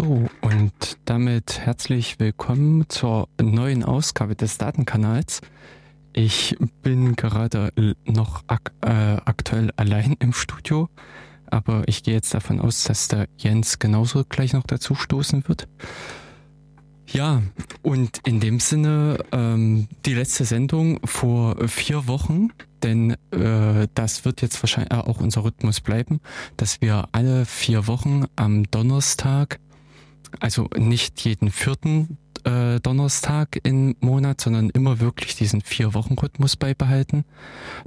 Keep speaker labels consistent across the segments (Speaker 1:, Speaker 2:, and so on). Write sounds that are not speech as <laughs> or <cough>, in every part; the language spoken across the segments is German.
Speaker 1: So, und damit herzlich willkommen zur neuen Ausgabe des Datenkanals. Ich bin gerade noch ak äh, aktuell allein im Studio, aber ich gehe jetzt davon aus, dass der Jens genauso gleich noch dazu stoßen wird. Ja, und in dem Sinne ähm, die letzte Sendung vor vier Wochen, denn äh, das wird jetzt wahrscheinlich auch unser Rhythmus bleiben, dass wir alle vier Wochen am Donnerstag, also nicht jeden vierten äh, Donnerstag im Monat, sondern immer wirklich diesen vier Wochen Rhythmus beibehalten,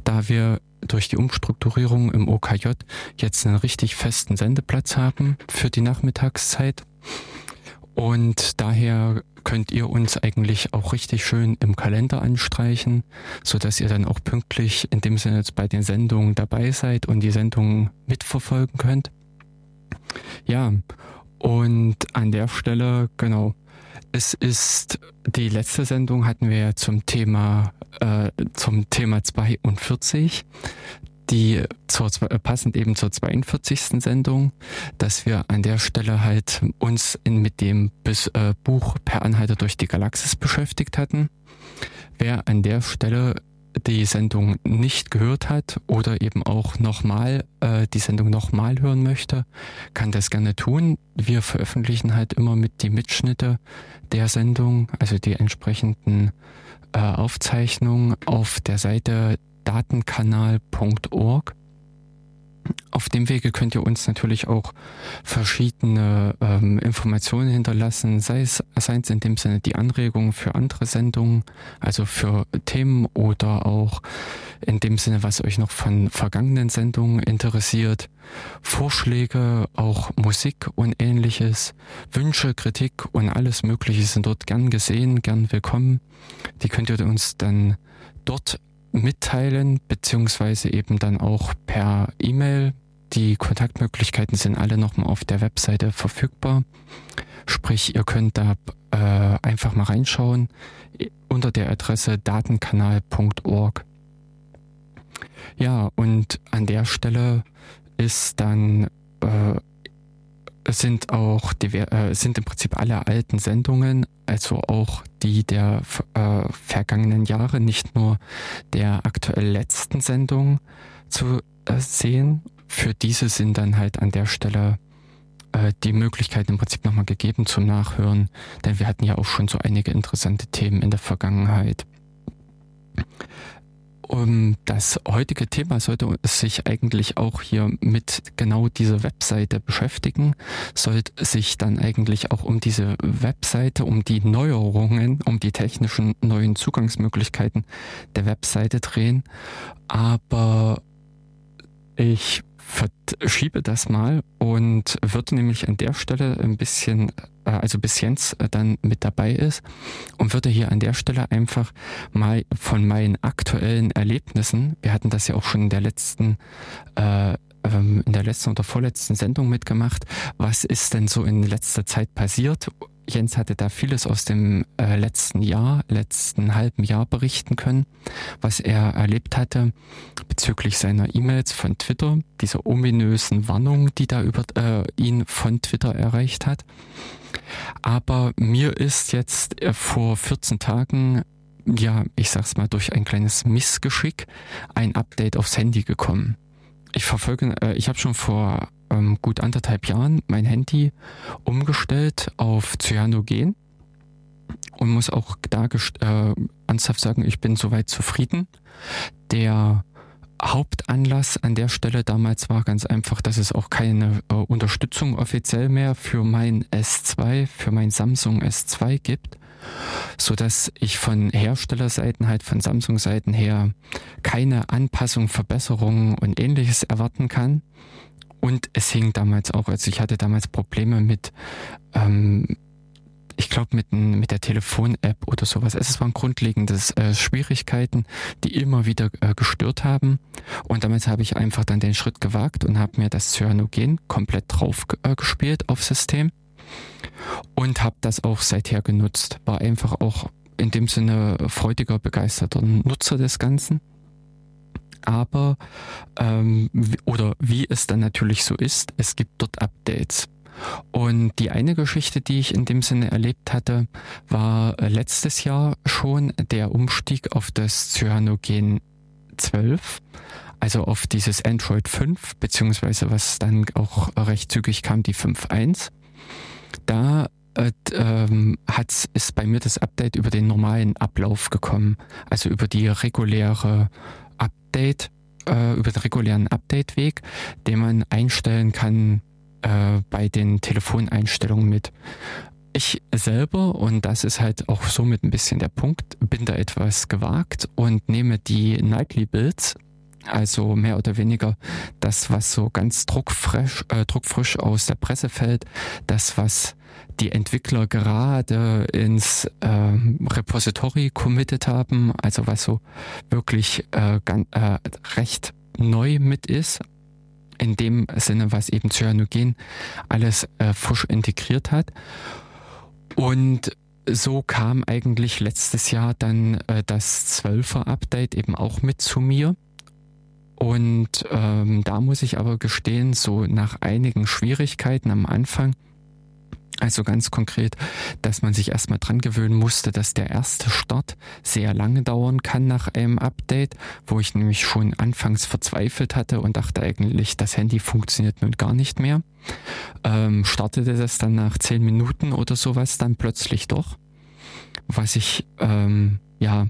Speaker 1: da wir durch die Umstrukturierung im OKJ jetzt einen richtig festen Sendeplatz haben für die Nachmittagszeit. Und daher könnt ihr uns eigentlich auch richtig schön im Kalender anstreichen, so dass ihr dann auch pünktlich in dem Sinne bei den Sendungen dabei seid und die Sendungen mitverfolgen könnt. Ja, und an der Stelle, genau, es ist die letzte Sendung hatten wir zum Thema äh, zum Thema 42 die zur, äh, passend eben zur 42. Sendung, dass wir an der Stelle halt uns in, mit dem Bis, äh, Buch Per Anhalter durch die Galaxis beschäftigt hatten. Wer an der Stelle die Sendung nicht gehört hat oder eben auch nochmal äh, die Sendung nochmal hören möchte, kann das gerne tun. Wir veröffentlichen halt immer mit die Mitschnitte der Sendung, also die entsprechenden äh, Aufzeichnungen auf der Seite datenkanal.org. Auf dem Wege könnt ihr uns natürlich auch verschiedene ähm, Informationen hinterlassen, sei es, sei es in dem Sinne die Anregungen für andere Sendungen, also für Themen oder auch in dem Sinne, was euch noch von vergangenen Sendungen interessiert, Vorschläge, auch Musik und ähnliches, Wünsche, Kritik und alles Mögliche sind dort gern gesehen, gern willkommen. Die könnt ihr uns dann dort mitteilen, beziehungsweise eben dann auch per E-Mail. Die Kontaktmöglichkeiten sind alle nochmal auf der Webseite verfügbar. Sprich, ihr könnt da äh, einfach mal reinschauen unter der Adresse datenkanal.org. Ja, und an der Stelle ist dann äh, sind auch die, äh, sind im Prinzip alle alten Sendungen, also auch die der äh, vergangenen Jahre, nicht nur der aktuell letzten Sendung zu äh, sehen. Für diese sind dann halt an der Stelle äh, die Möglichkeiten im Prinzip nochmal gegeben zum Nachhören, denn wir hatten ja auch schon so einige interessante Themen in der Vergangenheit. Um, das heutige Thema sollte sich eigentlich auch hier mit genau dieser Webseite beschäftigen, sollte sich dann eigentlich auch um diese Webseite, um die Neuerungen, um die technischen neuen Zugangsmöglichkeiten der Webseite drehen. Aber ich verschiebe das mal und würde nämlich an der Stelle ein bisschen, also bis Jens äh, dann mit dabei ist und würde hier an der Stelle einfach mal von meinen aktuellen Erlebnissen, wir hatten das ja auch schon in der letzten äh, ähm, in der letzten oder vorletzten Sendung mitgemacht. Was ist denn so in letzter Zeit passiert? Jens hatte da vieles aus dem äh, letzten Jahr, letzten halben Jahr berichten können, was er erlebt hatte bezüglich seiner E-Mails von Twitter, dieser ominösen Warnung, die da über äh, ihn von Twitter erreicht hat. Aber mir ist jetzt äh, vor 14 Tagen, ja, ich sag's mal, durch ein kleines Missgeschick ein Update aufs Handy gekommen. Ich verfolge, äh, ich habe schon vor ähm, gut anderthalb Jahren mein Handy umgestellt auf Cyanogen und muss auch da äh, ernsthaft sagen, ich bin soweit zufrieden. Der Hauptanlass an der Stelle damals war ganz einfach, dass es auch keine äh, Unterstützung offiziell mehr für mein S2, für mein Samsung S2 gibt, so dass ich von Herstellerseiten halt von Samsung Seiten her keine Anpassung, Verbesserungen und ähnliches erwarten kann. Und es hing damals auch, also ich hatte damals Probleme mit, ähm, ich glaube mit, mit der Telefon-App oder sowas. Es waren grundlegende äh, Schwierigkeiten, die immer wieder äh, gestört haben. Und damals habe ich einfach dann den Schritt gewagt und habe mir das Cyanogen komplett drauf äh, gespielt aufs System und habe das auch seither genutzt. War einfach auch in dem Sinne freudiger, begeisterter Nutzer des Ganzen aber ähm, oder wie es dann natürlich so ist, es gibt dort Updates. Und die eine Geschichte, die ich in dem Sinne erlebt hatte, war äh, letztes Jahr schon der Umstieg auf das Cyanogen 12, also auf dieses Android 5, beziehungsweise was dann auch recht zügig kam, die 5.1. Da äh, ähm, ist bei mir das Update über den normalen Ablauf gekommen, also über die reguläre Update, äh, über den regulären Update-Weg, den man einstellen kann äh, bei den Telefoneinstellungen mit. Ich selber, und das ist halt auch somit ein bisschen der Punkt, bin da etwas gewagt und nehme die Nightly Builds, also mehr oder weniger das, was so ganz druckfrisch, äh, druckfrisch aus der Presse fällt, das, was die Entwickler gerade ins äh, Repository committed haben, also was so wirklich äh, ganz, äh, recht neu mit ist, in dem Sinne, was eben Cyanogen alles äh, frisch integriert hat. Und so kam eigentlich letztes Jahr dann äh, das 12er Update eben auch mit zu mir. Und ähm, da muss ich aber gestehen, so nach einigen Schwierigkeiten am Anfang, also ganz konkret, dass man sich erstmal dran gewöhnen musste, dass der erste Start sehr lange dauern kann nach einem Update, wo ich nämlich schon anfangs verzweifelt hatte und dachte eigentlich, das Handy funktioniert nun gar nicht mehr. Ähm, startete das dann nach zehn Minuten oder sowas dann plötzlich doch, was ich ähm, ja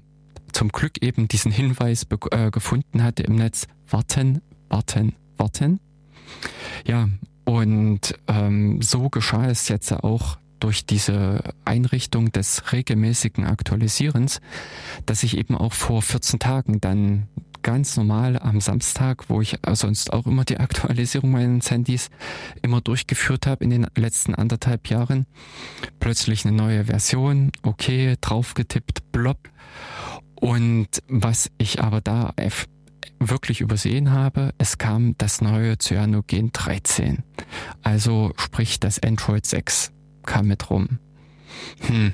Speaker 1: zum Glück eben diesen Hinweis äh, gefunden hatte im Netz, warten, warten, warten. Ja, und ähm, so geschah es jetzt auch durch diese Einrichtung des regelmäßigen Aktualisierens, dass ich eben auch vor 14 Tagen dann ganz normal am Samstag, wo ich sonst auch immer die <laughs> Aktualisierung meines Handys immer durchgeführt habe in den letzten anderthalb Jahren, plötzlich eine neue Version, okay, draufgetippt, blob. Und was ich aber da wirklich übersehen habe, es kam das neue Cyanogen 13. Also sprich das Android 6 kam mit rum. Hm.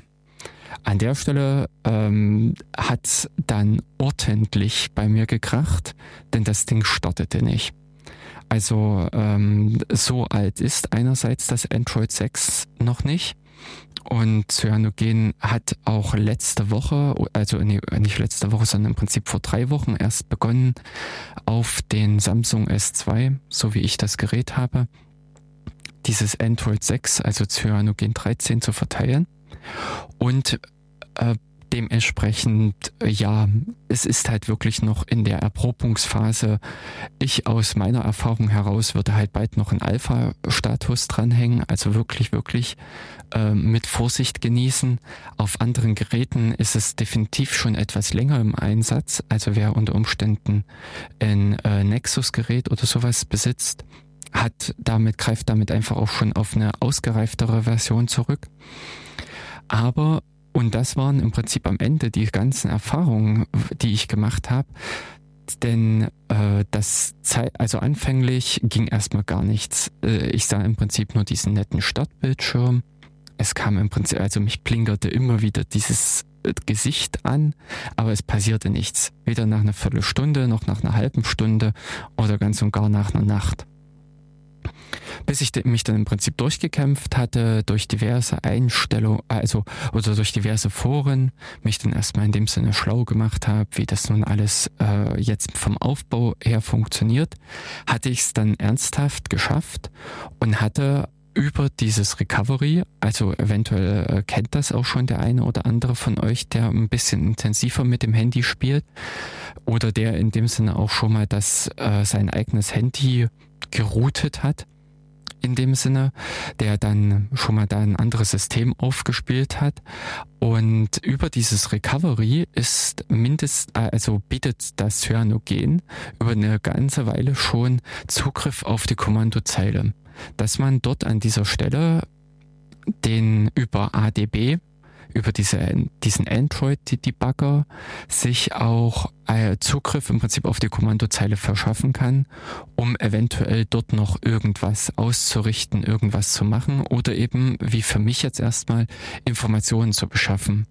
Speaker 1: An der Stelle ähm, hat dann ordentlich bei mir gekracht, denn das Ding startete nicht. Also ähm, so alt ist einerseits das Android 6 noch nicht und Cyanogen hat auch letzte Woche, also nicht letzte Woche, sondern im Prinzip vor drei Wochen erst begonnen, auf den Samsung S2, so wie ich das Gerät habe, dieses Android 6, also Cyanogen 13 zu verteilen. Und äh, dementsprechend, ja, es ist halt wirklich noch in der Erprobungsphase. Ich aus meiner Erfahrung heraus würde halt bald noch ein Alpha-Status dranhängen, also wirklich, wirklich äh, mit Vorsicht genießen. Auf anderen Geräten ist es definitiv schon etwas länger im Einsatz. Also wer unter Umständen ein äh, Nexus-Gerät oder sowas besitzt, hat damit, greift damit einfach auch schon auf eine ausgereiftere Version zurück. Aber und das waren im Prinzip am Ende die ganzen Erfahrungen, die ich gemacht habe. Denn äh, das Zeit, also anfänglich ging erstmal gar nichts. Äh, ich sah im Prinzip nur diesen netten Startbildschirm. Es kam im Prinzip, also mich blinkerte immer wieder dieses äh, Gesicht an, aber es passierte nichts. Weder nach einer Viertelstunde noch nach einer halben Stunde oder ganz und gar nach einer Nacht bis ich mich dann im Prinzip durchgekämpft hatte, durch diverse Einstellungen, also oder durch diverse Foren, mich dann erstmal in dem Sinne schlau gemacht habe, wie das nun alles äh, jetzt vom Aufbau her funktioniert, hatte ich es dann ernsthaft geschafft und hatte über dieses Recovery, also eventuell äh, kennt das auch schon der eine oder andere von euch, der ein bisschen intensiver mit dem Handy spielt oder der in dem Sinne auch schon mal das äh, sein eigenes Handy geroutet hat in dem Sinne, der dann schon mal da ein anderes System aufgespielt hat. Und über dieses Recovery ist mindest, also bietet das Cyanogen über eine ganze Weile schon Zugriff auf die Kommandozeile. Dass man dort an dieser Stelle den über ADB über diese, diesen Android-Debugger sich auch äh, Zugriff im Prinzip auf die Kommandozeile verschaffen kann, um eventuell dort noch irgendwas auszurichten, irgendwas zu machen oder eben, wie für mich jetzt erstmal, Informationen zu beschaffen,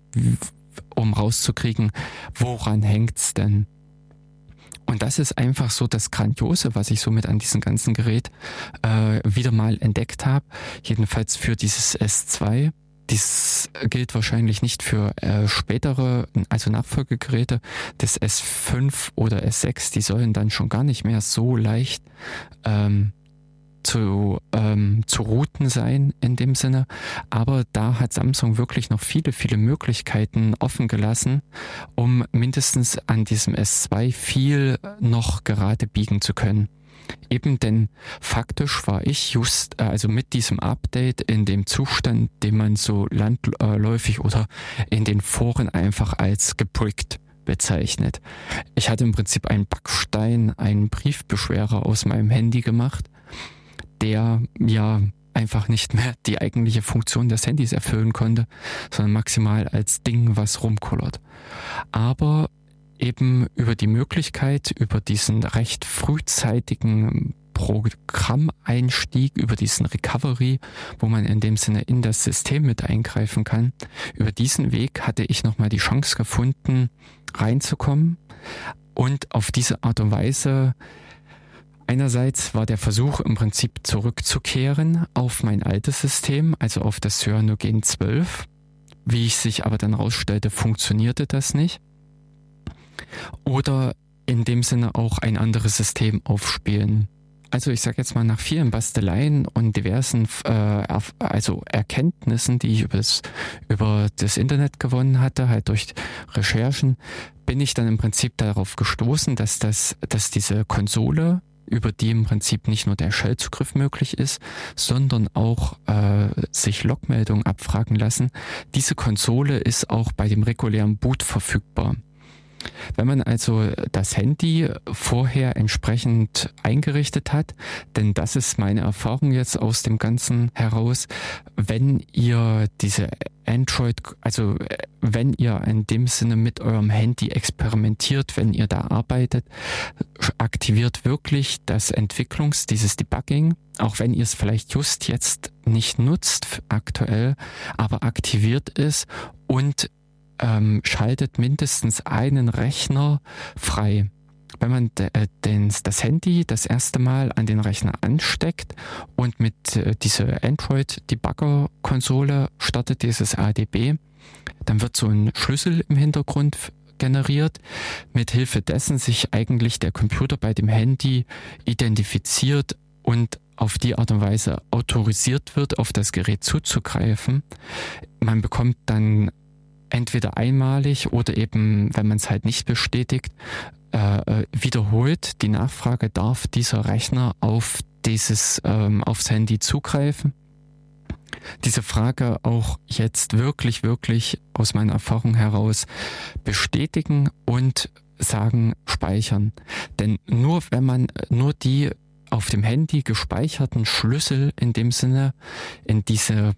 Speaker 1: um rauszukriegen, woran hängt's denn? Und das ist einfach so das Grandiose, was ich somit an diesem ganzen Gerät äh, wieder mal entdeckt habe. Jedenfalls für dieses S2. Dies gilt wahrscheinlich nicht für äh, spätere, also Nachfolgegeräte des S5 oder S6. Die sollen dann schon gar nicht mehr so leicht ähm, zu, ähm, zu routen sein in dem Sinne. Aber da hat Samsung wirklich noch viele, viele Möglichkeiten offen gelassen, um mindestens an diesem S2 viel noch gerade biegen zu können. Eben denn faktisch war ich just, äh, also mit diesem Update in dem Zustand, den man so landläufig oder in den Foren einfach als gebrickt bezeichnet. Ich hatte im Prinzip einen Backstein, einen Briefbeschwerer aus meinem Handy gemacht der ja einfach nicht mehr die eigentliche Funktion des Handys erfüllen konnte, sondern maximal als Ding, was rumkullert. Aber eben über die Möglichkeit, über diesen recht frühzeitigen Programmeinstieg, über diesen Recovery, wo man in dem Sinne in das System mit eingreifen kann, über diesen Weg hatte ich nochmal die Chance gefunden, reinzukommen und auf diese Art und Weise Einerseits war der Versuch im Prinzip zurückzukehren auf mein altes System, also auf das Cyanogen 12. Wie ich sich aber dann rausstellte, funktionierte das nicht. Oder in dem Sinne auch ein anderes System aufspielen. Also ich sage jetzt mal nach vielen Basteleien und diversen äh, also Erkenntnissen, die ich über das, über das Internet gewonnen hatte, halt durch Recherchen, bin ich dann im Prinzip darauf gestoßen, dass das, dass diese Konsole über die im Prinzip nicht nur der Shell-Zugriff möglich ist, sondern auch äh, sich Logmeldungen abfragen lassen. Diese Konsole ist auch bei dem regulären Boot verfügbar. Wenn man also das Handy vorher entsprechend eingerichtet hat, denn das ist meine Erfahrung jetzt aus dem Ganzen heraus, wenn ihr diese Android, also wenn ihr in dem Sinne mit eurem Handy experimentiert, wenn ihr da arbeitet, aktiviert wirklich das Entwicklungs, dieses Debugging, auch wenn ihr es vielleicht just jetzt nicht nutzt aktuell, aber aktiviert es und ähm, schaltet mindestens einen Rechner frei. Wenn man äh, das Handy das erste Mal an den Rechner ansteckt und mit äh, dieser Android-Debugger-Konsole startet dieses ADB, dann wird so ein Schlüssel im Hintergrund generiert, mit Hilfe dessen sich eigentlich der Computer bei dem Handy identifiziert und auf die Art und Weise autorisiert wird, auf das Gerät zuzugreifen. Man bekommt dann entweder einmalig oder eben, wenn man es halt nicht bestätigt, äh, äh, wiederholt die Nachfrage, darf dieser Rechner auf dieses, ähm, aufs Handy zugreifen? Diese Frage auch jetzt wirklich, wirklich aus meiner Erfahrung heraus bestätigen und sagen, speichern. Denn nur wenn man nur die auf dem Handy gespeicherten Schlüssel in dem Sinne in diese äh,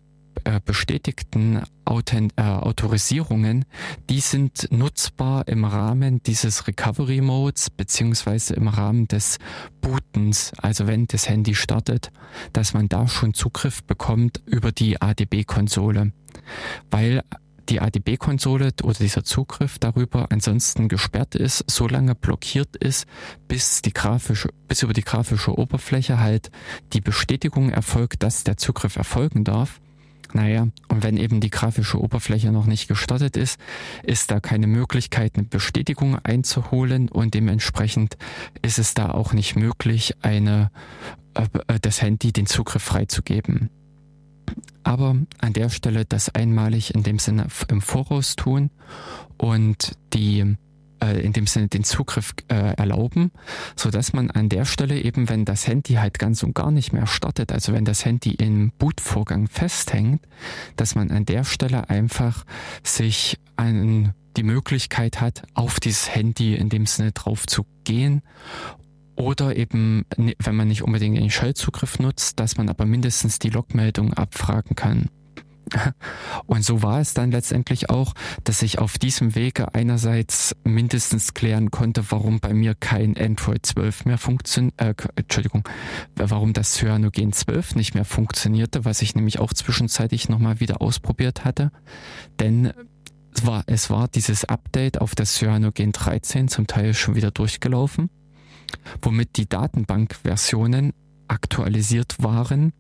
Speaker 1: bestätigten Authent äh, Autorisierungen, die sind nutzbar im Rahmen dieses Recovery Modes beziehungsweise im Rahmen des Bootens, also wenn das Handy startet, dass man da schon Zugriff bekommt über die ADB-Konsole, weil die ADB-Konsole oder dieser Zugriff darüber ansonsten gesperrt ist, so lange blockiert ist, bis die grafische, bis über die grafische Oberfläche halt die Bestätigung erfolgt, dass der Zugriff erfolgen darf. Naja, und wenn eben die grafische Oberfläche noch nicht gestartet ist, ist da keine Möglichkeit, eine Bestätigung einzuholen und dementsprechend ist es da auch nicht möglich, eine, äh, das Handy den Zugriff freizugeben. Aber an der Stelle das einmalig in dem Sinne im Voraus tun und die äh, in dem Sinne den Zugriff äh, erlauben, so dass man an der Stelle eben, wenn das Handy halt ganz und gar nicht mehr startet, also wenn das Handy im Bootvorgang festhängt, dass man an der Stelle einfach sich an die Möglichkeit hat, auf dieses Handy in dem Sinne drauf zu gehen oder eben, wenn man nicht unbedingt den Shell-Zugriff nutzt, dass man aber mindestens die Logmeldung abfragen kann. <laughs> Und so war es dann letztendlich auch, dass ich auf diesem Wege einerseits mindestens klären konnte, warum bei mir kein Android 12 mehr funktioniert, äh, Entschuldigung, warum das Cyanogen 12 nicht mehr funktionierte, was ich nämlich auch zwischenzeitlich nochmal wieder ausprobiert hatte. Denn es war, es war dieses Update auf das Cyanogen 13 zum Teil schon wieder durchgelaufen. womit die Datenbankversionen aktualisiert waren,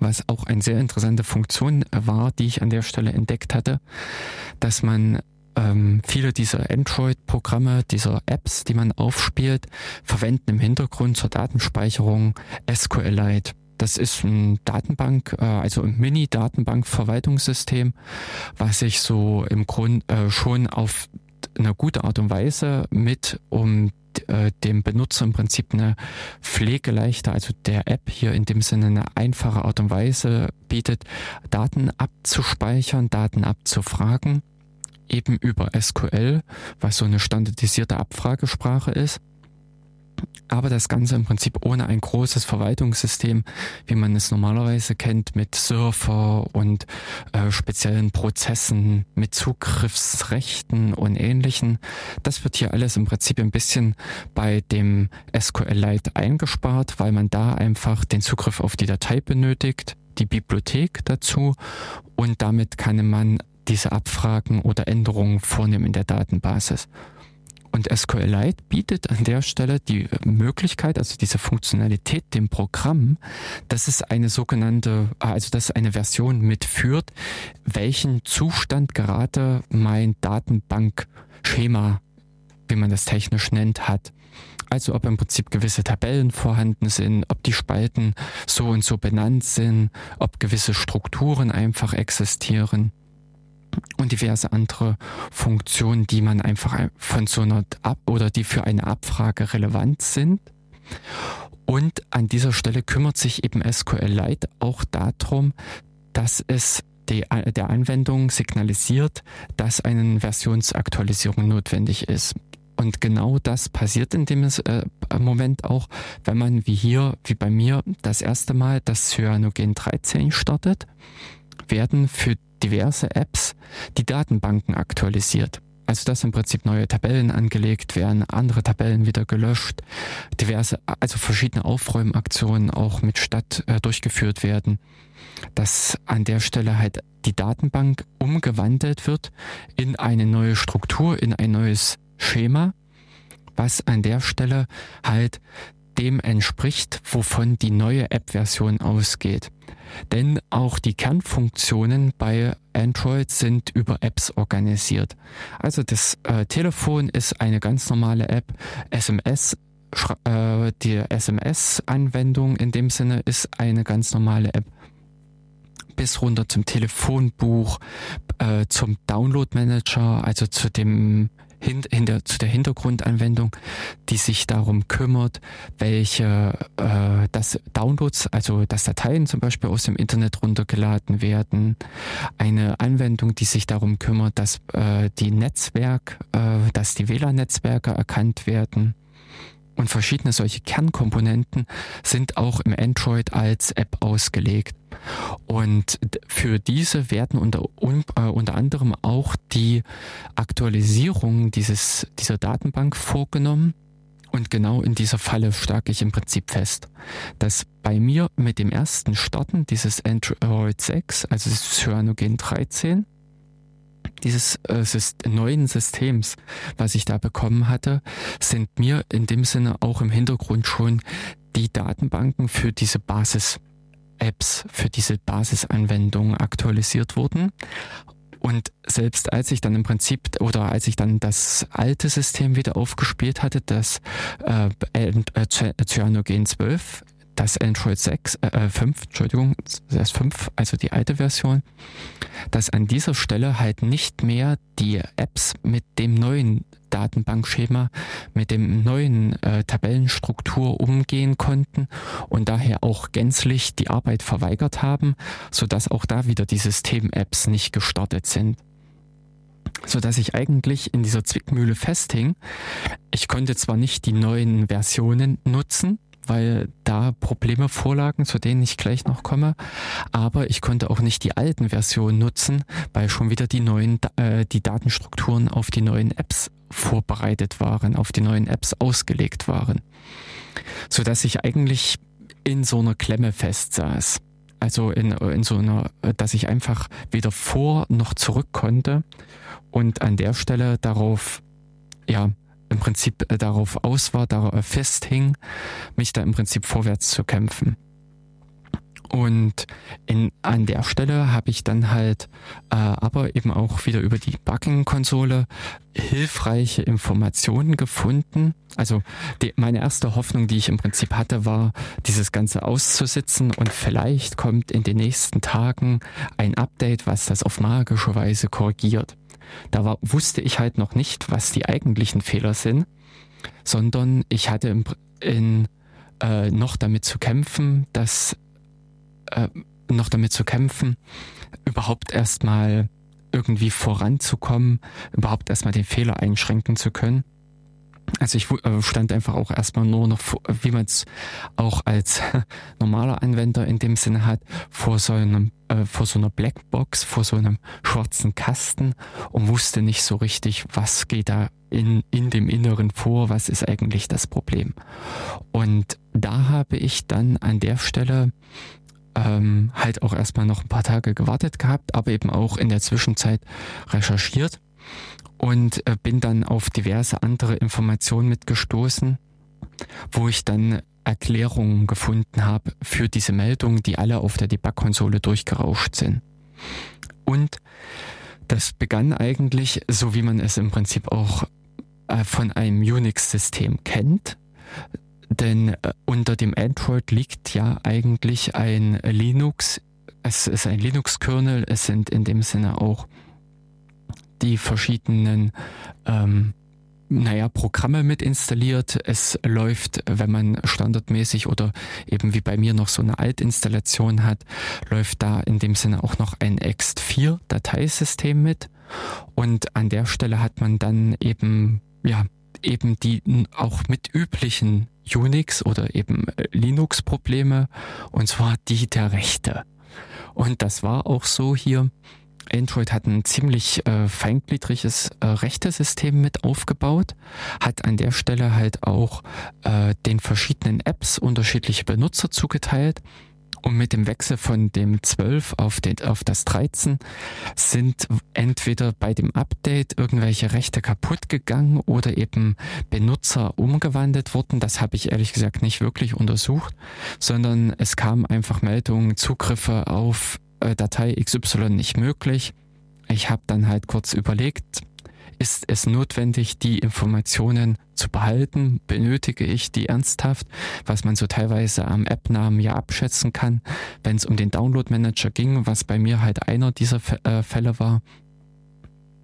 Speaker 1: was auch eine sehr interessante Funktion war, die ich an der Stelle entdeckt hatte, dass man ähm, viele dieser Android-Programme, dieser Apps, die man aufspielt, verwenden im Hintergrund zur Datenspeicherung SQLite. Das ist ein Datenbank, äh, also ein Mini-Datenbank-Verwaltungssystem, was sich so im Grund äh, schon auf eine gute Art und Weise mit um äh, dem Benutzer im Prinzip eine pflegeleichte, also der App hier in dem Sinne eine einfache Art und Weise bietet, Daten abzuspeichern, Daten abzufragen, eben über SQL, was so eine standardisierte Abfragesprache ist aber das Ganze im Prinzip ohne ein großes Verwaltungssystem, wie man es normalerweise kennt, mit Surfer und äh, speziellen Prozessen, mit Zugriffsrechten und ähnlichen. Das wird hier alles im Prinzip ein bisschen bei dem SQLite eingespart, weil man da einfach den Zugriff auf die Datei benötigt, die Bibliothek dazu und damit kann man diese Abfragen oder Änderungen vornehmen in der Datenbasis. Und SQLite bietet an der Stelle die Möglichkeit, also diese Funktionalität dem Programm, dass es eine sogenannte, also dass eine Version mitführt, welchen Zustand gerade mein Datenbankschema, wie man das technisch nennt, hat. Also ob im Prinzip gewisse Tabellen vorhanden sind, ob die Spalten so und so benannt sind, ob gewisse Strukturen einfach existieren und diverse andere Funktionen, die man einfach von so einer Ab oder die für eine Abfrage relevant sind. Und an dieser Stelle kümmert sich eben SQLite auch darum, dass es die, der Anwendung signalisiert, dass eine Versionsaktualisierung notwendig ist. Und genau das passiert in dem äh, Moment auch, wenn man wie hier, wie bei mir, das erste Mal das Cyanogen 13 startet, werden für diverse Apps die Datenbanken aktualisiert. Also dass im Prinzip neue Tabellen angelegt werden, andere Tabellen wieder gelöscht, diverse, also verschiedene Aufräumaktionen auch mit Stadt äh, durchgeführt werden, dass an der Stelle halt die Datenbank umgewandelt wird in eine neue Struktur, in ein neues Schema, was an der Stelle halt dem entspricht, wovon die neue App-Version ausgeht. Denn auch die Kernfunktionen bei Android sind über Apps organisiert. Also das äh, Telefon ist eine ganz normale App, SMS äh, die SMS-Anwendung in dem Sinne ist eine ganz normale App bis runter zum Telefonbuch, äh, zum Download-Manager, also zu dem hinter, zu der Hintergrundanwendung, die sich darum kümmert, welche äh, das Downloads, also dass Dateien zum Beispiel aus dem Internet runtergeladen werden. Eine Anwendung, die sich darum kümmert, dass äh, die Netzwerk, äh, dass die WLAN-Netzwerke erkannt werden. Und verschiedene solche Kernkomponenten sind auch im Android als App ausgelegt. Und für diese werden unter, äh, unter anderem auch die Aktualisierung dieses, dieser Datenbank vorgenommen. Und genau in dieser Falle schlage ich im Prinzip fest, dass bei mir mit dem ersten Starten dieses Android 6, also das Cyanogen 13, dieses äh, neuen Systems, was ich da bekommen hatte, sind mir in dem Sinne auch im Hintergrund schon die Datenbanken für diese Basis Apps für diese Basisanwendungen aktualisiert wurden. Und selbst als ich dann im Prinzip oder als ich dann das alte System wieder aufgespielt hatte, das äh, äh, Cyanogen 12, das Android 6, äh, 5, äh, Entschuldigung, das 5, also die alte Version, dass an dieser Stelle halt nicht mehr die Apps mit dem neuen Datenbankschema, mit dem neuen äh, Tabellenstruktur umgehen konnten und daher auch gänzlich die Arbeit verweigert haben, sodass auch da wieder die System-Apps nicht gestartet sind so dass ich eigentlich in dieser Zwickmühle festhing. Ich konnte zwar nicht die neuen Versionen nutzen, weil da Probleme vorlagen, zu denen ich gleich noch komme. Aber ich konnte auch nicht die alten Versionen nutzen, weil schon wieder die neuen, äh, die Datenstrukturen auf die neuen Apps vorbereitet waren, auf die neuen Apps ausgelegt waren. So dass ich eigentlich in so einer Klemme festsaß. Also in, in so einer, dass ich einfach weder vor noch zurück konnte und an der Stelle darauf, ja, im Prinzip äh, darauf aus war, darauf festhing, mich da im Prinzip vorwärts zu kämpfen. Und in, an der Stelle habe ich dann halt äh, aber eben auch wieder über die Bugging-Konsole hilfreiche Informationen gefunden. Also die, meine erste Hoffnung, die ich im Prinzip hatte, war, dieses Ganze auszusitzen und vielleicht kommt in den nächsten Tagen ein Update, was das auf magische Weise korrigiert. Da war, wusste ich halt noch nicht, was die eigentlichen Fehler sind, sondern ich hatte in, in äh, noch damit zu kämpfen, dass äh, noch damit zu kämpfen, überhaupt erstmal irgendwie voranzukommen, überhaupt erstmal den Fehler einschränken zu können. Also ich äh, stand einfach auch erstmal nur noch, wie man es auch als <laughs> normaler Anwender in dem Sinne hat, vor so einem, äh, vor so einer Blackbox, vor so einem schwarzen Kasten und wusste nicht so richtig, was geht da in, in dem Inneren vor, was ist eigentlich das Problem. Und da habe ich dann an der Stelle ähm, halt auch erstmal noch ein paar Tage gewartet gehabt, aber eben auch in der Zwischenzeit recherchiert und äh, bin dann auf diverse andere Informationen mitgestoßen, wo ich dann Erklärungen gefunden habe für diese Meldungen, die alle auf der Debug-Konsole durchgerauscht sind. Und das begann eigentlich, so wie man es im Prinzip auch äh, von einem Unix-System kennt, denn äh, unter dem Android liegt ja eigentlich ein Linux. Es ist ein Linux-Kernel. Es sind in dem Sinne auch die verschiedenen ähm, naja, Programme mit installiert. Es läuft, wenn man standardmäßig oder eben wie bei mir noch so eine Altinstallation hat, läuft da in dem Sinne auch noch ein Ext4 Dateisystem mit. Und an der Stelle hat man dann eben, ja, eben die auch mit üblichen Unix oder eben äh, Linux Probleme und zwar die der Rechte. Und das war auch so hier. Android hat ein ziemlich äh, feingliedriges äh, Rechtesystem mit aufgebaut, hat an der Stelle halt auch äh, den verschiedenen Apps unterschiedliche Benutzer zugeteilt und mit dem Wechsel von dem 12 auf, den, auf das 13 sind entweder bei dem Update irgendwelche Rechte kaputt gegangen oder eben Benutzer umgewandelt worden. Das habe ich ehrlich gesagt nicht wirklich untersucht, sondern es kamen einfach Meldungen, Zugriffe auf Datei XY nicht möglich. Ich habe dann halt kurz überlegt, ist es notwendig, die Informationen zu behalten? Benötige ich die ernsthaft? Was man so teilweise am App-Namen ja abschätzen kann, wenn es um den Download-Manager ging, was bei mir halt einer dieser äh, Fälle war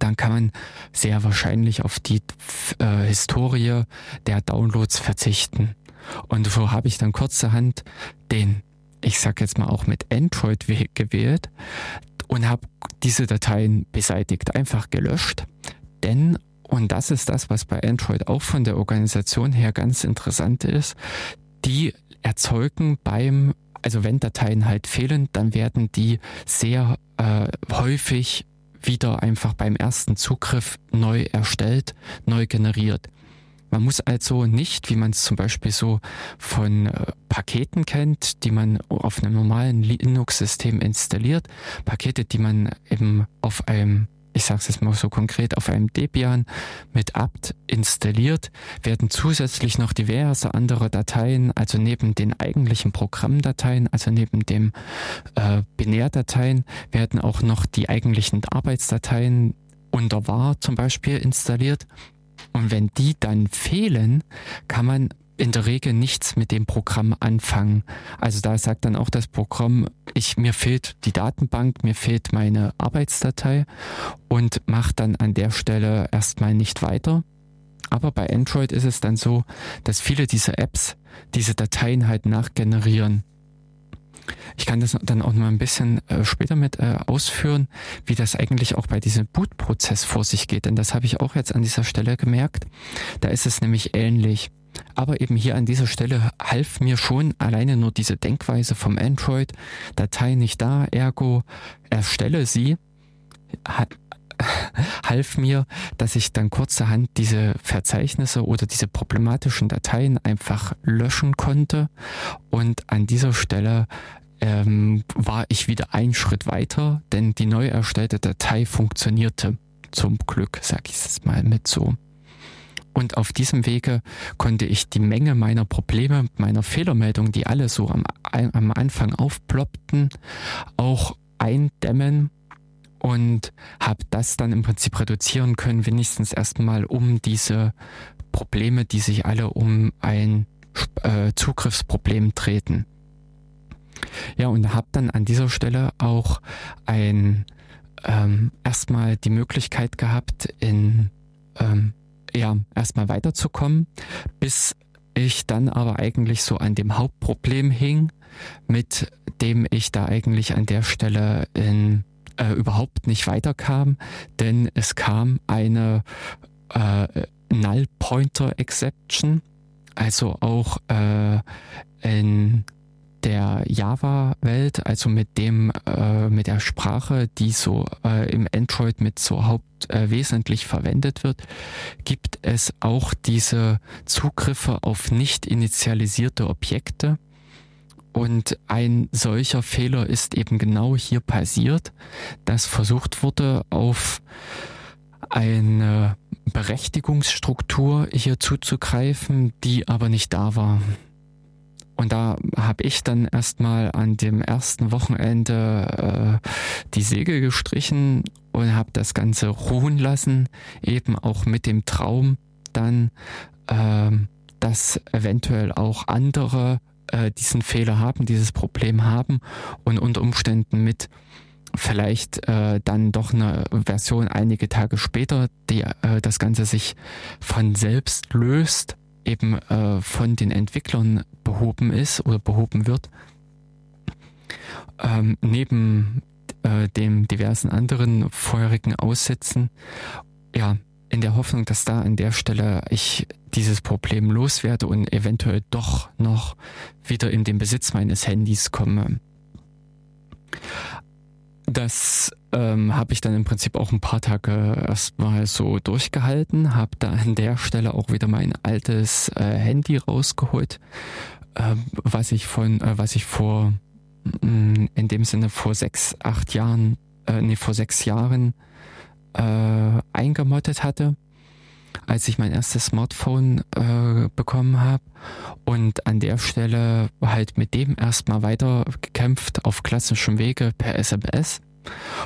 Speaker 1: dann kann man sehr wahrscheinlich auf die äh, Historie der Downloads verzichten. Und so habe ich dann kurzerhand den, ich sag jetzt mal auch mit Android-Weg gewählt und habe diese Dateien beseitigt, einfach gelöscht. Denn, und das ist das, was bei Android auch von der Organisation her ganz interessant ist, die erzeugen beim, also wenn Dateien halt fehlen, dann werden die sehr äh, häufig wieder einfach beim ersten Zugriff neu erstellt, neu generiert. Man muss also nicht, wie man es zum Beispiel so von äh, Paketen kennt, die man auf einem normalen Linux-System installiert, Pakete, die man eben auf einem ich sage es jetzt mal so konkret, auf einem Debian mit apt installiert, werden zusätzlich noch diverse andere Dateien, also neben den eigentlichen Programmdateien, also neben dem äh, Binärdateien, werden auch noch die eigentlichen Arbeitsdateien unter var zum Beispiel installiert. Und wenn die dann fehlen, kann man in der Regel nichts mit dem Programm anfangen. Also da sagt dann auch das Programm, ich, mir fehlt die Datenbank, mir fehlt meine Arbeitsdatei und macht dann an der Stelle erstmal nicht weiter. Aber bei Android ist es dann so, dass viele dieser Apps diese Dateien halt nachgenerieren. Ich kann das dann auch noch ein bisschen äh, später mit äh, ausführen, wie das eigentlich auch bei diesem Bootprozess vor sich geht. Denn das habe ich auch jetzt an dieser Stelle gemerkt. Da ist es nämlich ähnlich. Aber eben hier an dieser Stelle half mir schon alleine nur diese Denkweise vom Android, Datei nicht da, ergo erstelle sie, <laughs> half mir, dass ich dann kurzerhand diese Verzeichnisse oder diese problematischen Dateien einfach löschen konnte. Und an dieser Stelle ähm, war ich wieder einen Schritt weiter, denn die neu erstellte Datei funktionierte. Zum Glück, sag ich es mal mit so. Und auf diesem Wege konnte ich die Menge meiner Probleme, meiner Fehlermeldungen, die alle so am, am Anfang aufploppten, auch eindämmen und habe das dann im Prinzip reduzieren können, wenigstens erstmal um diese Probleme, die sich alle um ein äh, Zugriffsproblem treten. Ja, und habe dann an dieser Stelle auch ein ähm, erstmal die Möglichkeit gehabt, in ähm, ja, erstmal weiterzukommen, bis ich dann aber eigentlich so an dem Hauptproblem hing, mit dem ich da eigentlich an der Stelle in, äh, überhaupt nicht weiterkam, denn es kam eine äh, Null Pointer Exception, also auch äh, in der Java-Welt, also mit dem, äh, mit der Sprache, die so äh, im Android mit so haupt äh, verwendet wird, gibt es auch diese Zugriffe auf nicht initialisierte Objekte. Und ein solcher Fehler ist eben genau hier passiert, dass versucht wurde, auf eine Berechtigungsstruktur hier zuzugreifen, die aber nicht da war. Und da habe ich dann erstmal an dem ersten Wochenende äh, die Segel gestrichen und habe das Ganze ruhen lassen, eben auch mit dem Traum dann, äh, dass eventuell auch andere äh, diesen Fehler haben, dieses Problem haben und unter Umständen mit vielleicht äh, dann doch eine Version einige Tage später, die äh, das Ganze sich von selbst löst eben äh, von den Entwicklern behoben ist oder behoben wird. Ähm, neben äh, dem diversen anderen vorherigen Aussätzen, ja, in der Hoffnung, dass da an der Stelle ich dieses Problem loswerde und eventuell doch noch wieder in den Besitz meines Handys komme. Das ähm, habe ich dann im Prinzip auch ein paar Tage erstmal so durchgehalten, habe da an der Stelle auch wieder mein altes äh, Handy rausgeholt, äh, was ich von, äh, was ich vor, mh, mm, in dem Sinne vor sechs, acht Jahren, äh, nee, vor sechs Jahren äh, eingemottet hatte als ich mein erstes Smartphone äh, bekommen habe und an der Stelle halt mit dem erstmal weiter gekämpft auf klassischem Wege per SMS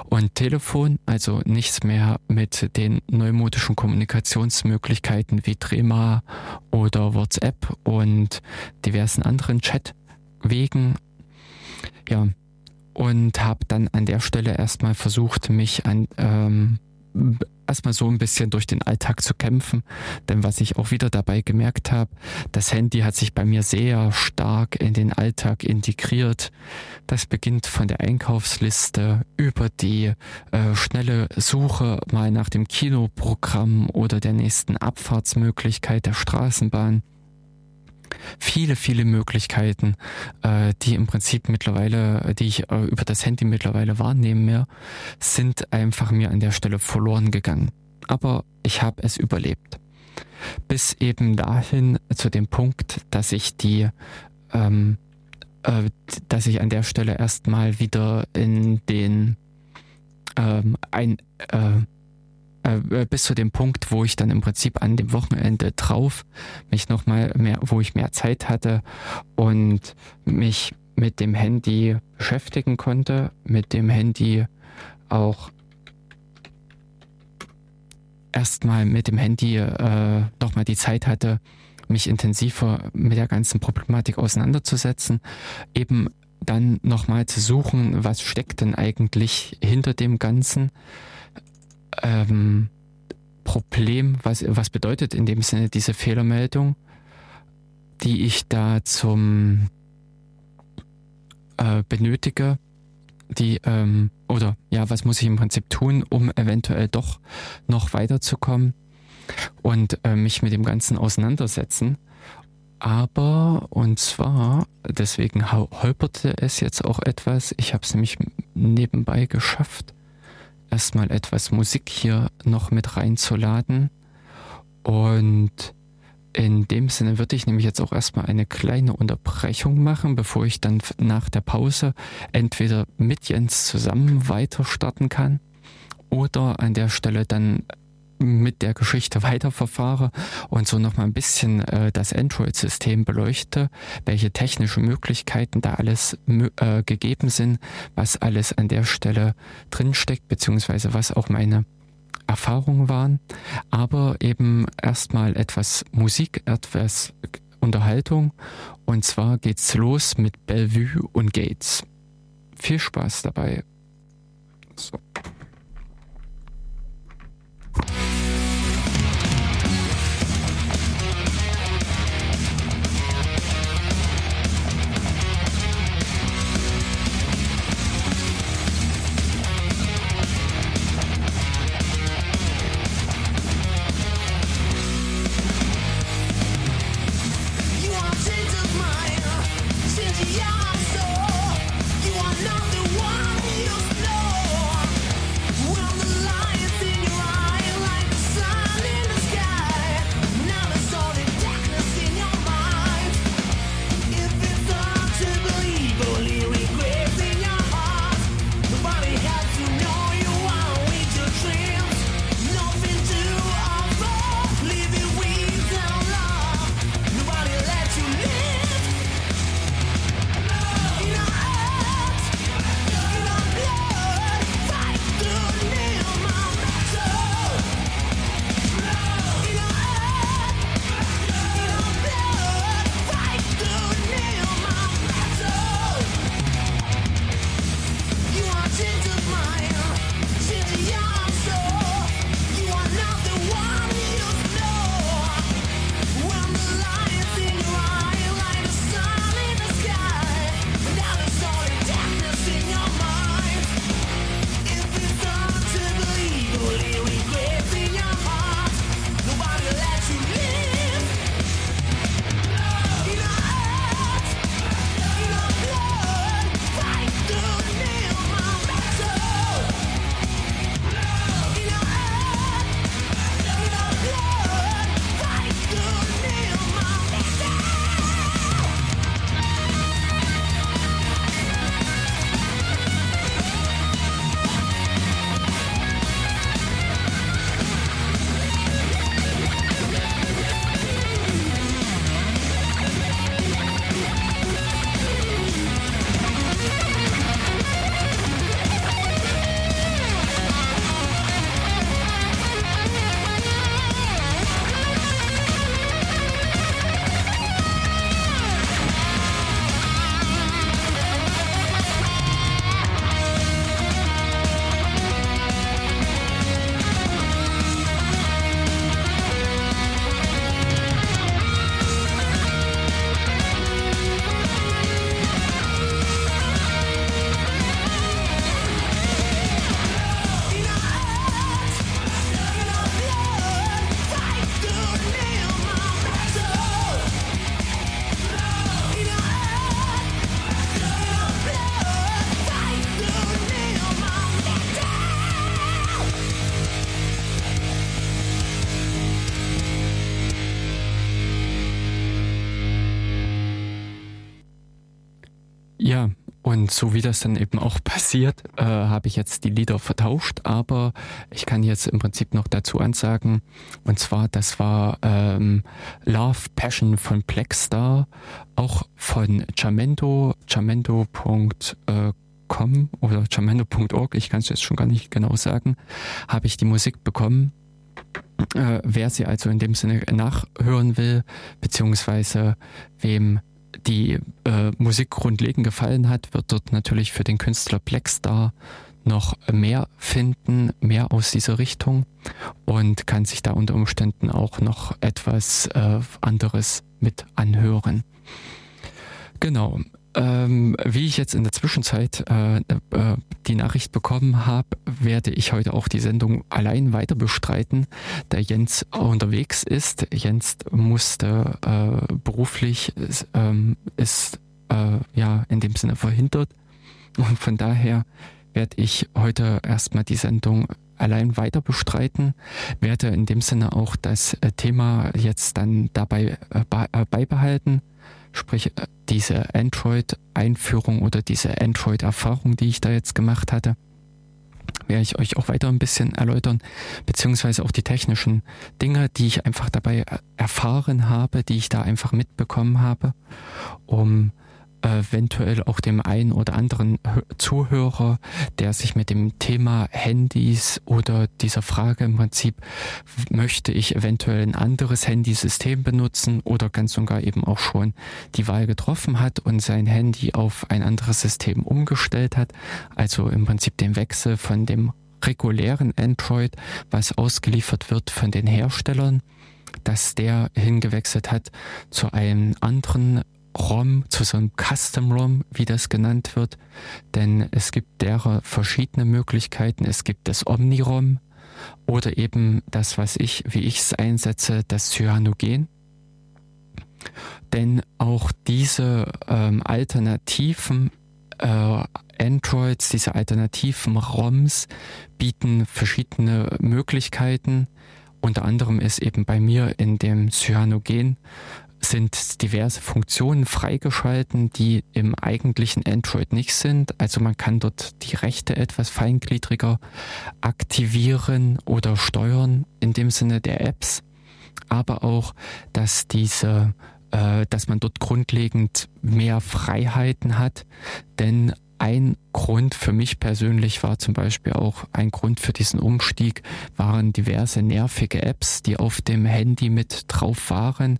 Speaker 1: und Telefon, also nichts mehr mit den neumodischen Kommunikationsmöglichkeiten wie Trema oder WhatsApp und diversen anderen Chatwegen. Ja, und habe dann an der Stelle erstmal versucht, mich an ähm, erstmal so ein bisschen durch den Alltag zu kämpfen. Denn was ich auch wieder dabei gemerkt habe, das Handy hat sich bei mir sehr stark in den Alltag integriert. Das beginnt von der Einkaufsliste über die äh, schnelle Suche mal nach dem Kinoprogramm oder der nächsten Abfahrtsmöglichkeit der Straßenbahn viele, viele Möglichkeiten, äh, die im Prinzip mittlerweile, die ich äh, über das Handy mittlerweile wahrnehme, sind einfach mir an der Stelle verloren gegangen. Aber ich habe es überlebt. Bis eben dahin zu dem Punkt, dass ich die ähm, äh, dass ich an der Stelle erstmal wieder in den ähm, ein äh, äh, äh, bis zu dem Punkt, wo ich dann im Prinzip an dem Wochenende drauf mich nochmal mehr, wo ich mehr Zeit hatte und mich mit dem Handy beschäftigen konnte, mit dem Handy auch erstmal mit dem Handy äh, nochmal die Zeit hatte, mich intensiver mit der ganzen Problematik auseinanderzusetzen, eben dann nochmal zu suchen, was steckt denn eigentlich hinter dem Ganzen, ähm, Problem, was, was bedeutet in dem Sinne diese Fehlermeldung, die ich da zum äh, benötige, die ähm, oder ja, was muss ich im Prinzip tun, um eventuell doch noch weiterzukommen und äh, mich mit dem Ganzen auseinandersetzen. Aber, und zwar, deswegen holperte es jetzt auch etwas, ich habe es nämlich nebenbei geschafft, erstmal etwas Musik hier noch mit reinzuladen. Und in dem Sinne würde ich nämlich jetzt auch erstmal eine kleine Unterbrechung machen, bevor ich dann nach der Pause entweder mit Jens zusammen weiter starten kann oder an der Stelle dann mit der Geschichte weiterverfahre und so nochmal ein bisschen äh, das Android-System beleuchte, welche technische Möglichkeiten da alles äh, gegeben sind, was alles an der Stelle drinsteckt, beziehungsweise was auch meine Erfahrungen waren, aber eben erstmal etwas Musik, etwas Unterhaltung und zwar geht's los mit Bellevue und Gates. Viel Spaß dabei. So. So wie das dann eben auch passiert, äh, habe ich jetzt die Lieder vertauscht, aber ich kann jetzt im Prinzip noch dazu ansagen, und zwar, das war ähm, Love Passion von Blackstar, auch von Jamendo, jamendo.com oder jamendo.org, ich kann es jetzt schon gar nicht genau sagen, habe ich die Musik bekommen. Äh, wer sie also in dem Sinne nachhören will, beziehungsweise wem die äh, Musik grundlegend gefallen hat, wird dort natürlich für den Künstler Blackstar noch mehr finden, mehr aus dieser Richtung und kann sich da unter Umständen auch noch etwas äh, anderes mit anhören. Genau. Ähm, wie ich jetzt in der Zwischenzeit äh, äh, die Nachricht bekommen habe, werde ich heute auch die Sendung allein weiter bestreiten, da Jens unterwegs ist. Jens musste äh, beruflich, ähm, ist äh, ja in dem Sinne verhindert. Und von daher werde ich heute erstmal die Sendung allein weiter bestreiten, werde in dem Sinne auch das äh, Thema jetzt dann dabei äh, beibehalten Sprich, äh, diese Android-Einführung oder diese Android-Erfahrung, die ich da jetzt gemacht hatte, werde ich euch auch weiter ein bisschen erläutern, beziehungsweise auch die technischen Dinge, die ich einfach dabei erfahren habe, die ich da einfach mitbekommen habe, um eventuell auch dem einen oder anderen Zuhörer, der sich mit dem Thema Handys oder dieser Frage im Prinzip, möchte ich eventuell ein anderes Handysystem benutzen oder ganz und gar eben auch schon die Wahl getroffen hat und sein Handy auf ein anderes System umgestellt hat, also im Prinzip den Wechsel von dem regulären Android, was ausgeliefert wird von den Herstellern, dass der hingewechselt hat zu einem anderen ROM, zu so einem Custom ROM, wie das genannt wird. Denn es gibt derer verschiedene Möglichkeiten. Es gibt das Omni-ROM oder eben das, was ich, wie ich es einsetze, das Cyanogen. Denn auch diese ähm, alternativen äh, Androids, diese alternativen ROMs bieten verschiedene Möglichkeiten. Unter anderem ist eben bei mir in dem Cyanogen sind diverse Funktionen freigeschalten, die im eigentlichen Android nicht sind. Also man kann dort die Rechte etwas feingliedriger aktivieren oder steuern in dem Sinne der Apps, aber auch, dass diese äh, dass man dort grundlegend mehr Freiheiten hat, denn ein Grund für mich persönlich war zum Beispiel auch ein Grund für diesen Umstieg waren diverse nervige Apps, die auf dem Handy mit drauf waren,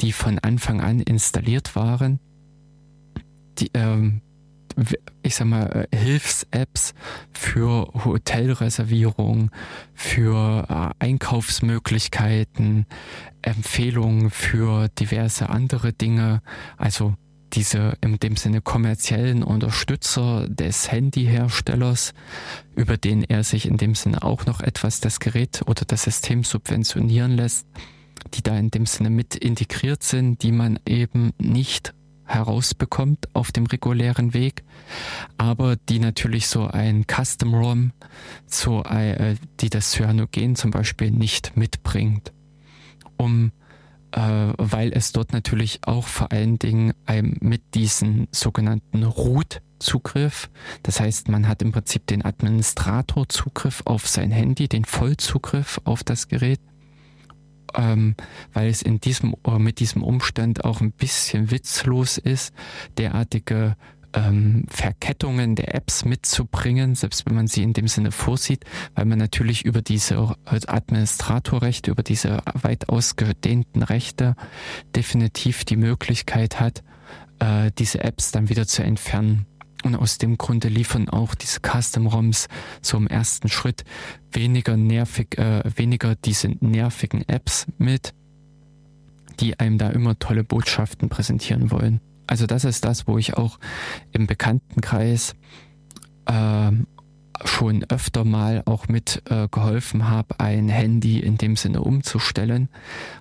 Speaker 1: die von Anfang an installiert waren. Die, ähm, ich sag mal, äh, Hilfs-Apps für Hotelreservierung, für äh, Einkaufsmöglichkeiten, Empfehlungen für diverse andere Dinge. Also diese in dem Sinne kommerziellen Unterstützer des Handyherstellers, über den er sich in dem Sinne auch noch etwas das Gerät oder das System subventionieren lässt, die da in dem Sinne mit integriert sind, die man eben nicht herausbekommt auf dem regulären Weg, aber die natürlich so ein Custom ROM, so äh, die das Cyanogen zum Beispiel nicht mitbringt, um weil es dort natürlich auch vor allen Dingen mit diesen sogenannten Root-Zugriff, das heißt, man hat im Prinzip den Administrator-Zugriff auf sein Handy, den Vollzugriff auf das Gerät, ähm, weil es in diesem, äh, mit diesem Umstand auch ein bisschen witzlos ist, derartige ähm, Verkettungen der Apps mitzubringen, selbst wenn man sie in dem Sinne vorsieht, weil man natürlich über diese Administratorrechte, über diese weit ausgedehnten Rechte definitiv die Möglichkeit hat, äh, diese Apps dann wieder zu entfernen. Und aus dem Grunde liefern auch diese Custom-ROMs so im ersten Schritt weniger nervig, äh, weniger diese nervigen Apps mit, die einem da immer tolle Botschaften präsentieren wollen. Also das ist das, wo ich auch im Bekanntenkreis äh, schon öfter mal auch mit äh, geholfen habe, ein Handy in dem Sinne umzustellen,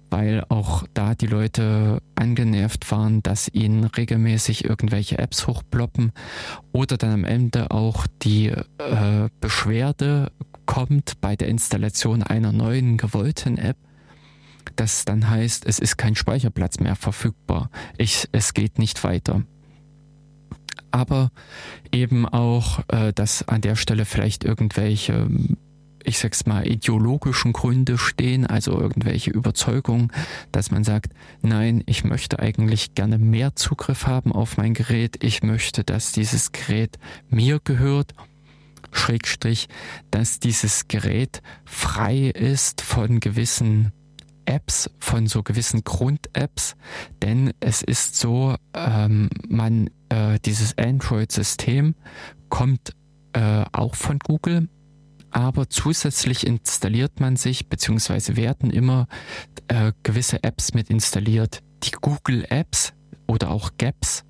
Speaker 1: weil auch da die Leute angenervt waren, dass ihnen regelmäßig irgendwelche Apps hochploppen oder dann am Ende auch die äh, Beschwerde kommt bei der Installation einer neuen gewollten App, das dann heißt, es ist kein Speicherplatz mehr verfügbar. Ich, es geht nicht weiter. Aber eben auch, äh, dass an der Stelle vielleicht irgendwelche, ich sag's mal, ideologischen Gründe stehen, also irgendwelche Überzeugungen, dass man sagt, nein, ich möchte eigentlich gerne mehr Zugriff haben auf mein Gerät. Ich möchte, dass dieses Gerät mir gehört. Schrägstrich, dass dieses Gerät frei ist von gewissen Apps, von so gewissen Grund-Apps, denn es ist so, ähm, man, äh, dieses Android-System kommt äh, auch von Google, aber zusätzlich installiert man sich, beziehungsweise werden immer äh, gewisse Apps mit installiert. Die Google Apps oder auch Gaps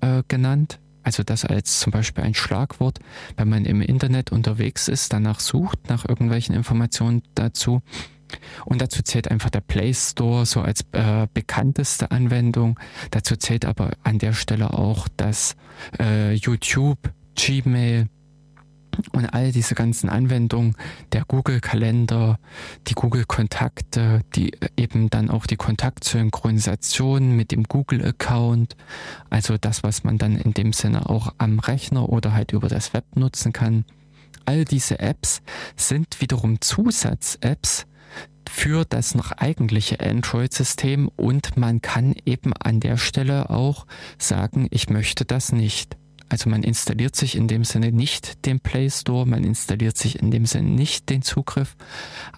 Speaker 1: äh, genannt, also das als zum Beispiel ein Schlagwort, wenn man im Internet unterwegs ist, danach sucht, nach irgendwelchen Informationen dazu, und dazu zählt einfach der Play Store so als äh, bekannteste Anwendung. Dazu zählt aber an der Stelle auch das äh, YouTube, Gmail und all diese ganzen Anwendungen, der Google Kalender, die Google Kontakte, die eben dann auch die Kontaktsynchronisation mit dem Google Account, also das, was man dann in dem Sinne auch am Rechner oder halt über das Web nutzen kann all diese Apps sind wiederum Zusatz-Apps für das noch eigentliche Android-System und man kann eben an der Stelle auch sagen, ich möchte das nicht. Also man installiert sich in dem Sinne nicht den Play Store, man installiert sich in dem Sinne nicht den Zugriff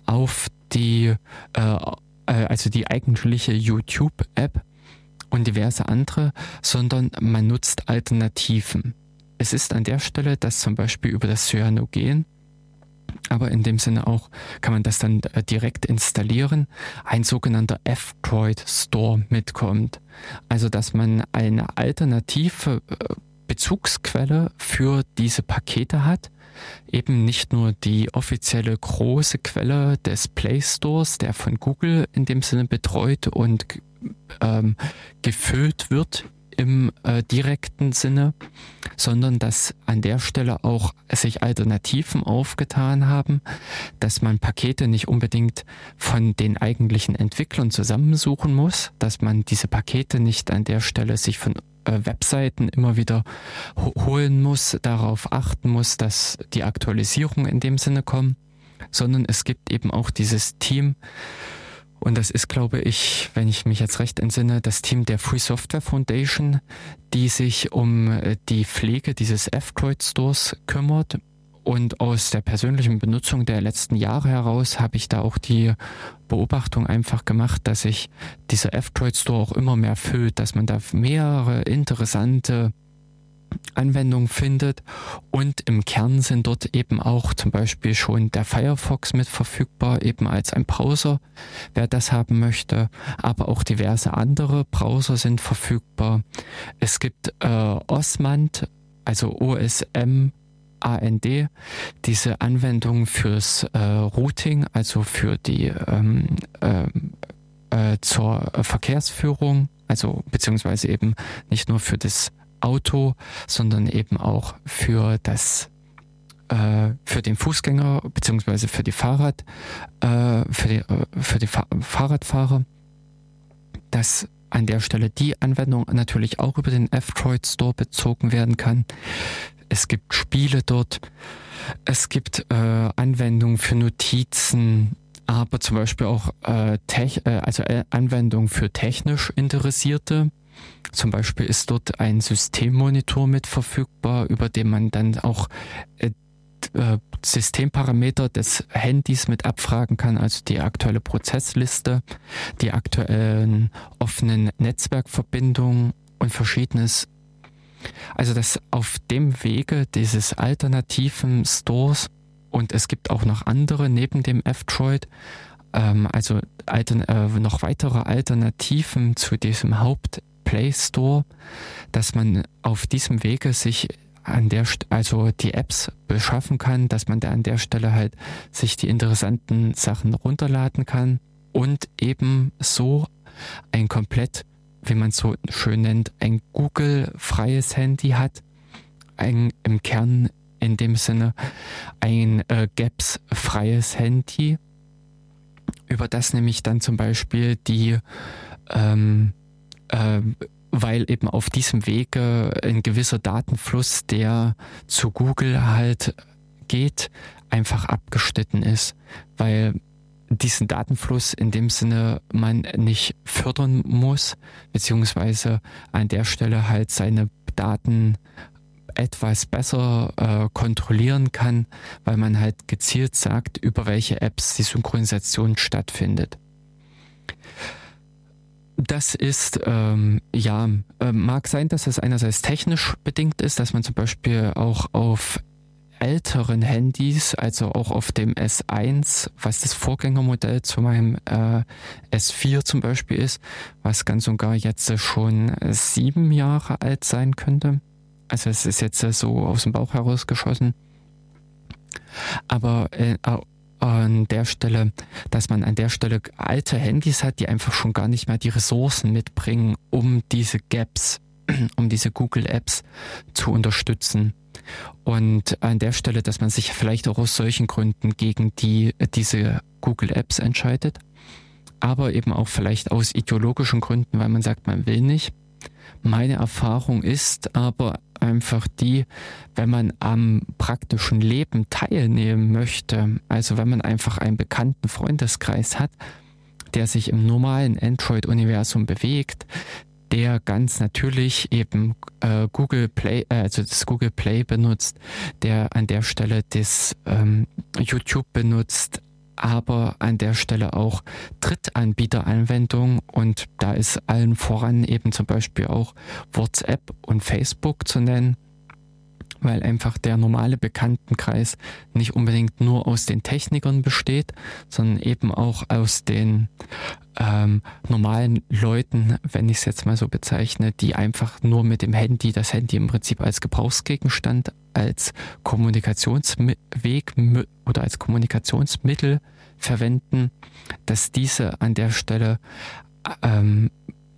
Speaker 1: auf die, äh, äh also die eigentliche YouTube-App und diverse andere, sondern man nutzt Alternativen. Es ist an der Stelle, dass zum Beispiel über das Cyanogen, aber in dem Sinne auch kann man das dann äh, direkt installieren, ein sogenannter F-Droid Store mitkommt. Also dass man eine alternative äh, Bezugsquelle für diese Pakete hat. Eben nicht nur die offizielle große Quelle des Play Stores, der von Google in dem Sinne betreut und ähm, gefüllt wird im äh, direkten Sinne, sondern dass an der Stelle auch sich Alternativen aufgetan haben, dass man Pakete nicht unbedingt von den eigentlichen Entwicklern zusammensuchen muss, dass man diese Pakete nicht an der Stelle sich von äh, Webseiten immer wieder holen muss, darauf achten muss, dass die Aktualisierungen in dem Sinne kommen, sondern es gibt eben auch dieses Team, und das ist, glaube ich, wenn ich mich jetzt recht entsinne, das Team der Free Software Foundation, die sich um äh, die Pflege dieses F-Droid Stores kümmert. Und aus der persönlichen Benutzung der letzten Jahre heraus habe ich da auch die Beobachtung einfach gemacht, dass sich dieser F-Droid Store auch immer mehr füllt, dass man da mehrere interessante Anwendung findet und im Kern sind dort eben auch zum Beispiel schon der Firefox mit verfügbar, eben als ein Browser, wer das haben möchte, aber auch diverse andere Browser sind verfügbar. Es gibt äh, Osmand, also OSM AND, diese Anwendung fürs äh, Routing, also für die ähm, äh, äh, zur Verkehrsführung, also beziehungsweise eben nicht nur für das Auto, sondern eben auch für das äh, für den Fußgänger beziehungsweise für die Fahrrad äh, für die, äh, für die Fa Fahrradfahrer, dass an der Stelle die Anwendung natürlich auch über den F-Droid Store bezogen werden kann. Es gibt Spiele dort, es gibt Anwendungen für Notizen, aber zum Beispiel auch also Anwendungen für technisch Interessierte zum Beispiel ist dort ein Systemmonitor mit verfügbar, über den man dann auch äh, äh, Systemparameter des Handys mit abfragen kann, also die aktuelle Prozessliste, die aktuellen offenen Netzwerkverbindungen und verschiedenes. Also dass auf dem Wege dieses alternativen Stores und es gibt auch noch andere neben dem F-Droid, ähm, also altern äh, noch weitere Alternativen zu diesem Haupt Play Store, dass man auf diesem Wege sich an der, also die Apps beschaffen kann, dass man da an der Stelle halt sich die interessanten Sachen runterladen kann und eben so ein komplett, wie man es so schön nennt, ein Google-freies Handy hat, ein im Kern in dem Sinne ein äh, Gaps-freies Handy, über das nämlich dann zum Beispiel die ähm, äh, weil eben auf diesem Wege ein gewisser Datenfluss, der zu Google halt geht, einfach abgeschnitten ist, weil diesen Datenfluss in dem Sinne man nicht fördern muss, beziehungsweise an der Stelle halt seine Daten etwas besser äh, kontrollieren kann, weil man halt gezielt sagt, über welche Apps die Synchronisation stattfindet. Das ist, ähm, ja, äh, mag sein, dass es einerseits technisch bedingt ist, dass man zum Beispiel auch auf älteren Handys, also auch auf dem S1, was das Vorgängermodell zu meinem äh, S4 zum Beispiel ist, was ganz und gar jetzt schon sieben Jahre alt sein könnte. Also es ist jetzt so aus dem Bauch herausgeschossen. Aber äh, an der Stelle, dass man an der Stelle alte Handys hat, die einfach schon gar nicht mehr die Ressourcen mitbringen, um diese Gaps, <clears throat> um diese Google Apps zu unterstützen. Und an der Stelle, dass man sich vielleicht auch aus solchen Gründen gegen die, diese Google Apps entscheidet, aber eben auch vielleicht aus ideologischen Gründen, weil man sagt, man will nicht. Meine Erfahrung ist aber einfach die, wenn man am praktischen Leben teilnehmen möchte, also wenn man einfach einen bekannten Freundeskreis hat, der sich im normalen Android-Universum bewegt, der ganz natürlich eben äh, Google Play, äh, also das Google Play benutzt, der an der Stelle das ähm, YouTube benutzt, aber an der Stelle auch Drittanbieteranwendungen und da ist allen voran eben zum Beispiel auch WhatsApp und Facebook zu nennen weil einfach der normale Bekanntenkreis nicht unbedingt nur aus den Technikern besteht, sondern eben auch aus den ähm, normalen Leuten, wenn ich es jetzt mal so bezeichne, die einfach nur mit dem Handy, das Handy im Prinzip als Gebrauchsgegenstand, als Kommunikationsweg oder als Kommunikationsmittel verwenden, dass diese an der Stelle ähm,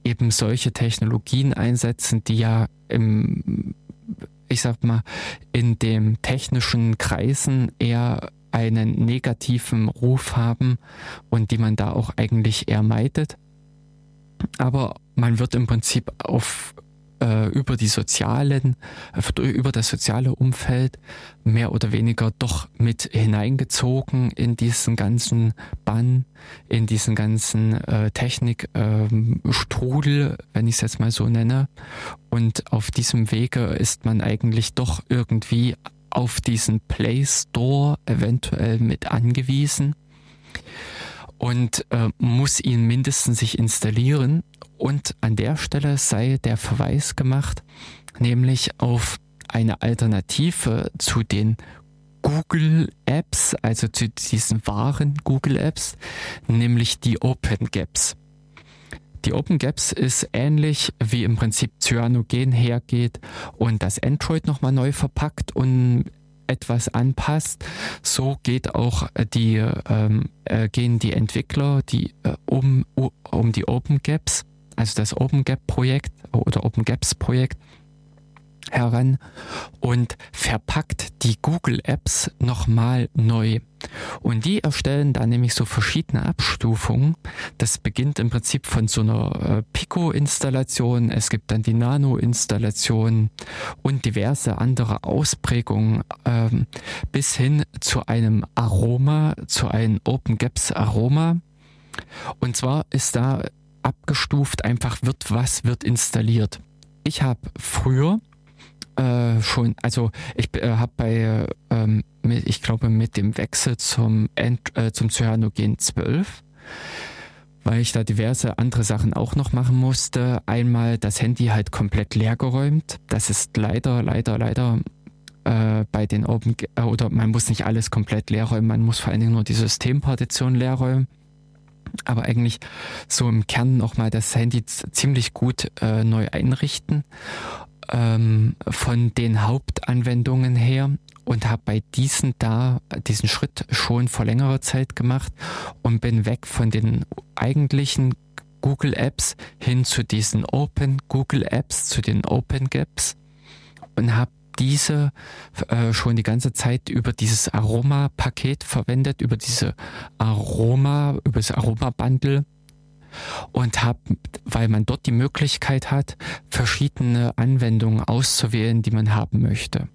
Speaker 1: eben solche Technologien einsetzen, die ja im ich sag mal, in dem technischen Kreisen eher einen negativen Ruf haben und die man da auch eigentlich eher meidet. Aber man wird im Prinzip auf äh, über die sozialen, äh, über das soziale Umfeld mehr oder weniger doch mit hineingezogen in diesen ganzen Bann, in diesen ganzen äh, Technikstrudel, ähm, wenn ich es jetzt mal so nenne. Und auf diesem Wege ist man eigentlich doch irgendwie auf diesen Play Store eventuell mit angewiesen und äh, muss ihn mindestens sich installieren. Und an der Stelle sei der Verweis gemacht, nämlich auf eine Alternative zu den Google Apps, also zu diesen wahren Google Apps, nämlich die Open Gaps. Die Open Gaps ist ähnlich wie im Prinzip Cyanogen hergeht und das Android nochmal neu verpackt und etwas anpasst, so geht auch die, ähm, äh, gehen die Entwickler die, äh, um, um die Open Gaps, also das Open Gap Projekt oder Open Gaps Projekt heran und verpackt die Google Apps nochmal neu. Und die erstellen da nämlich so verschiedene Abstufungen. Das beginnt im Prinzip von so einer äh, Pico-Installation, es gibt dann die Nano-Installation und diverse andere Ausprägungen ähm, bis hin zu einem Aroma, zu einem OpenGaps Aroma. Und zwar ist da abgestuft einfach wird was wird installiert. Ich habe früher äh, schon, also ich äh, habe bei, ähm, ich glaube mit dem Wechsel zum, äh, zum Cyanogen 12, weil ich da diverse andere Sachen auch noch machen musste, einmal das Handy halt komplett leer geräumt. Das ist leider, leider, leider äh, bei den Open, äh, oder man muss nicht alles komplett leer räumen, man muss vor allen Dingen nur die Systempartition leer räumen aber eigentlich so im Kern nochmal das Handy ziemlich gut äh, neu einrichten ähm, von den Hauptanwendungen her und habe bei diesen da diesen Schritt schon vor längerer Zeit gemacht und bin weg von den eigentlichen Google Apps hin zu diesen Open Google Apps, zu den Open Gaps und habe diese äh, schon die ganze Zeit über dieses Aroma-Paket verwendet, über diese Aroma, über das Aroma-Bundle und habe, weil man dort die Möglichkeit hat, verschiedene Anwendungen auszuwählen, die man haben möchte.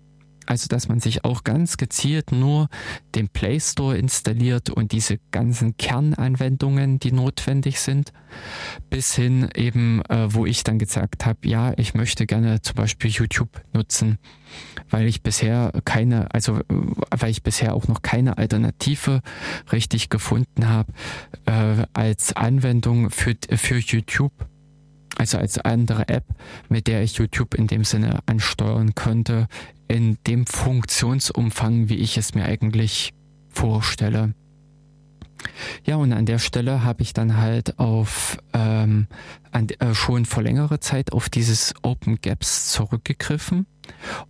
Speaker 1: Also, dass man sich auch ganz gezielt nur den Play Store installiert und diese ganzen Kernanwendungen, die notwendig sind, bis hin eben, äh, wo ich dann gesagt habe, ja, ich möchte gerne zum Beispiel YouTube nutzen, weil ich bisher keine, also weil ich bisher auch noch keine Alternative richtig gefunden habe äh, als Anwendung für, für YouTube also als andere App, mit der ich YouTube in dem Sinne ansteuern könnte, in dem Funktionsumfang, wie ich es mir eigentlich vorstelle. Ja, und an der Stelle habe ich dann halt auf ähm, an, äh, schon vor längerer Zeit auf dieses Open Gaps zurückgegriffen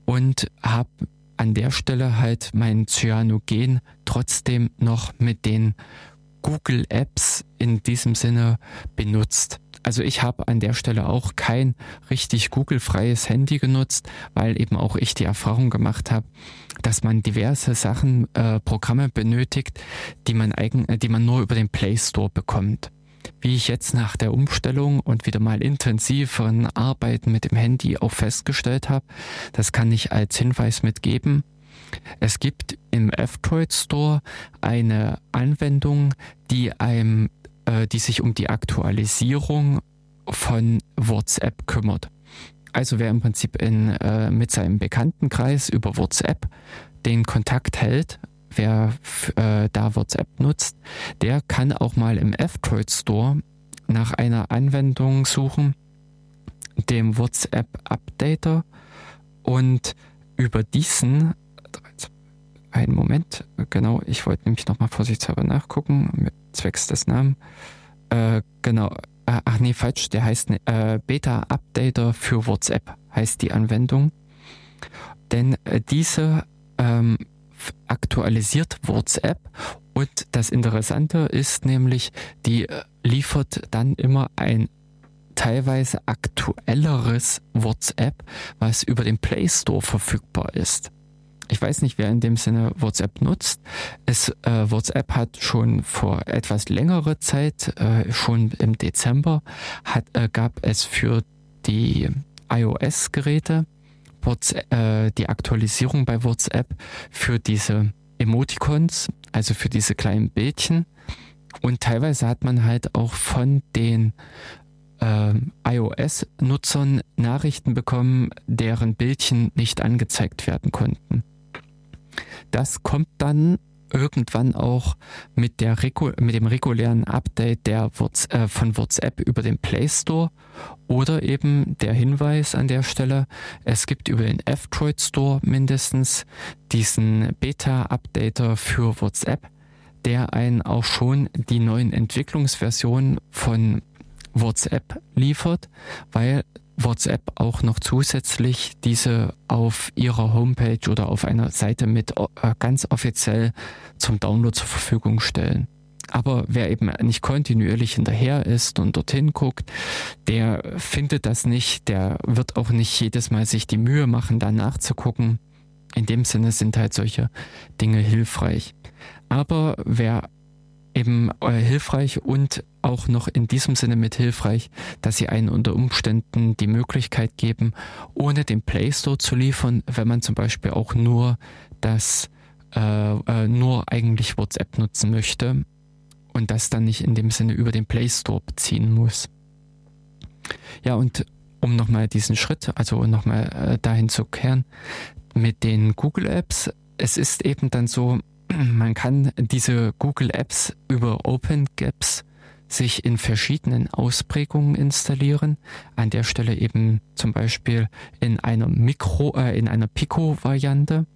Speaker 1: und habe an der Stelle halt mein Cyanogen trotzdem noch mit den Google Apps in diesem Sinne benutzt. Also ich habe an der Stelle auch kein richtig Google-freies Handy genutzt, weil eben auch ich die Erfahrung gemacht habe, dass man diverse Sachen, äh, Programme benötigt, die man eigen, äh, die man nur über den Play Store bekommt. wie ich jetzt nach der Umstellung und wieder mal intensiveren Arbeiten mit dem Handy auch festgestellt habe, das kann ich als Hinweis mitgeben. Es gibt im F-Droid Store eine Anwendung, die einem, die sich um die Aktualisierung von WhatsApp kümmert. Also wer im Prinzip in, äh, mit seinem Bekanntenkreis über WhatsApp den Kontakt hält, wer äh, da WhatsApp nutzt, der kann auch mal im F-Droid Store nach einer Anwendung suchen, dem WhatsApp Updater und über diesen einen Moment, genau, ich wollte nämlich nochmal vorsichtshalber nachgucken, zwecks des Namens. Äh, genau, äh, ach nee, falsch, der heißt äh, Beta Updater für WhatsApp, heißt die Anwendung. Denn äh, diese ähm, aktualisiert WhatsApp und das Interessante ist nämlich, die äh, liefert dann immer ein teilweise aktuelleres WhatsApp, was über den Play Store verfügbar ist. Ich weiß nicht, wer in dem Sinne WhatsApp nutzt. Es, äh, WhatsApp hat schon vor etwas längerer Zeit, äh, schon im Dezember, hat, äh, gab es für die iOS-Geräte äh, die Aktualisierung bei WhatsApp für diese Emoticons, also für diese kleinen Bildchen. Und teilweise hat man halt auch von den äh, iOS-Nutzern Nachrichten bekommen, deren Bildchen nicht angezeigt werden konnten. Das kommt dann irgendwann auch mit, der mit dem regulären Update der äh, von WhatsApp über den Play Store. Oder eben der Hinweis an der Stelle, es gibt über den F-Droid Store mindestens diesen Beta-Updater für WhatsApp, der einen auch schon die neuen Entwicklungsversionen von WhatsApp liefert, weil WhatsApp auch noch zusätzlich diese auf ihrer Homepage oder auf einer Seite mit äh, ganz offiziell zum Download zur Verfügung stellen. Aber wer eben nicht kontinuierlich hinterher ist und dorthin guckt, der findet das nicht, der wird auch nicht jedes Mal sich die Mühe machen, da nachzugucken. In dem Sinne sind halt solche Dinge hilfreich. Aber wer eben äh, hilfreich und auch noch in diesem Sinne mit hilfreich, dass sie einen unter Umständen die Möglichkeit geben, ohne den Play Store zu liefern, wenn man zum Beispiel auch nur das äh, äh, nur eigentlich WhatsApp nutzen möchte und das dann nicht in dem Sinne über den Play Store beziehen muss. Ja, und um nochmal diesen Schritt, also nochmal äh, dahin zu kehren, mit den Google Apps, es ist eben dann so, man kann diese Google Apps über OpenGapps sich in verschiedenen Ausprägungen installieren. An der Stelle eben zum Beispiel in einer Mikro, äh, in einer Pico-Variante,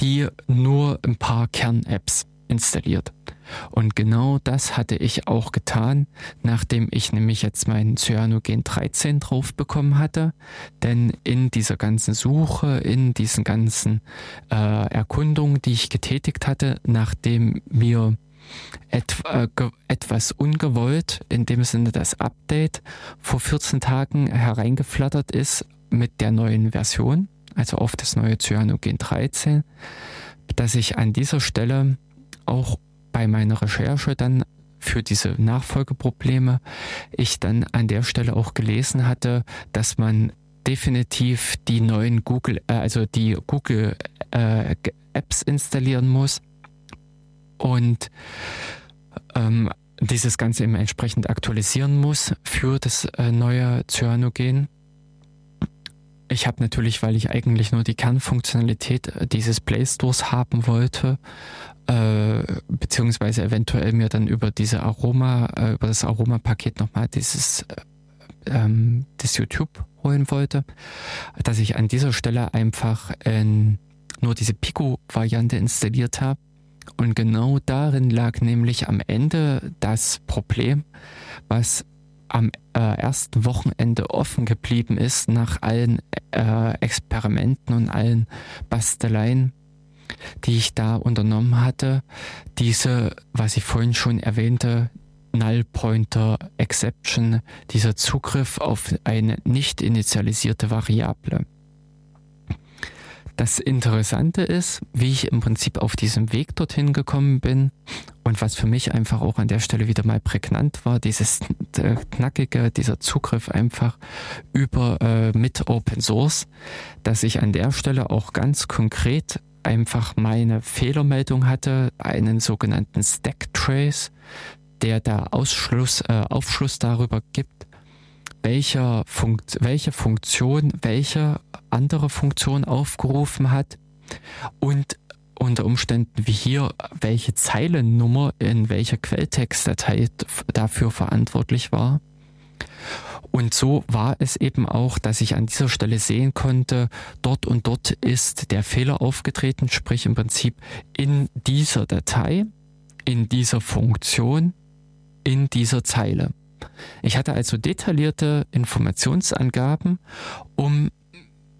Speaker 1: die nur ein paar Kern-Apps installiert. Und genau das hatte ich auch getan, nachdem ich nämlich jetzt mein Cyanogen 13 drauf bekommen hatte. Denn in dieser ganzen Suche, in diesen ganzen äh, Erkundungen, die ich getätigt hatte, nachdem mir et, äh, etwas ungewollt, in dem Sinne das Update vor 14 Tagen hereingeflattert ist mit der neuen Version, also auf das neue Cyanogen 13, dass ich an dieser Stelle auch bei meiner Recherche dann für diese Nachfolgeprobleme ich dann an der Stelle auch gelesen hatte, dass man definitiv die neuen Google, äh, also die Google äh, Apps installieren muss und ähm, dieses Ganze eben entsprechend aktualisieren muss für das äh, neue Cyanogen. Ich habe natürlich, weil ich eigentlich nur die Kernfunktionalität äh, dieses Play Stores haben wollte, äh, beziehungsweise eventuell mir dann über diese Aroma, äh, über das Aroma-Paket nochmal dieses äh, ähm, das YouTube holen wollte, dass ich an dieser Stelle einfach in, nur diese Pico-Variante installiert habe. Und genau darin lag nämlich am Ende das Problem, was am äh, ersten Wochenende offen geblieben ist nach allen äh, Experimenten und allen Basteleien, die ich da unternommen hatte, diese, was ich vorhin schon erwähnte, Null Pointer Exception, dieser Zugriff auf eine nicht initialisierte Variable. Das Interessante ist, wie ich im Prinzip auf diesem Weg dorthin gekommen bin und was für mich einfach auch an der Stelle wieder mal prägnant war, dieses äh, knackige, dieser Zugriff einfach über äh, mit Open Source, dass ich an der Stelle auch ganz konkret einfach meine Fehlermeldung hatte, einen sogenannten Stack Trace, der da Ausschluss, äh, Aufschluss darüber gibt, welcher Funkt, welche Funktion welche andere Funktion aufgerufen hat und unter Umständen wie hier, welche Zeilennummer in welcher Quelltextdatei dafür verantwortlich war. Und so war es eben auch, dass ich an dieser Stelle sehen konnte, dort und dort ist der Fehler aufgetreten, sprich im Prinzip in dieser Datei, in dieser Funktion, in dieser Zeile. Ich hatte also detaillierte Informationsangaben, um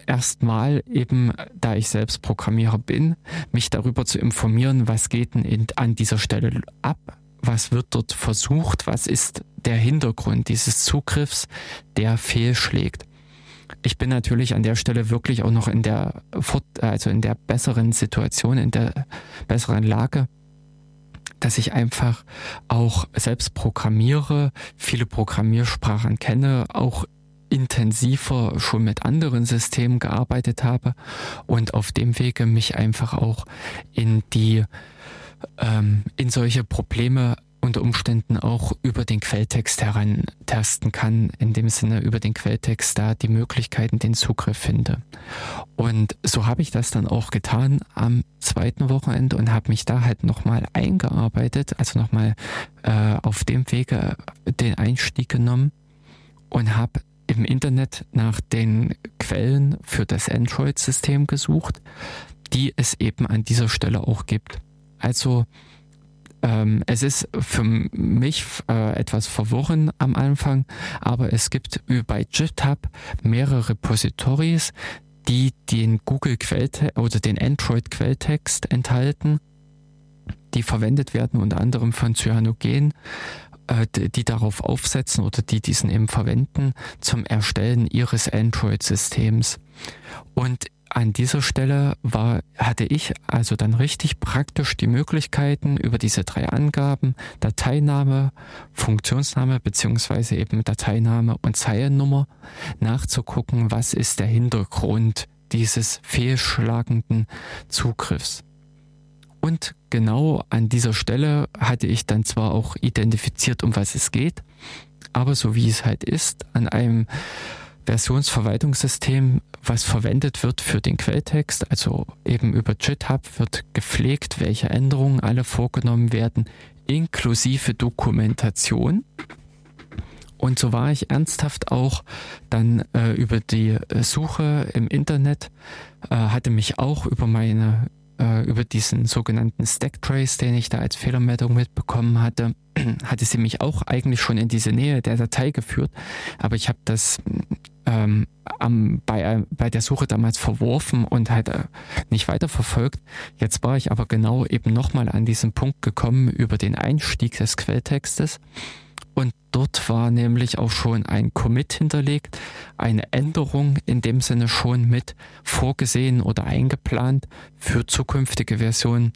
Speaker 1: erstmal eben, da ich selbst Programmierer bin, mich darüber zu informieren, was geht denn an dieser Stelle ab, was wird dort versucht, was ist der Hintergrund dieses Zugriffs, der fehlschlägt. Ich bin natürlich an der Stelle wirklich auch noch in der, also in der besseren Situation, in der besseren Lage, dass ich einfach auch selbst programmiere, viele Programmiersprachen kenne, auch intensiver schon mit anderen Systemen gearbeitet habe und auf dem Wege mich einfach auch in die ähm, in solche Probleme unter Umständen auch über den Quelltext herantasten kann, in dem Sinne über den Quelltext da die Möglichkeiten, den Zugriff finde. Und so habe ich das dann auch getan am zweiten Wochenende und habe mich da halt nochmal eingearbeitet, also nochmal äh, auf dem Wege den Einstieg genommen und habe im Internet nach den Quellen für das Android-System gesucht, die es eben an dieser Stelle auch gibt. Also ähm, es ist für mich äh, etwas verworren am Anfang, aber es gibt bei GitHub mehrere Repositories, die den Google Quelltext oder den Android Quelltext enthalten, die verwendet werden unter anderem von Cyanogen, äh, die darauf aufsetzen oder die diesen eben verwenden zum Erstellen ihres Android-Systems. Und an dieser Stelle war, hatte ich also dann richtig praktisch die Möglichkeiten über diese drei Angaben, Dateiname, Funktionsname beziehungsweise eben Dateiname und Zeilennummer nachzugucken, was ist der Hintergrund dieses fehlschlagenden Zugriffs. Und genau an dieser Stelle hatte ich dann zwar auch identifiziert, um was es geht, aber so wie es halt ist, an einem Versionsverwaltungssystem, was verwendet wird für den Quelltext, also eben über GitHub wird gepflegt, welche Änderungen alle vorgenommen werden, inklusive Dokumentation. Und so war ich ernsthaft auch dann äh, über die Suche im Internet, äh, hatte mich auch über meine äh, über diesen sogenannten Stack Trace, den ich da als Fehlermeldung mitbekommen hatte, <clears throat> hatte sie mich auch eigentlich schon in diese Nähe der Datei geführt. Aber ich habe das ähm, am, bei, äh, bei der Suche damals verworfen und halt äh, nicht weiterverfolgt. Jetzt war ich aber genau eben nochmal an diesen Punkt gekommen über den Einstieg des Quelltextes. Und dort war nämlich auch schon ein Commit hinterlegt, eine Änderung in dem Sinne schon mit vorgesehen oder eingeplant für zukünftige Versionen,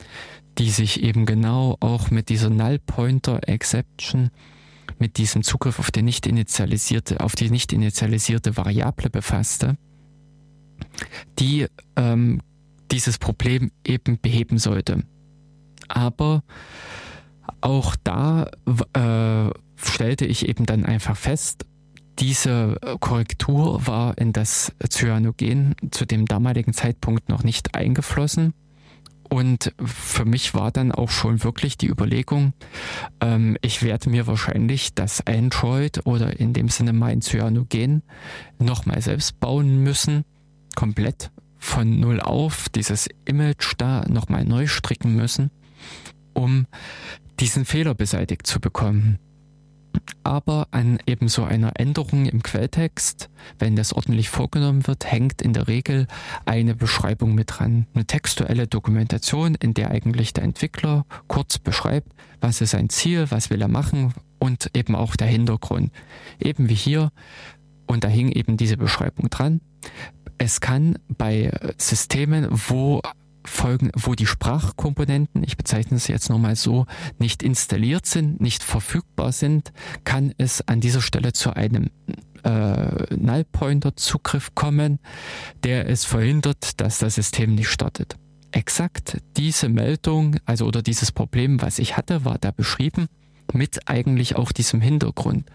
Speaker 1: die sich eben genau auch mit dieser Null Pointer Exception mit diesem Zugriff auf die nicht initialisierte, auf die nicht initialisierte Variable befasste, die ähm, dieses Problem eben beheben sollte. Aber auch da äh, stellte ich eben dann einfach fest, diese Korrektur war in das Cyanogen zu dem damaligen Zeitpunkt noch nicht eingeflossen. Und für mich war dann auch schon wirklich die Überlegung, ähm, ich werde mir wahrscheinlich das Android oder in dem Sinne mein Cyanogen nochmal selbst bauen müssen, komplett von null auf, dieses Image da nochmal neu stricken müssen, um diesen Fehler beseitigt zu bekommen aber an eben so einer Änderung im Quelltext, wenn das ordentlich vorgenommen wird, hängt in der Regel eine Beschreibung mit dran. Eine textuelle Dokumentation, in der eigentlich der Entwickler kurz beschreibt, was ist sein Ziel, was will er machen und eben auch der Hintergrund. Eben wie hier. Und da hing eben diese Beschreibung dran. es kann bei Systemen, wo folgen, wo die Sprachkomponenten, ich bezeichne es jetzt nur mal so, nicht installiert sind, nicht verfügbar sind, kann es an dieser Stelle zu einem äh, Null-Pointer-Zugriff kommen, der es verhindert, dass das System nicht startet. Exakt diese Meldung, also oder dieses Problem, was ich hatte, war da beschrieben mit eigentlich auch diesem Hintergrund.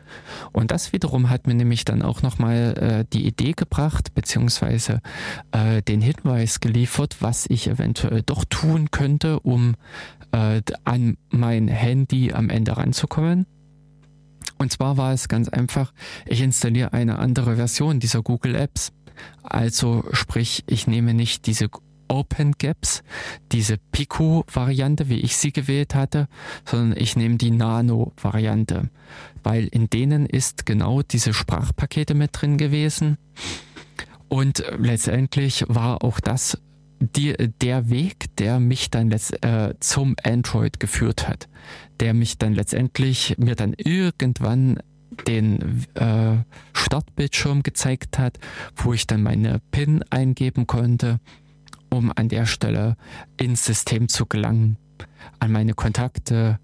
Speaker 1: Und das wiederum hat mir nämlich dann auch nochmal äh, die Idee gebracht, beziehungsweise äh, den Hinweis geliefert, was ich eventuell doch tun könnte, um äh, an mein Handy am Ende ranzukommen. Und zwar war es ganz einfach, ich installiere eine andere Version dieser Google Apps. Also sprich, ich nehme nicht diese Open Gaps, diese Pico-Variante, wie ich sie gewählt hatte, sondern ich nehme die Nano-Variante, weil in denen ist genau diese Sprachpakete mit drin gewesen. Und letztendlich war auch das die, der Weg, der mich dann letzt, äh, zum Android geführt hat, der mich dann letztendlich mir dann irgendwann den äh, Startbildschirm gezeigt hat, wo ich dann meine PIN eingeben konnte um an der Stelle ins System zu gelangen, an meine Kontakte,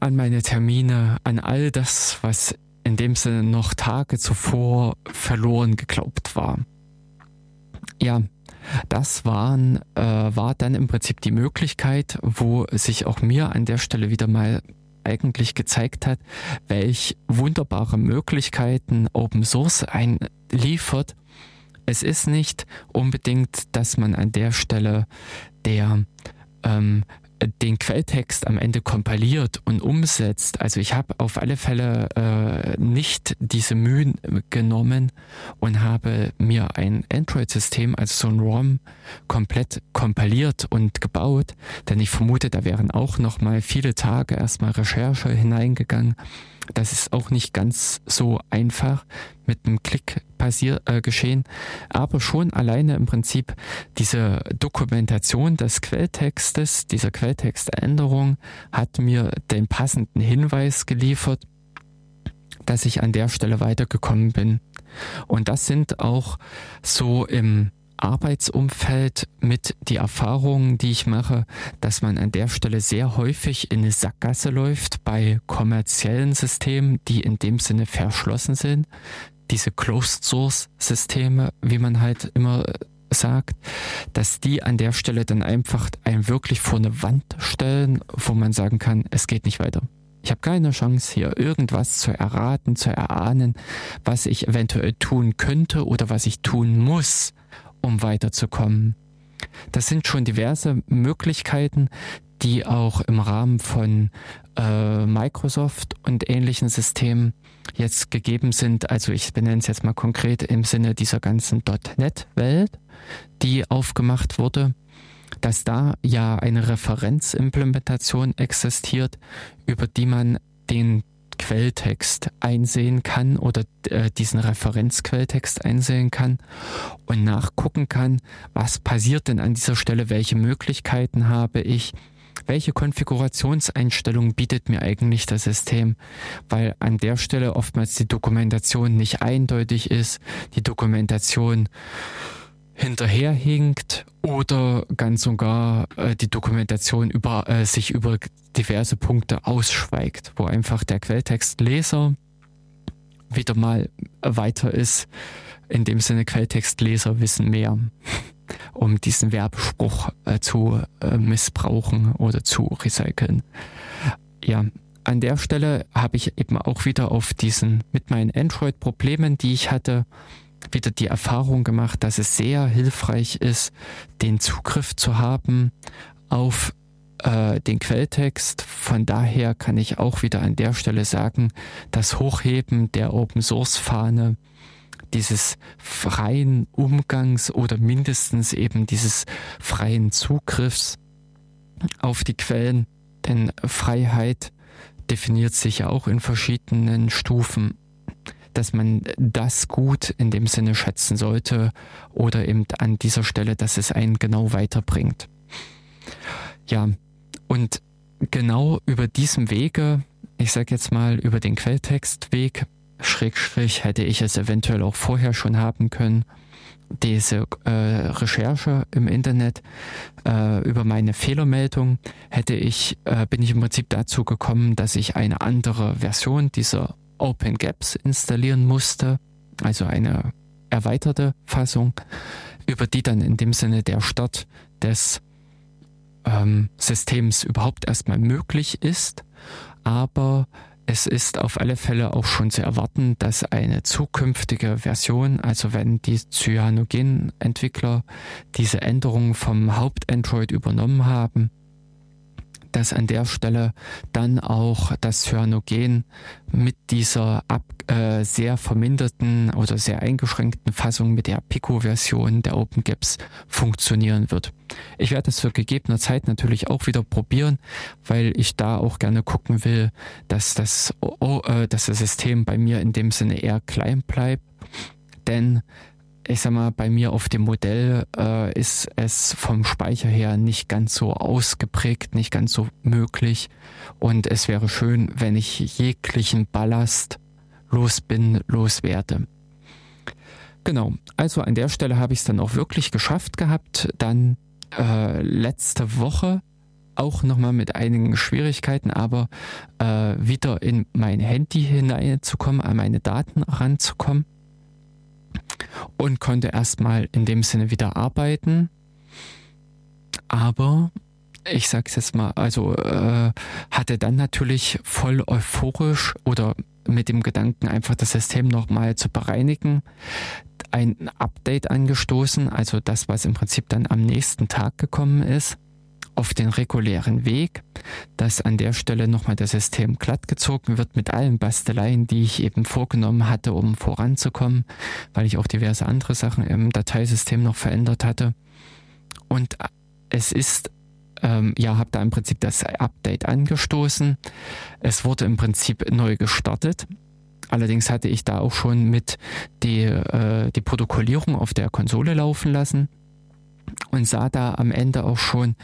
Speaker 1: an meine Termine, an all das, was in dem Sinne noch Tage zuvor verloren geglaubt war. Ja, das waren, äh, war dann im Prinzip die Möglichkeit, wo sich auch mir an der Stelle wieder mal eigentlich gezeigt hat, welch wunderbare Möglichkeiten Open Source einliefert, es ist nicht unbedingt, dass man an der Stelle der ähm, den Quelltext am Ende kompiliert und umsetzt. Also ich habe auf alle Fälle äh, nicht diese Mühen genommen und habe mir ein Android-System, also so ein ROM, komplett kompiliert und gebaut, denn ich vermute, da wären auch noch mal viele Tage erstmal Recherche hineingegangen. Das ist auch nicht ganz so einfach mit einem Klick passier, äh, geschehen, aber schon alleine im Prinzip diese Dokumentation des Quelltextes, dieser Quelltextänderung hat mir den passenden Hinweis geliefert, dass ich an der Stelle weitergekommen bin. Und das sind auch so im Arbeitsumfeld mit die Erfahrungen, die ich mache, dass man an der Stelle sehr häufig in eine Sackgasse läuft bei kommerziellen Systemen, die in dem Sinne verschlossen sind. Diese Closed Source Systeme, wie man halt immer sagt, dass die an der Stelle dann einfach einen wirklich vor eine Wand stellen, wo man sagen kann, es geht nicht weiter. Ich habe keine Chance hier irgendwas zu erraten, zu erahnen, was ich eventuell tun könnte oder was ich tun muss, um weiterzukommen. Das sind schon diverse Möglichkeiten, die auch im Rahmen von äh, Microsoft und ähnlichen Systemen jetzt gegeben sind. Also ich benenne es jetzt mal konkret im Sinne dieser ganzen .NET-Welt, die aufgemacht wurde, dass da ja eine Referenzimplementation existiert, über die man den Quelltext einsehen kann oder äh, diesen Referenzquelltext einsehen kann und nachgucken kann, was passiert denn an dieser Stelle, welche Möglichkeiten habe ich, welche Konfigurationseinstellungen bietet mir eigentlich das System, weil an der Stelle oftmals die Dokumentation nicht eindeutig ist, die Dokumentation hinterherhinkt oder ganz sogar äh, die Dokumentation über, äh, sich über diverse Punkte ausschweigt, wo einfach der Quelltextleser wieder mal weiter ist. In dem Sinne Quelltextleser wissen mehr, <laughs> um diesen Werbespruch äh, zu äh, missbrauchen oder zu recyceln. Ja, an der Stelle habe ich eben auch wieder auf diesen, mit meinen Android-Problemen, die ich hatte, wieder die Erfahrung gemacht, dass es sehr hilfreich ist, den Zugriff zu haben auf äh, den Quelltext. Von daher kann ich auch wieder an der Stelle sagen, das Hochheben der Open Source Fahne dieses freien Umgangs oder mindestens eben dieses freien Zugriffs auf die Quellen, denn Freiheit definiert sich ja auch in verschiedenen Stufen dass man das gut in dem Sinne schätzen sollte oder eben an dieser Stelle, dass es einen genau weiterbringt. Ja, und genau über diesem Wege, ich sage jetzt mal über den Quelltextweg, Schrägstrich hätte ich es eventuell auch vorher schon haben können, diese äh, Recherche im Internet äh, über meine Fehlermeldung hätte ich, äh, bin ich im Prinzip dazu gekommen, dass ich eine andere Version dieser Open Gaps installieren musste, also eine erweiterte Fassung, über die dann in dem Sinne der Start des ähm, Systems überhaupt erstmal möglich ist, aber es ist auf alle Fälle auch schon zu erwarten, dass eine zukünftige Version, also wenn die Cyanogen-Entwickler diese Änderungen vom Haupt-Android übernommen haben, dass an der Stelle dann auch das Cyanogen mit dieser ab, äh, sehr verminderten oder sehr eingeschränkten Fassung mit der Pico-Version der OpenGAPS funktionieren wird. Ich werde das für gegebener Zeit natürlich auch wieder probieren, weil ich da auch gerne gucken will, dass das, oh, äh, dass das System bei mir in dem Sinne eher klein bleibt. Denn ich sag mal, bei mir auf dem Modell äh, ist es vom Speicher her nicht ganz so ausgeprägt, nicht ganz so möglich. Und es wäre schön, wenn ich jeglichen Ballast los bin, loswerde. Genau, also an der Stelle habe ich es dann auch wirklich geschafft gehabt. Dann äh, letzte Woche auch nochmal mit einigen Schwierigkeiten, aber äh, wieder in mein Handy hineinzukommen, an meine Daten ranzukommen und konnte erstmal in dem Sinne wieder arbeiten. Aber ich sag's jetzt mal, also äh, hatte dann natürlich voll euphorisch oder mit dem Gedanken, einfach das System nochmal zu bereinigen, ein Update angestoßen, also das, was im Prinzip dann am nächsten Tag gekommen ist auf den regulären Weg, dass an der Stelle nochmal das System glatt gezogen wird mit allen Basteleien, die ich eben vorgenommen hatte, um voranzukommen, weil ich auch diverse andere Sachen im Dateisystem noch verändert hatte. Und es ist, ähm, ja, habe da im Prinzip das Update angestoßen. Es wurde im Prinzip neu gestartet. Allerdings hatte ich da auch schon mit die, äh, die Protokollierung auf der Konsole laufen lassen und sah da am Ende auch schon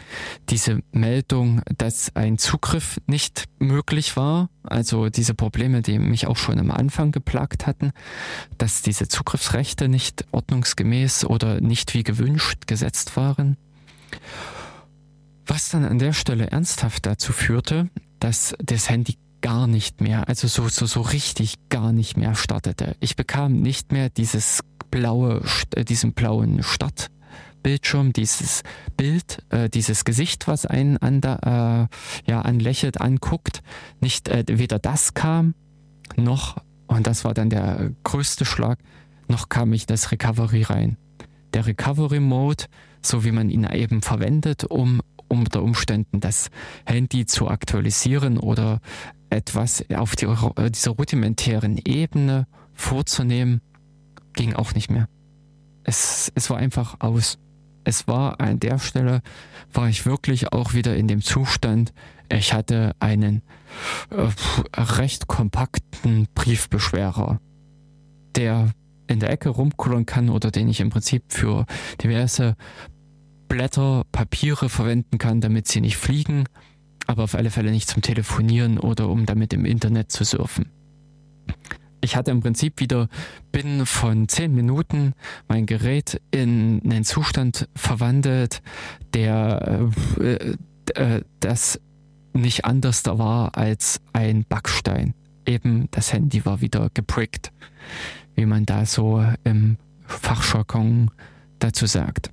Speaker 1: diese Meldung, dass ein Zugriff nicht möglich war. Also diese Probleme, die mich auch schon am Anfang geplagt hatten, dass diese Zugriffsrechte nicht ordnungsgemäß oder nicht wie gewünscht gesetzt waren. Was dann an der Stelle ernsthaft dazu führte, dass das Handy gar nicht mehr, also so, so, so richtig gar nicht mehr startete. Ich bekam nicht mehr dieses blaue, äh, diesen blauen Start Bildschirm, dieses Bild, äh, dieses Gesicht, was einen an da, äh, ja, anlächelt, anguckt, nicht äh, weder das kam, noch, und das war dann der größte Schlag, noch kam ich das Recovery rein. Der Recovery Mode, so wie man ihn eben verwendet, um unter Umständen das Handy zu aktualisieren oder etwas auf die, dieser rudimentären Ebene vorzunehmen, ging auch nicht mehr. Es, es war einfach aus es war an der Stelle, war ich wirklich auch wieder in dem Zustand, ich hatte einen äh, recht kompakten Briefbeschwerer, der in der Ecke rumkullern kann oder den ich im Prinzip für diverse Blätter, Papiere verwenden kann, damit sie nicht fliegen, aber auf alle Fälle nicht zum Telefonieren oder um damit im Internet zu surfen ich hatte im Prinzip wieder binnen von zehn Minuten mein Gerät in einen Zustand verwandelt, der äh, äh, das nicht anders da war als ein Backstein. Eben das Handy war wieder geprickt, wie man da so im Fachjargon dazu sagt.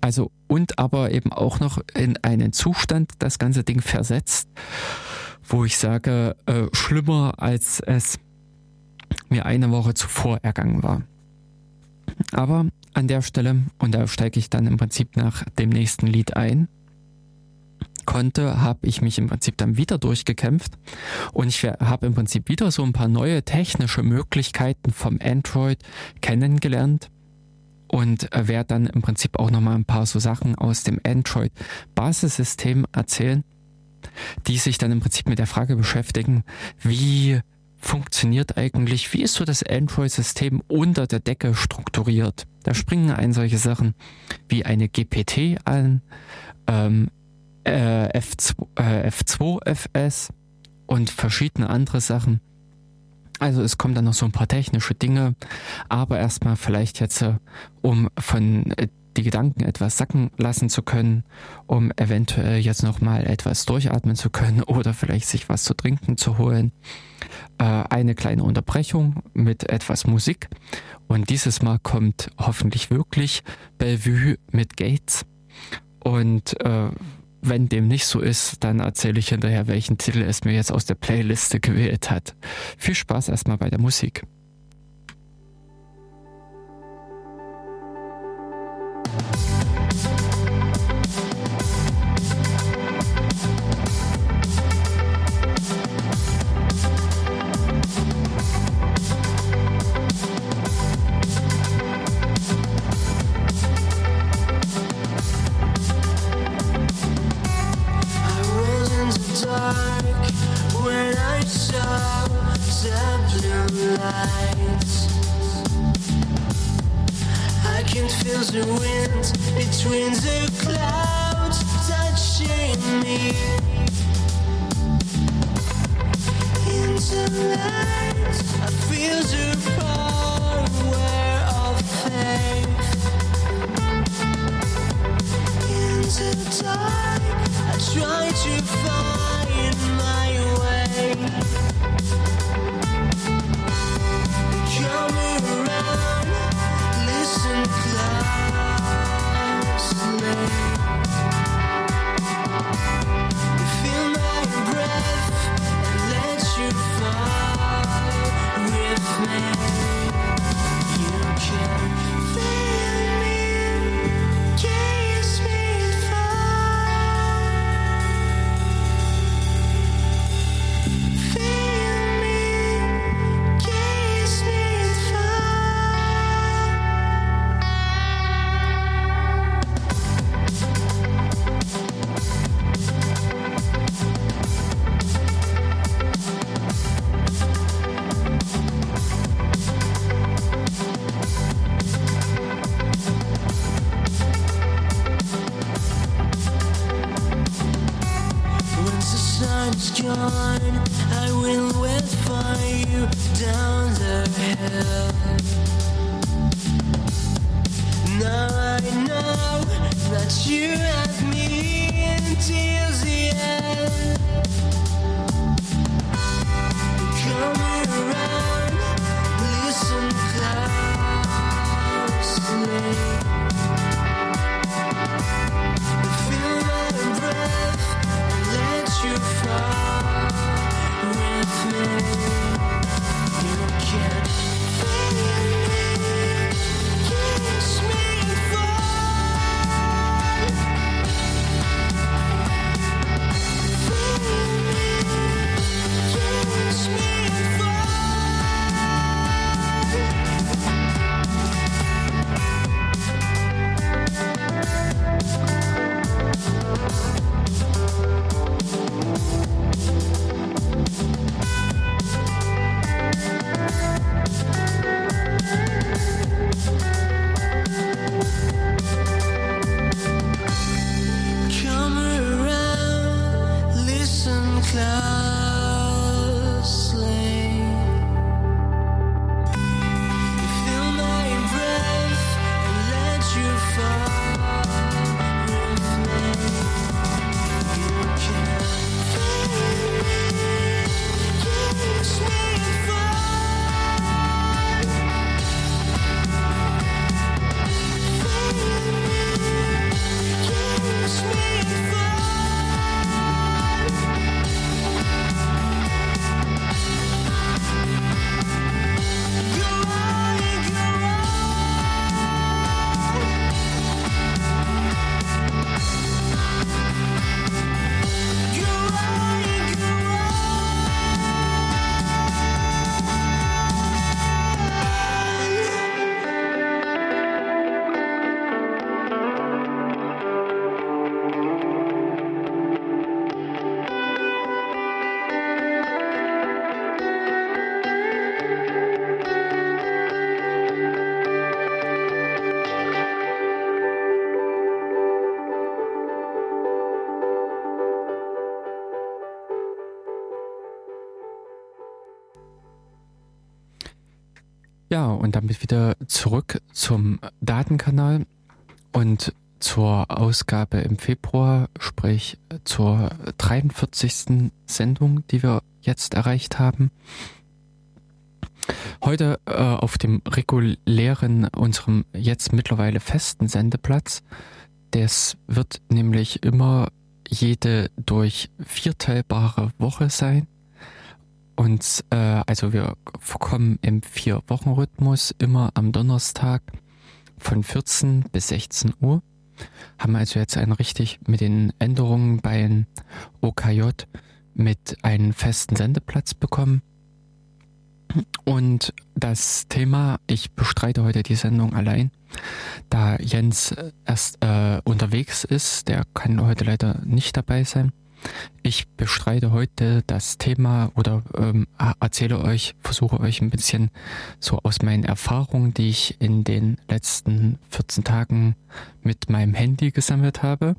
Speaker 1: Also und aber eben auch noch in einen Zustand das ganze Ding versetzt, wo ich sage, äh, schlimmer als es mir eine Woche zuvor ergangen war. Aber an der Stelle, und da steige ich dann im Prinzip nach dem nächsten Lied ein, konnte, habe ich mich im Prinzip dann wieder durchgekämpft und ich habe im Prinzip wieder so ein paar neue technische Möglichkeiten vom Android kennengelernt und werde dann im Prinzip auch nochmal ein paar so Sachen aus dem Android Basissystem erzählen, die sich dann im Prinzip mit der Frage beschäftigen, wie funktioniert eigentlich, wie ist so das Android-System unter der Decke strukturiert? Da springen ein solche Sachen wie eine GPT an, ähm, äh, F2, äh, F2 FS und verschiedene andere Sachen.
Speaker 2: Also es kommen dann noch so ein paar technische Dinge, aber erstmal vielleicht jetzt, äh, um von äh, die Gedanken etwas sacken lassen zu können, um eventuell jetzt noch mal etwas durchatmen zu können <laughs> oder vielleicht sich was zu trinken zu holen. Äh, eine kleine Unterbrechung mit etwas Musik und dieses Mal kommt hoffentlich wirklich Bellevue mit Gates und äh, wenn dem nicht so ist, dann erzähle ich hinterher, welchen Titel es mir jetzt aus der Playliste gewählt hat. Viel Spaß erstmal bei der Musik.
Speaker 1: to die. I try to find my way. Damit wieder zurück zum Datenkanal und zur Ausgabe im Februar, sprich zur 43. Sendung, die wir jetzt erreicht haben. Heute äh, auf dem regulären, unserem jetzt mittlerweile festen Sendeplatz. Das wird nämlich immer jede durch vierteilbare Woche sein. Und äh, also wir kommen im Vier-Wochen-Rhythmus immer am Donnerstag von 14 bis 16 Uhr. Haben also jetzt einen richtig mit den Änderungen bei OKJ mit einem festen Sendeplatz bekommen. Und das Thema, ich bestreite heute die Sendung allein, da Jens erst äh, unterwegs ist, der kann heute leider nicht dabei sein. Ich bestreite heute das Thema oder ähm, erzähle euch, versuche euch ein bisschen so aus meinen Erfahrungen, die ich in den letzten 14 Tagen mit meinem Handy gesammelt habe,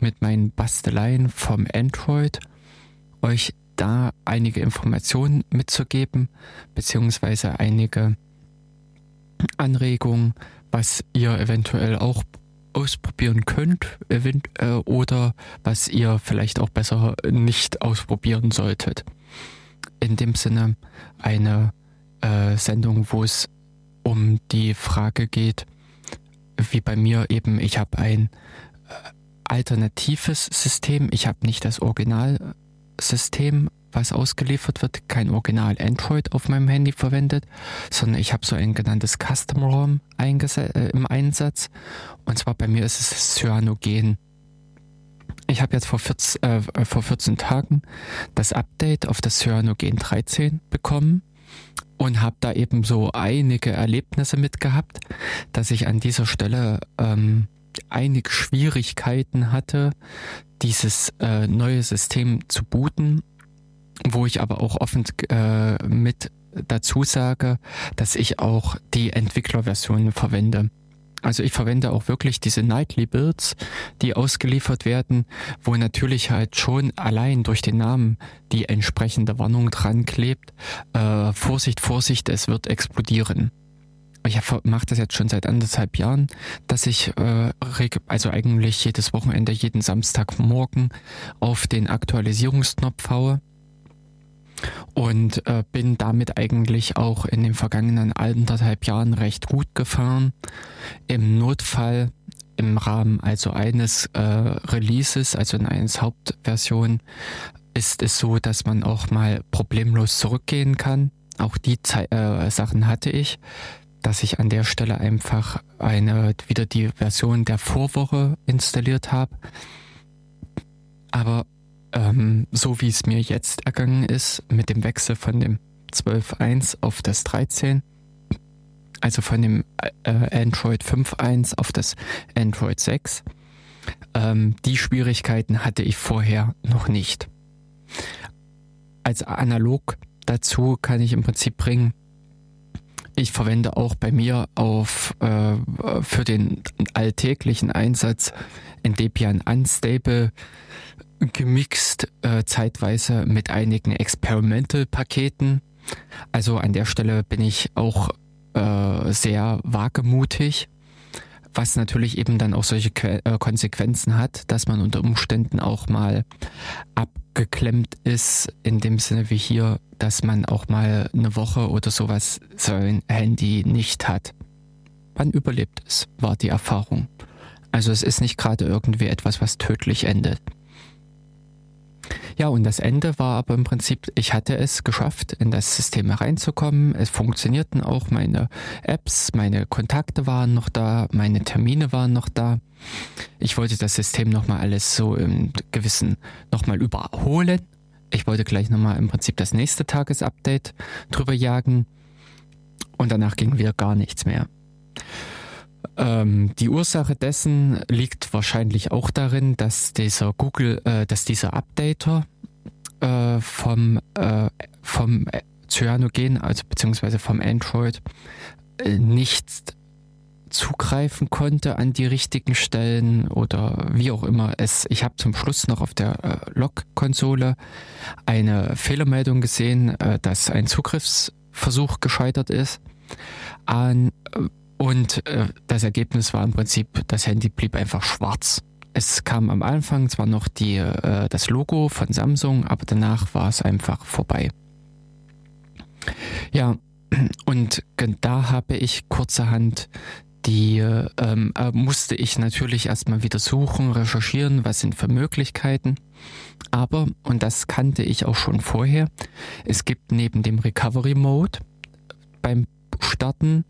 Speaker 1: mit meinen Basteleien vom Android, euch da einige Informationen mitzugeben, beziehungsweise einige Anregungen, was ihr eventuell auch ausprobieren könnt äh, oder was ihr vielleicht auch besser nicht ausprobieren solltet. In dem Sinne eine äh, Sendung, wo es um die Frage geht, wie bei mir eben, ich habe ein äh, alternatives System, ich habe nicht das Originalsystem was ausgeliefert wird, kein Original Android auf meinem Handy verwendet, sondern ich habe so ein genanntes Custom ROM äh, im Einsatz. Und zwar bei mir ist es Cyanogen. Ich habe jetzt vor 14, äh, vor 14 Tagen das Update auf das Cyanogen 13 bekommen und habe da eben so einige Erlebnisse mit gehabt, dass ich an dieser Stelle ähm, einige Schwierigkeiten hatte, dieses äh, neue System zu booten wo ich aber auch offen äh, mit dazu sage, dass ich auch die Entwicklerversion verwende. Also ich verwende auch wirklich diese Nightly Builds, die ausgeliefert werden, wo natürlich halt schon allein durch den Namen die entsprechende Warnung dran klebt. Äh, Vorsicht, Vorsicht, es wird explodieren. Ich mache das jetzt schon seit anderthalb Jahren, dass ich äh, also eigentlich jedes Wochenende, jeden Samstagmorgen auf den Aktualisierungsknopf haue und äh, bin damit eigentlich auch in den vergangenen anderthalb Jahren recht gut gefahren. Im Notfall im Rahmen also eines äh, Releases, also in eines Hauptversion, ist es so, dass man auch mal problemlos zurückgehen kann. Auch die Ze äh, Sachen hatte ich, dass ich an der Stelle einfach eine wieder die Version der Vorwoche installiert habe. Aber ähm, so wie es mir jetzt ergangen ist, mit dem Wechsel von dem 12.1 auf das 13, also von dem äh, Android 5.1 auf das Android 6, ähm, die Schwierigkeiten hatte ich vorher noch nicht. Als analog dazu kann ich im Prinzip bringen, ich verwende auch bei mir auf äh, für den alltäglichen Einsatz in Debian Unstable gemixt, äh, zeitweise mit einigen Experimental-Paketen. Also an der Stelle bin ich auch äh, sehr wagemutig, was natürlich eben dann auch solche que äh, Konsequenzen hat, dass man unter Umständen auch mal abgeklemmt ist, in dem Sinne wie hier, dass man auch mal eine Woche oder sowas sein Handy nicht hat. Man überlebt es, war die Erfahrung. Also es ist nicht gerade irgendwie etwas, was tödlich endet. Ja, und das Ende war aber im Prinzip, ich hatte es geschafft, in das System reinzukommen. Es funktionierten auch meine Apps, meine Kontakte waren noch da, meine Termine waren noch da. Ich wollte das System nochmal alles so im gewissen nochmal überholen. Ich wollte gleich nochmal im Prinzip das nächste Tagesupdate drüber jagen. Und danach ging wieder gar nichts mehr. Ähm, die Ursache dessen liegt wahrscheinlich auch darin, dass dieser Google, äh, dass dieser Updater äh, vom, äh, vom Cyanogen, also beziehungsweise vom Android, äh, nicht zugreifen konnte an die richtigen Stellen oder wie auch immer es. Ich habe zum Schluss noch auf der äh, Log-Konsole eine Fehlermeldung gesehen, äh, dass ein Zugriffsversuch gescheitert ist. An, und äh, das Ergebnis war im Prinzip, das Handy blieb einfach schwarz. Es kam am Anfang zwar noch die, äh, das Logo von Samsung, aber danach war es einfach vorbei. Ja, und da habe ich kurzerhand die ähm, äh, musste ich natürlich erstmal wieder suchen, recherchieren, was sind für Möglichkeiten. Aber, und das kannte ich auch schon vorher, es gibt neben dem Recovery Mode beim Starten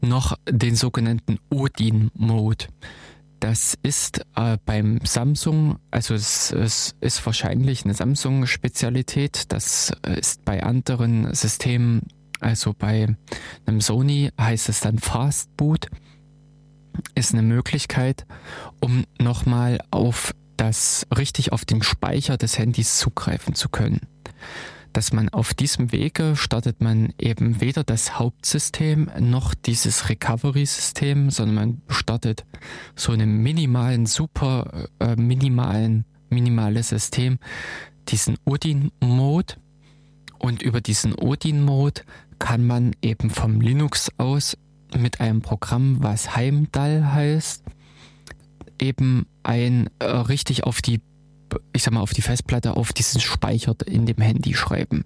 Speaker 1: noch den sogenannten Odin Mode. Das ist äh, beim Samsung, also es, es, ist wahrscheinlich eine Samsung-Spezialität. Das ist bei anderen Systemen, also bei einem Sony heißt es dann Fast Boot, ist eine Möglichkeit, um nochmal auf das richtig auf den Speicher des Handys zugreifen zu können dass man auf diesem Wege startet man eben weder das Hauptsystem noch dieses Recovery-System, sondern man startet so einen minimalen, super äh, minimalen, minimales System, diesen Odin-Mode. Und über diesen Odin-Mode kann man eben vom Linux aus mit einem Programm, was Heimdall heißt, eben ein äh, richtig auf die ich sag mal, auf die Festplatte, auf diesen Speicher in dem Handy schreiben.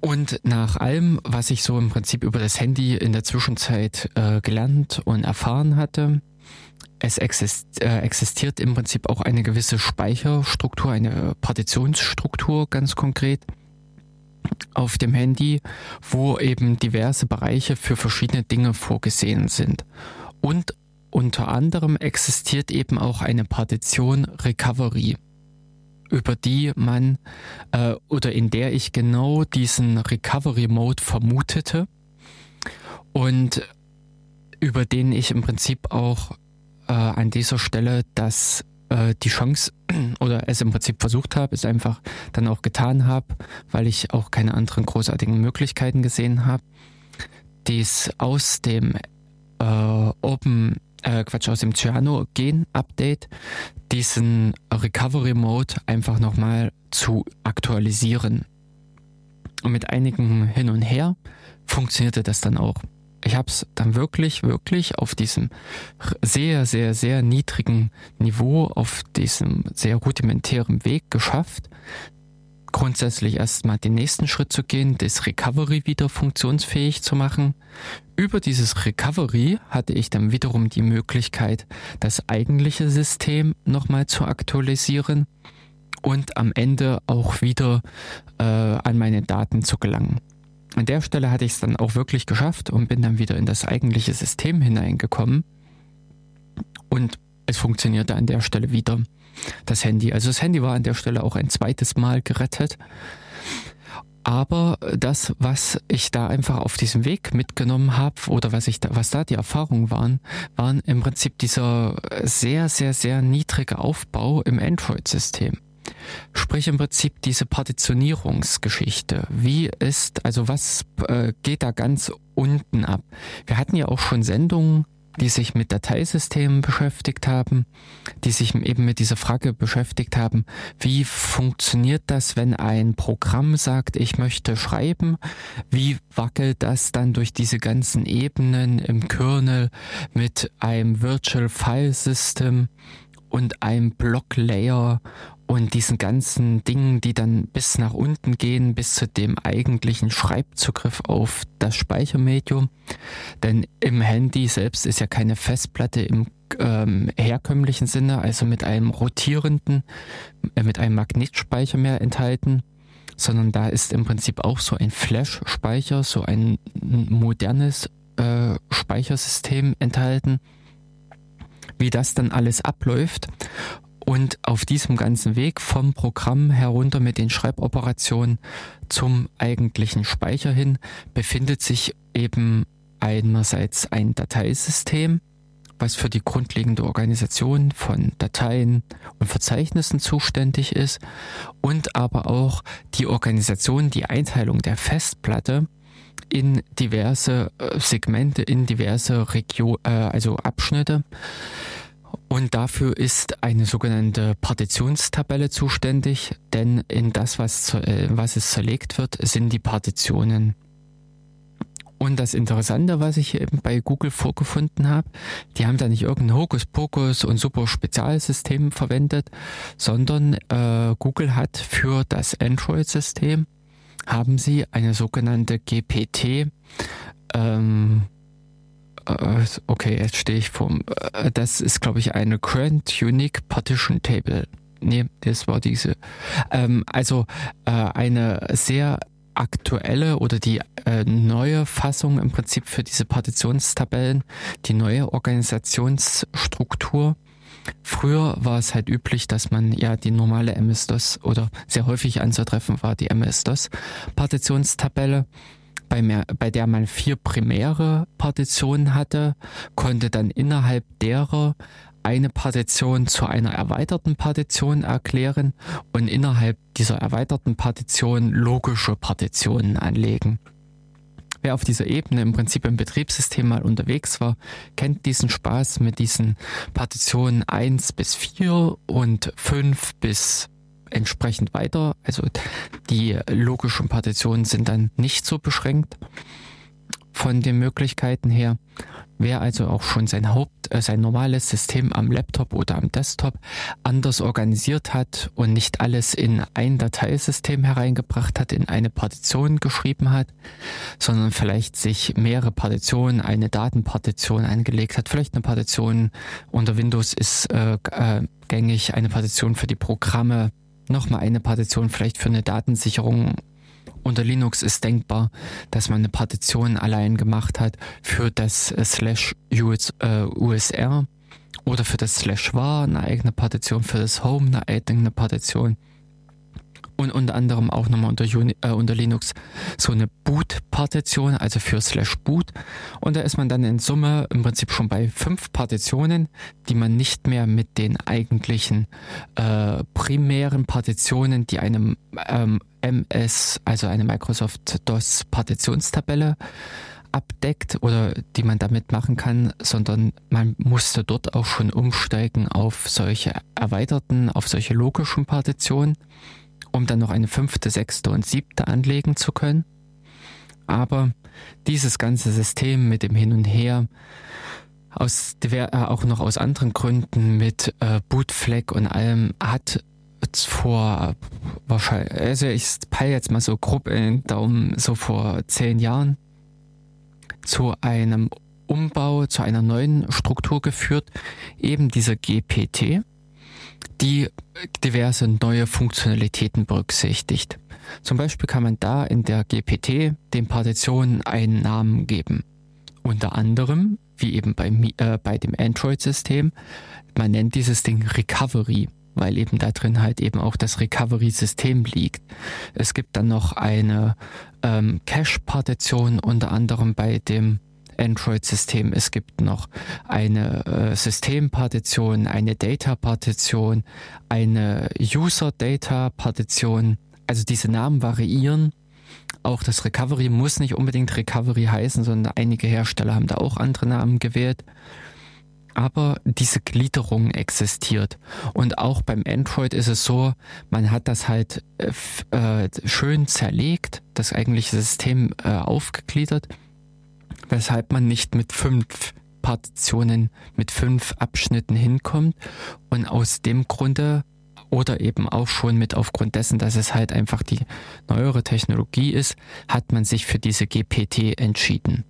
Speaker 1: Und nach allem, was ich so im Prinzip über das Handy in der Zwischenzeit äh, gelernt und erfahren hatte, es exist, äh, existiert im Prinzip auch eine gewisse Speicherstruktur, eine Partitionsstruktur ganz konkret auf dem Handy, wo eben diverse Bereiche für verschiedene Dinge vorgesehen sind. Und unter anderem existiert eben auch eine Partition Recovery, über die man äh, oder in der ich genau diesen Recovery Mode vermutete und über den ich im Prinzip auch äh, an dieser Stelle das äh, die Chance <clears throat> oder es im Prinzip versucht habe, es einfach dann auch getan habe, weil ich auch keine anderen großartigen Möglichkeiten gesehen habe, dies aus dem äh, Open äh, Quatsch, aus dem Cyano-Gen-Update diesen Recovery Mode einfach nochmal zu aktualisieren. Und mit einigen Hin und Her funktionierte das dann auch. Ich habe es dann wirklich, wirklich auf diesem sehr, sehr, sehr niedrigen Niveau, auf diesem sehr rudimentären Weg geschafft, grundsätzlich erstmal den nächsten Schritt zu gehen, das Recovery wieder funktionsfähig zu machen. Über dieses Recovery hatte ich dann wiederum die Möglichkeit, das eigentliche System nochmal zu aktualisieren und am Ende auch wieder äh, an meine Daten zu gelangen. An der Stelle hatte ich es dann auch wirklich geschafft und bin dann wieder in das eigentliche System hineingekommen und es funktionierte an der Stelle wieder das Handy. Also das Handy war an der Stelle auch ein zweites Mal gerettet. Aber das, was ich da einfach auf diesem Weg mitgenommen habe oder was ich da, was da die Erfahrungen waren, waren im Prinzip dieser sehr, sehr, sehr niedrige Aufbau im Android-System. Sprich im Prinzip diese Partitionierungsgeschichte. Wie ist, also was äh, geht da ganz unten ab? Wir hatten ja auch schon Sendungen die sich mit Dateisystemen beschäftigt haben, die sich eben mit dieser Frage beschäftigt haben, wie funktioniert das, wenn ein Programm sagt, ich möchte schreiben, wie wackelt das dann durch diese ganzen Ebenen im Kernel mit einem Virtual File System und einem Block Layer und diesen ganzen Dingen, die dann bis nach unten gehen, bis zu dem eigentlichen Schreibzugriff auf das Speichermedium. Denn im Handy selbst ist ja keine Festplatte im ähm, herkömmlichen Sinne, also mit einem rotierenden, äh, mit einem Magnetspeicher mehr enthalten, sondern da ist im Prinzip auch so ein Flash-Speicher, so ein modernes äh, Speichersystem enthalten. Wie das dann alles abläuft und auf diesem ganzen Weg vom Programm herunter mit den Schreiboperationen zum eigentlichen Speicher hin befindet sich eben einerseits ein Dateisystem, was für die grundlegende Organisation von Dateien und Verzeichnissen zuständig ist und aber auch die Organisation, die Einteilung der Festplatte in diverse äh, Segmente, in diverse Region, äh, also Abschnitte und dafür ist eine sogenannte Partitionstabelle zuständig, denn in das, was, äh, was es zerlegt wird, sind die Partitionen. Und das Interessante, was ich eben bei Google vorgefunden habe, die haben da nicht irgendein Hokuspokus und super Spezialsystem verwendet, sondern äh, Google hat für das Android-System haben sie eine sogenannte GPT ähm, äh, okay, jetzt stehe ich vom, äh, das ist glaube ich eine Current Unique Partition Table. Nee, das war diese. Ähm, also äh, eine sehr aktuelle oder die äh, neue Fassung im Prinzip für diese Partitionstabellen, die neue Organisationsstruktur. Früher war es halt üblich, dass man ja die normale MS-DOS oder sehr häufig anzutreffen war die MS-DOS-Partitionstabelle, bei, mehr, bei der man vier primäre Partitionen hatte, konnte dann innerhalb derer eine Partition zu einer erweiterten Partition erklären und innerhalb dieser erweiterten Partition logische Partitionen anlegen. Wer auf dieser Ebene im Prinzip im Betriebssystem mal unterwegs war, kennt diesen Spaß mit diesen Partitionen 1 bis 4 und 5 bis entsprechend weiter. Also die logischen Partitionen sind dann nicht so beschränkt von den Möglichkeiten her. Wer also auch schon sein Haupt, äh, sein normales System am Laptop oder am Desktop anders organisiert hat und nicht alles in ein Dateisystem hereingebracht hat, in eine Partition geschrieben hat, sondern vielleicht sich mehrere Partitionen, eine Datenpartition angelegt hat, vielleicht eine Partition unter Windows ist äh, äh, gängig, eine Partition für die Programme, nochmal eine Partition vielleicht für eine Datensicherung. Unter Linux ist denkbar, dass man eine Partition allein gemacht hat für das äh, slash US, äh, USR oder für das slash var eine eigene Partition, für das Home eine eigene Partition und unter anderem auch nochmal unter, äh, unter Linux so eine Boot-Partition, also für slash boot. Und da ist man dann in Summe im Prinzip schon bei fünf Partitionen, die man nicht mehr mit den eigentlichen äh, primären Partitionen, die einem ähm, MS, also eine Microsoft DOS Partitionstabelle abdeckt oder die man damit machen kann, sondern man musste dort auch schon umsteigen auf solche erweiterten, auf solche logischen Partitionen um dann noch eine fünfte, sechste und siebte anlegen zu können. Aber dieses ganze System mit dem Hin und Her, aus, äh, auch noch aus anderen Gründen mit äh, Bootflag und allem, hat vor wahrscheinlich, also ich peile jetzt mal so grob in den Daumen, so vor zehn Jahren zu einem Umbau, zu einer neuen Struktur geführt, eben dieser GPT die diverse neue Funktionalitäten berücksichtigt. Zum Beispiel kann man da in der GPT den Partitionen einen Namen geben. Unter anderem, wie eben bei, äh, bei dem Android-System, man nennt dieses Ding Recovery, weil eben da drin halt eben auch das Recovery-System liegt. Es gibt dann noch eine ähm, Cache-Partition unter anderem bei dem Android-System. Es gibt noch eine äh, Systempartition, eine Data-Partition, eine User-Data-Partition. Also diese Namen variieren. Auch das Recovery muss nicht unbedingt Recovery heißen, sondern einige Hersteller haben da auch andere Namen gewählt. Aber diese Gliederung existiert. Und auch beim Android ist es so, man hat das halt äh, äh schön zerlegt, das eigentliche System äh, aufgegliedert weshalb man nicht mit fünf Partitionen, mit fünf Abschnitten hinkommt. Und aus dem Grunde oder eben auch schon mit aufgrund dessen, dass es halt einfach die neuere Technologie ist, hat man sich für diese GPT entschieden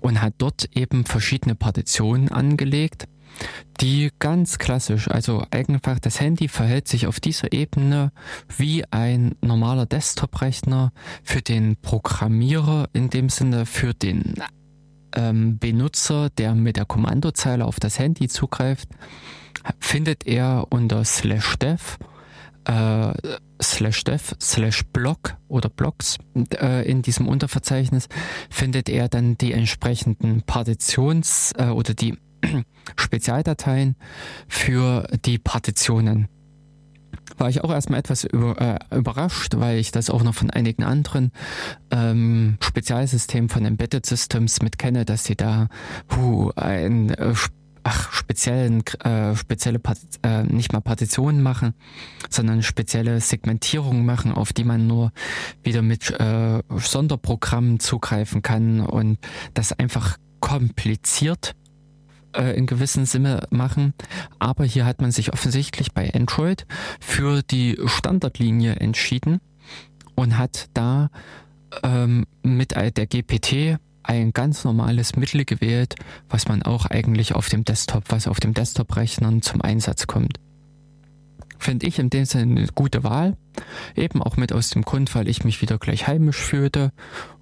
Speaker 1: und hat dort eben verschiedene Partitionen angelegt, die ganz klassisch, also einfach das Handy verhält sich auf dieser Ebene wie ein normaler Desktop-Rechner für den Programmierer in dem Sinne, für den ähm, Benutzer, der mit der Kommandozeile auf das Handy zugreift, findet er unter slash dev äh, slash dev slash blog oder blogs äh, in diesem Unterverzeichnis findet er dann die entsprechenden Partitions äh, oder die <clears throat> Spezialdateien für die Partitionen. War ich auch erstmal etwas über, äh, überrascht, weil ich das auch noch von einigen anderen ähm, Spezialsystemen von Embedded Systems mit kenne, dass sie da hu, ein, äh, ach, speziellen, äh, spezielle, äh, nicht mal Partitionen machen, sondern spezielle Segmentierungen machen, auf die man nur wieder mit äh, Sonderprogrammen zugreifen kann und das einfach kompliziert äh, in gewissem Sinne machen. Aber hier hat man sich offensichtlich bei Android für die Standardlinie entschieden und hat da ähm, mit der GPT ein ganz normales Mittel gewählt, was man auch eigentlich auf dem Desktop, was auf dem Desktop-Rechnern zum Einsatz kommt. Finde ich in dem Sinne eine gute Wahl. Eben auch mit aus dem Grund, weil ich mich wieder gleich heimisch fühlte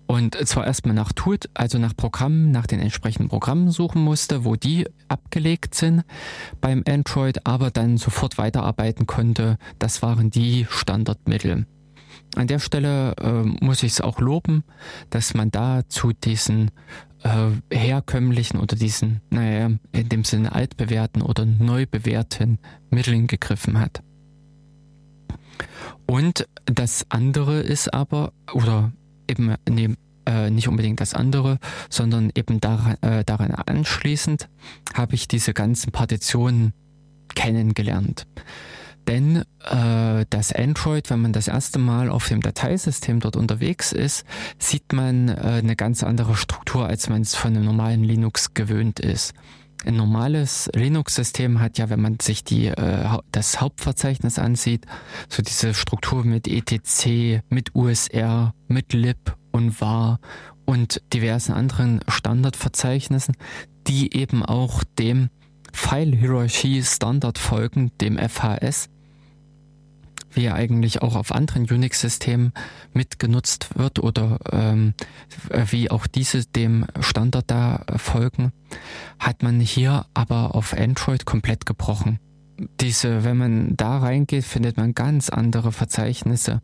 Speaker 1: und zwar erstmal nach Tut, also nach Programmen, nach den entsprechenden Programmen suchen musste, wo die abgelegt sind beim Android, aber dann sofort weiterarbeiten konnte. Das waren die Standardmittel. An der Stelle äh, muss ich es auch loben, dass man da zu diesen äh, herkömmlichen oder diesen, naja, in dem Sinne altbewährten oder neu bewährten Mitteln gegriffen hat. Und das andere ist aber, oder eben nee, äh, nicht unbedingt das andere, sondern eben daran, äh, daran anschließend habe ich diese ganzen Partitionen kennengelernt. Denn äh, das Android, wenn man das erste Mal auf dem Dateisystem dort unterwegs ist, sieht man äh, eine ganz andere Struktur, als man es von einem normalen Linux gewöhnt ist. Ein normales Linux-System hat ja, wenn man sich die, äh, das Hauptverzeichnis ansieht, so diese Struktur mit etc, mit USR, mit lib und var und diversen anderen Standardverzeichnissen, die eben auch dem File-Hierarchie-Standard folgen, dem FHS, wie er eigentlich auch auf anderen Unix-Systemen mitgenutzt wird oder ähm, wie auch diese dem Standard da folgen, hat man hier aber auf Android komplett gebrochen. Diese, wenn man da reingeht, findet man ganz andere Verzeichnisse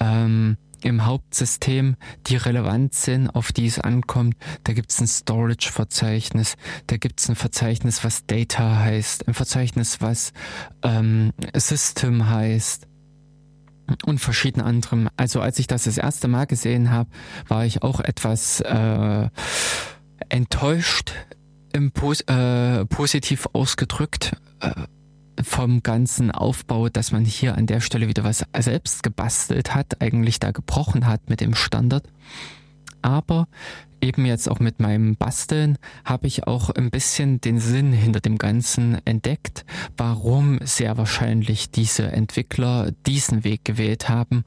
Speaker 1: ähm, im Hauptsystem, die relevant sind, auf die es ankommt. Da gibt es ein Storage-Verzeichnis, da gibt es ein Verzeichnis, was Data heißt, ein Verzeichnis, was ähm, System heißt und verschiedene anderen. Also als ich das das erste Mal gesehen habe, war ich auch etwas äh, enttäuscht, im Pos äh, positiv ausgedrückt. Äh, vom ganzen Aufbau, dass man hier an der Stelle wieder was selbst gebastelt hat, eigentlich da gebrochen hat mit dem Standard. Aber eben jetzt auch mit meinem Basteln habe ich auch ein bisschen den Sinn hinter dem Ganzen entdeckt, warum sehr wahrscheinlich diese Entwickler diesen Weg gewählt haben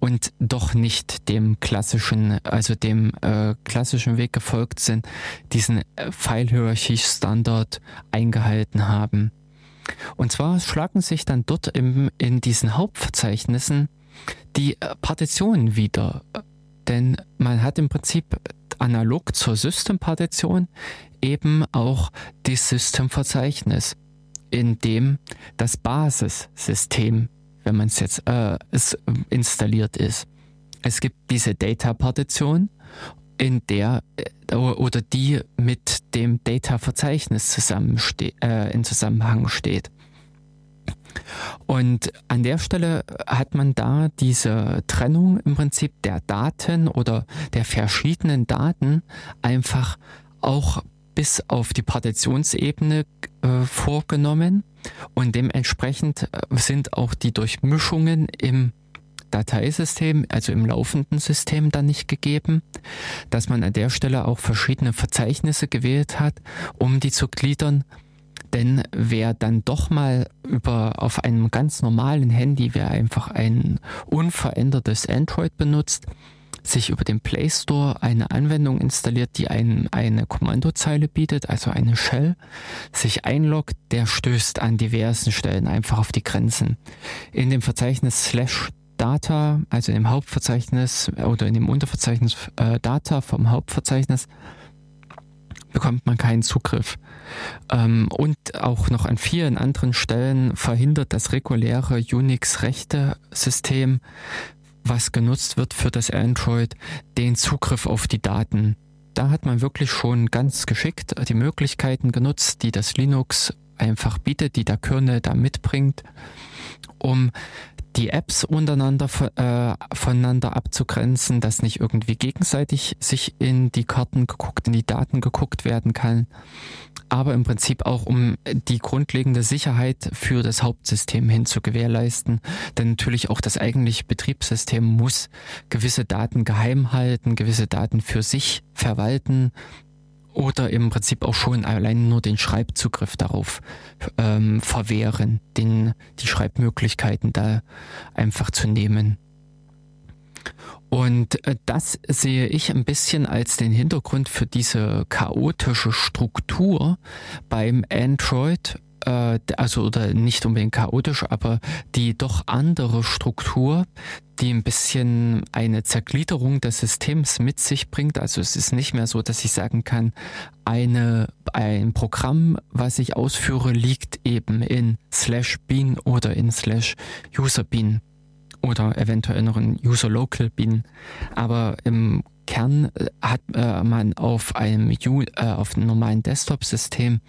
Speaker 1: und doch nicht dem klassischen, also dem äh, klassischen Weg gefolgt sind, diesen äh, File-Hierarchie-Standard eingehalten haben. Und zwar schlagen sich dann dort im, in diesen Hauptverzeichnissen die äh, Partitionen wieder. Denn man hat im Prinzip analog zur Systempartition eben auch das Systemverzeichnis, in dem das Basissystem, wenn man es jetzt äh, es installiert ist. Es gibt diese Data-Partition, in der äh, oder die mit dem Data-Verzeichnis äh, in Zusammenhang steht. Und an der Stelle hat man da diese Trennung im Prinzip der Daten oder der verschiedenen Daten einfach auch bis auf die Partitionsebene äh, vorgenommen. Und dementsprechend äh, sind auch die Durchmischungen im Dateisystem, also im laufenden System dann nicht gegeben, dass man an der Stelle auch verschiedene Verzeichnisse gewählt hat, um die zu gliedern denn wer dann doch mal über auf einem ganz normalen Handy, wer einfach ein unverändertes Android benutzt, sich über den Play Store eine Anwendung installiert, die einem eine Kommandozeile bietet, also eine Shell, sich einloggt, der stößt an diversen Stellen einfach auf die Grenzen. In dem Verzeichnis slash Data, also in dem Hauptverzeichnis oder in dem Unterverzeichnis äh, Data vom Hauptverzeichnis, bekommt man keinen Zugriff. Ähm, und auch noch an vielen anderen Stellen verhindert das reguläre Unix-Rechte-System, was genutzt wird für das Android, den Zugriff auf die Daten. Da hat man wirklich schon ganz geschickt die Möglichkeiten genutzt, die das Linux einfach bietet, die der Kernel da mitbringt, um die Apps untereinander äh, voneinander abzugrenzen, dass nicht irgendwie gegenseitig sich in die Karten geguckt, in die Daten geguckt werden kann, aber im Prinzip auch um die grundlegende Sicherheit für das Hauptsystem hin zu gewährleisten. Denn natürlich auch das eigentliche Betriebssystem muss gewisse Daten geheim halten, gewisse Daten für sich verwalten, oder im Prinzip auch schon allein nur den Schreibzugriff darauf ähm, verwehren, den, die Schreibmöglichkeiten da einfach zu nehmen. Und äh, das sehe ich ein bisschen als den Hintergrund für diese chaotische Struktur beim Android äh, also oder nicht unbedingt chaotisch, aber die doch andere Struktur, die ein bisschen eine Zergliederung des Systems mit sich bringt. Also es ist nicht mehr so, dass ich sagen kann, eine, ein Programm, was ich ausführe, liegt eben in slash bean oder in slash user bean oder eventuell noch in user local bean. Aber im Kern äh, hat äh, man auf einem, äh, auf einem normalen Desktop-System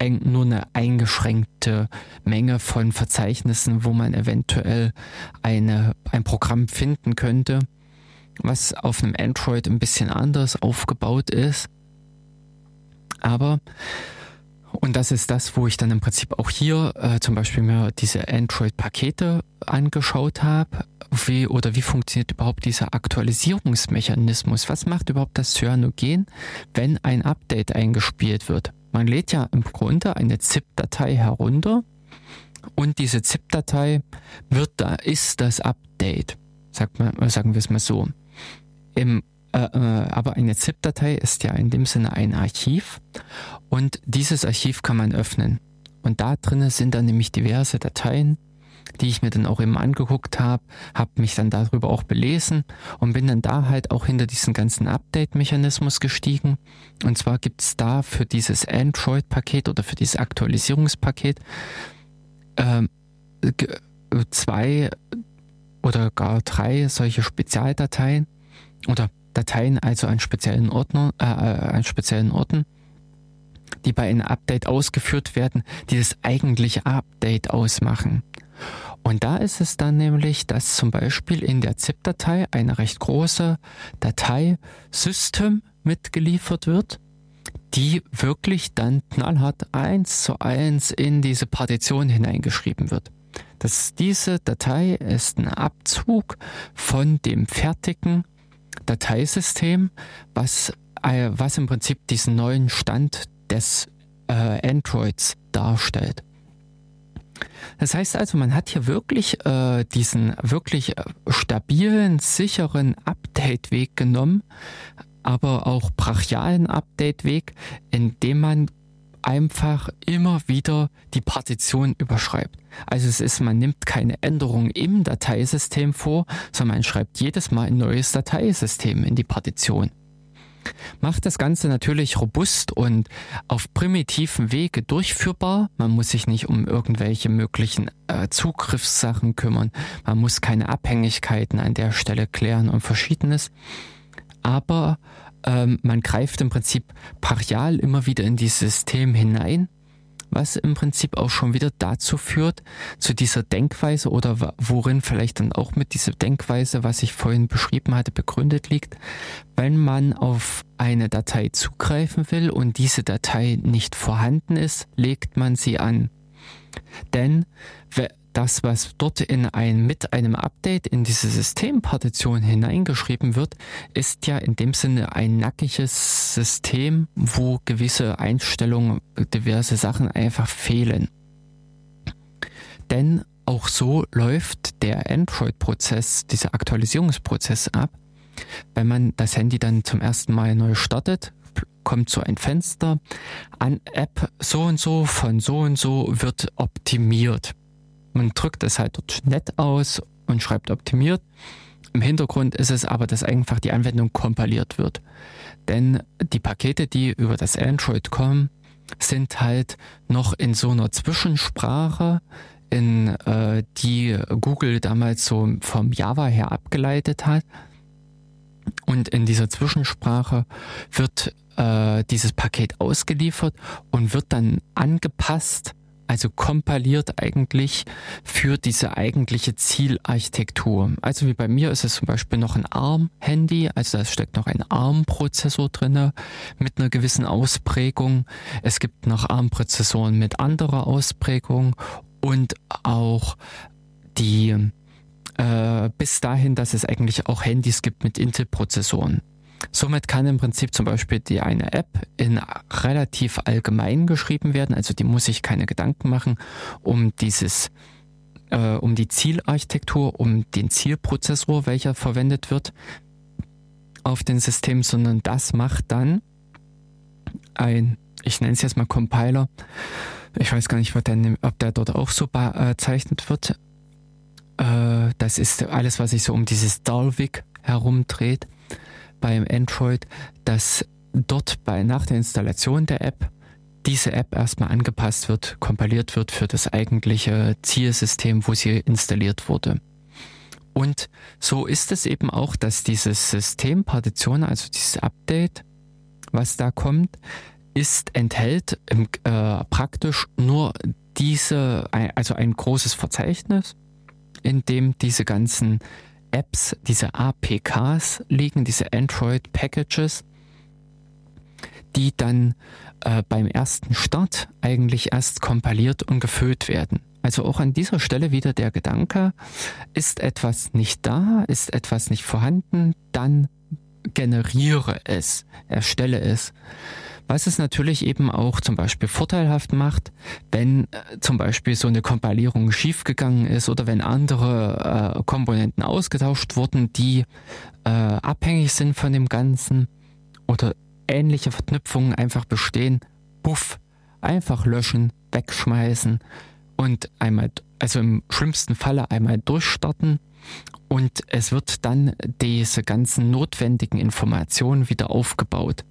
Speaker 1: nur eine eingeschränkte Menge von Verzeichnissen, wo man eventuell eine, ein Programm finden könnte, was auf einem Android ein bisschen anders aufgebaut ist. Aber und das ist das, wo ich dann im Prinzip auch hier äh, zum Beispiel mir diese Android-Pakete angeschaut habe. Wie oder wie funktioniert überhaupt dieser Aktualisierungsmechanismus? Was macht überhaupt das Cyanogen, wenn ein Update eingespielt wird? Man lädt ja im Grunde eine ZIP-Datei herunter und diese ZIP-Datei wird da, ist das Update. Sagt man, sagen wir es mal so. Im, äh, äh, aber eine ZIP-Datei ist ja in dem Sinne ein Archiv und dieses Archiv kann man öffnen. Und da drinnen sind dann nämlich diverse Dateien, die ich mir dann auch eben angeguckt habe, habe mich dann darüber auch belesen und bin dann da halt auch hinter diesen ganzen Update-Mechanismus gestiegen. Und zwar gibt's da für dieses Android-Paket oder für dieses Aktualisierungspaket äh, zwei oder gar drei solche Spezialdateien oder Dateien also an speziellen Ordner, äh an speziellen Orten, die bei einem Update ausgeführt werden, die das eigentliche Update ausmachen. Und da ist es dann nämlich, dass zum Beispiel in der ZIP-Datei eine recht große Datei System mitgeliefert wird, die wirklich dann knallhart eins zu eins in diese Partition hineingeschrieben wird. Das, diese Datei ist ein Abzug von dem fertigen Dateisystem, was, äh, was im Prinzip diesen neuen Stand des äh, Androids darstellt. Das heißt also, man hat hier wirklich äh, diesen wirklich äh, stabilen, sicheren Update-Weg genommen, aber auch brachialen Update-Weg, indem man einfach immer wieder die Partition überschreibt. Also es ist, man nimmt keine Änderung im Dateisystem vor, sondern man schreibt jedes Mal ein neues Dateisystem in die Partition macht das Ganze natürlich robust und auf primitiven Wege durchführbar. Man muss sich nicht um irgendwelche möglichen äh, Zugriffssachen kümmern. Man muss keine Abhängigkeiten an der Stelle klären und verschiedenes. Aber ähm, man greift im Prinzip partial immer wieder in dieses System hinein was im Prinzip auch schon wieder dazu führt, zu dieser Denkweise oder worin vielleicht dann auch mit dieser Denkweise, was ich vorhin beschrieben hatte, begründet liegt, wenn man auf eine Datei zugreifen will und diese Datei nicht vorhanden ist, legt man sie an. Denn das, was dort in ein, mit einem Update in diese Systempartition hineingeschrieben wird, ist ja in dem Sinne ein nackiges System, wo gewisse Einstellungen, diverse Sachen einfach fehlen. Denn auch so läuft der Android-Prozess, dieser Aktualisierungsprozess ab. Wenn man das Handy dann zum ersten Mal neu startet, kommt so ein Fenster an App so und so von so und so wird optimiert. Man drückt es halt dort nett aus und schreibt optimiert. Im Hintergrund ist es aber, dass einfach die Anwendung kompiliert wird. Denn die Pakete, die über das Android kommen, sind halt noch in so einer Zwischensprache, in äh, die Google damals so vom Java her abgeleitet hat. Und in dieser Zwischensprache wird äh, dieses Paket ausgeliefert und wird dann angepasst also kompiliert eigentlich für diese eigentliche Zielarchitektur. Also wie bei mir ist es zum Beispiel noch ein ARM-Handy, also da steckt noch ein ARM-Prozessor drinne mit einer gewissen Ausprägung. Es gibt noch ARM-Prozessoren mit anderer Ausprägung und auch die äh, bis dahin, dass es eigentlich auch Handys gibt mit Intel-Prozessoren. Somit kann im Prinzip zum Beispiel die eine App in relativ allgemein geschrieben werden, also die muss sich keine Gedanken machen um dieses äh, um die Zielarchitektur, um den Zielprozessor, welcher verwendet wird auf den System, sondern das macht dann ein, ich nenne es jetzt mal Compiler. Ich weiß gar nicht, ob der, ob der dort auch so bezeichnet wird. Äh, das ist alles, was sich so um dieses Dalvik herumdreht beim Android, dass dort bei nach der Installation der App diese App erstmal angepasst wird, kompiliert wird für das eigentliche Zielsystem, wo sie installiert wurde. Und so ist es eben auch, dass dieses Systempartition, also dieses Update, was da kommt, ist enthält im, äh, praktisch nur diese, also ein großes Verzeichnis, in dem diese ganzen Apps, diese APKs liegen, diese Android Packages, die dann äh, beim ersten Start eigentlich erst kompiliert und gefüllt werden. Also auch an dieser Stelle wieder der Gedanke, ist etwas nicht da, ist etwas nicht vorhanden, dann generiere es, erstelle es. Was es natürlich eben auch zum Beispiel vorteilhaft macht, wenn äh, zum Beispiel so eine Kompilierung schiefgegangen ist oder wenn andere äh, Komponenten ausgetauscht wurden, die äh, abhängig sind von dem Ganzen oder ähnliche Verknüpfungen einfach bestehen, puff, einfach löschen, wegschmeißen und einmal, also im schlimmsten Falle einmal durchstarten und es wird dann diese ganzen notwendigen Informationen wieder aufgebaut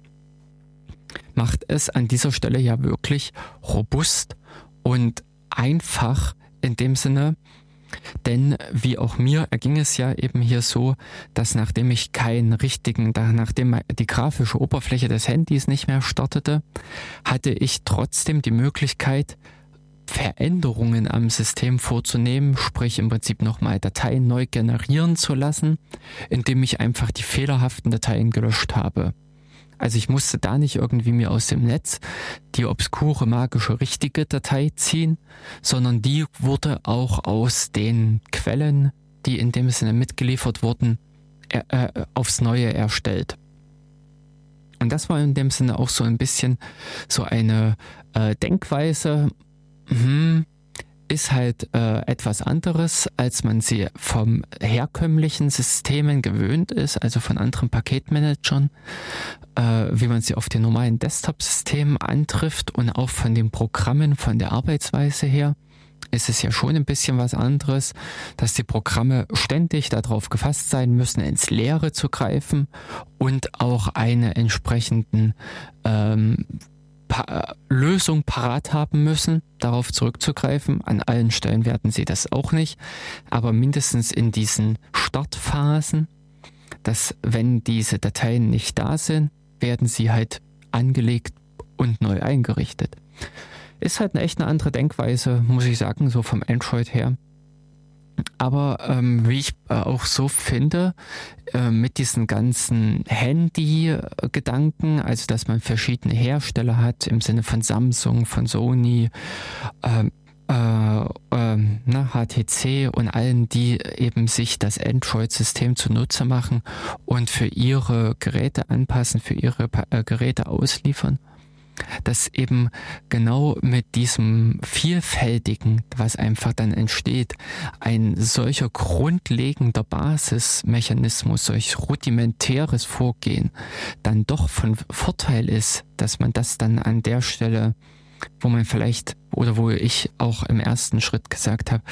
Speaker 1: macht es an dieser Stelle ja wirklich robust und einfach in dem Sinne, denn wie auch mir erging es ja eben hier so, dass nachdem ich keinen richtigen, nachdem die grafische Oberfläche des Handys nicht mehr startete, hatte ich trotzdem die Möglichkeit, Veränderungen am System vorzunehmen, sprich im Prinzip nochmal Dateien neu generieren zu lassen, indem ich einfach die fehlerhaften Dateien gelöscht habe. Also ich musste da nicht irgendwie mir aus dem Netz die obskure, magische, richtige Datei ziehen, sondern die wurde auch aus den Quellen, die in dem Sinne mitgeliefert wurden, äh, aufs Neue erstellt. Und das war in dem Sinne auch so ein bisschen so eine äh, Denkweise, hm, ist halt äh, etwas anderes, als man sie vom herkömmlichen Systemen gewöhnt ist, also von anderen Paketmanagern, äh, wie man sie auf den normalen Desktop-Systemen antrifft und auch von den Programmen, von der Arbeitsweise her ist es ja schon ein bisschen was anderes, dass die Programme ständig darauf gefasst sein müssen, ins Leere zu greifen und auch eine entsprechenden ähm, pa Lösung parat haben müssen, darauf zurückzugreifen. An allen Stellen werden sie das auch nicht, aber mindestens in diesen Startphasen, dass wenn diese Dateien nicht da sind, werden sie halt angelegt und neu eingerichtet. Ist halt eine echt eine andere Denkweise, muss ich sagen, so vom Android her. Aber ähm, wie ich äh, auch so finde, äh, mit diesen ganzen Handy-Gedanken, also dass man verschiedene Hersteller hat im Sinne von Samsung, von Sony, ähm, äh, äh, na, HTC und allen, die eben sich das Android-System zunutze machen und für ihre Geräte anpassen, für ihre äh, Geräte ausliefern dass eben genau mit diesem Vielfältigen, was einfach dann entsteht, ein solcher grundlegender Basismechanismus, solch rudimentäres Vorgehen dann doch von Vorteil ist, dass man das dann an der Stelle, wo man vielleicht oder wo ich auch im ersten Schritt gesagt habe,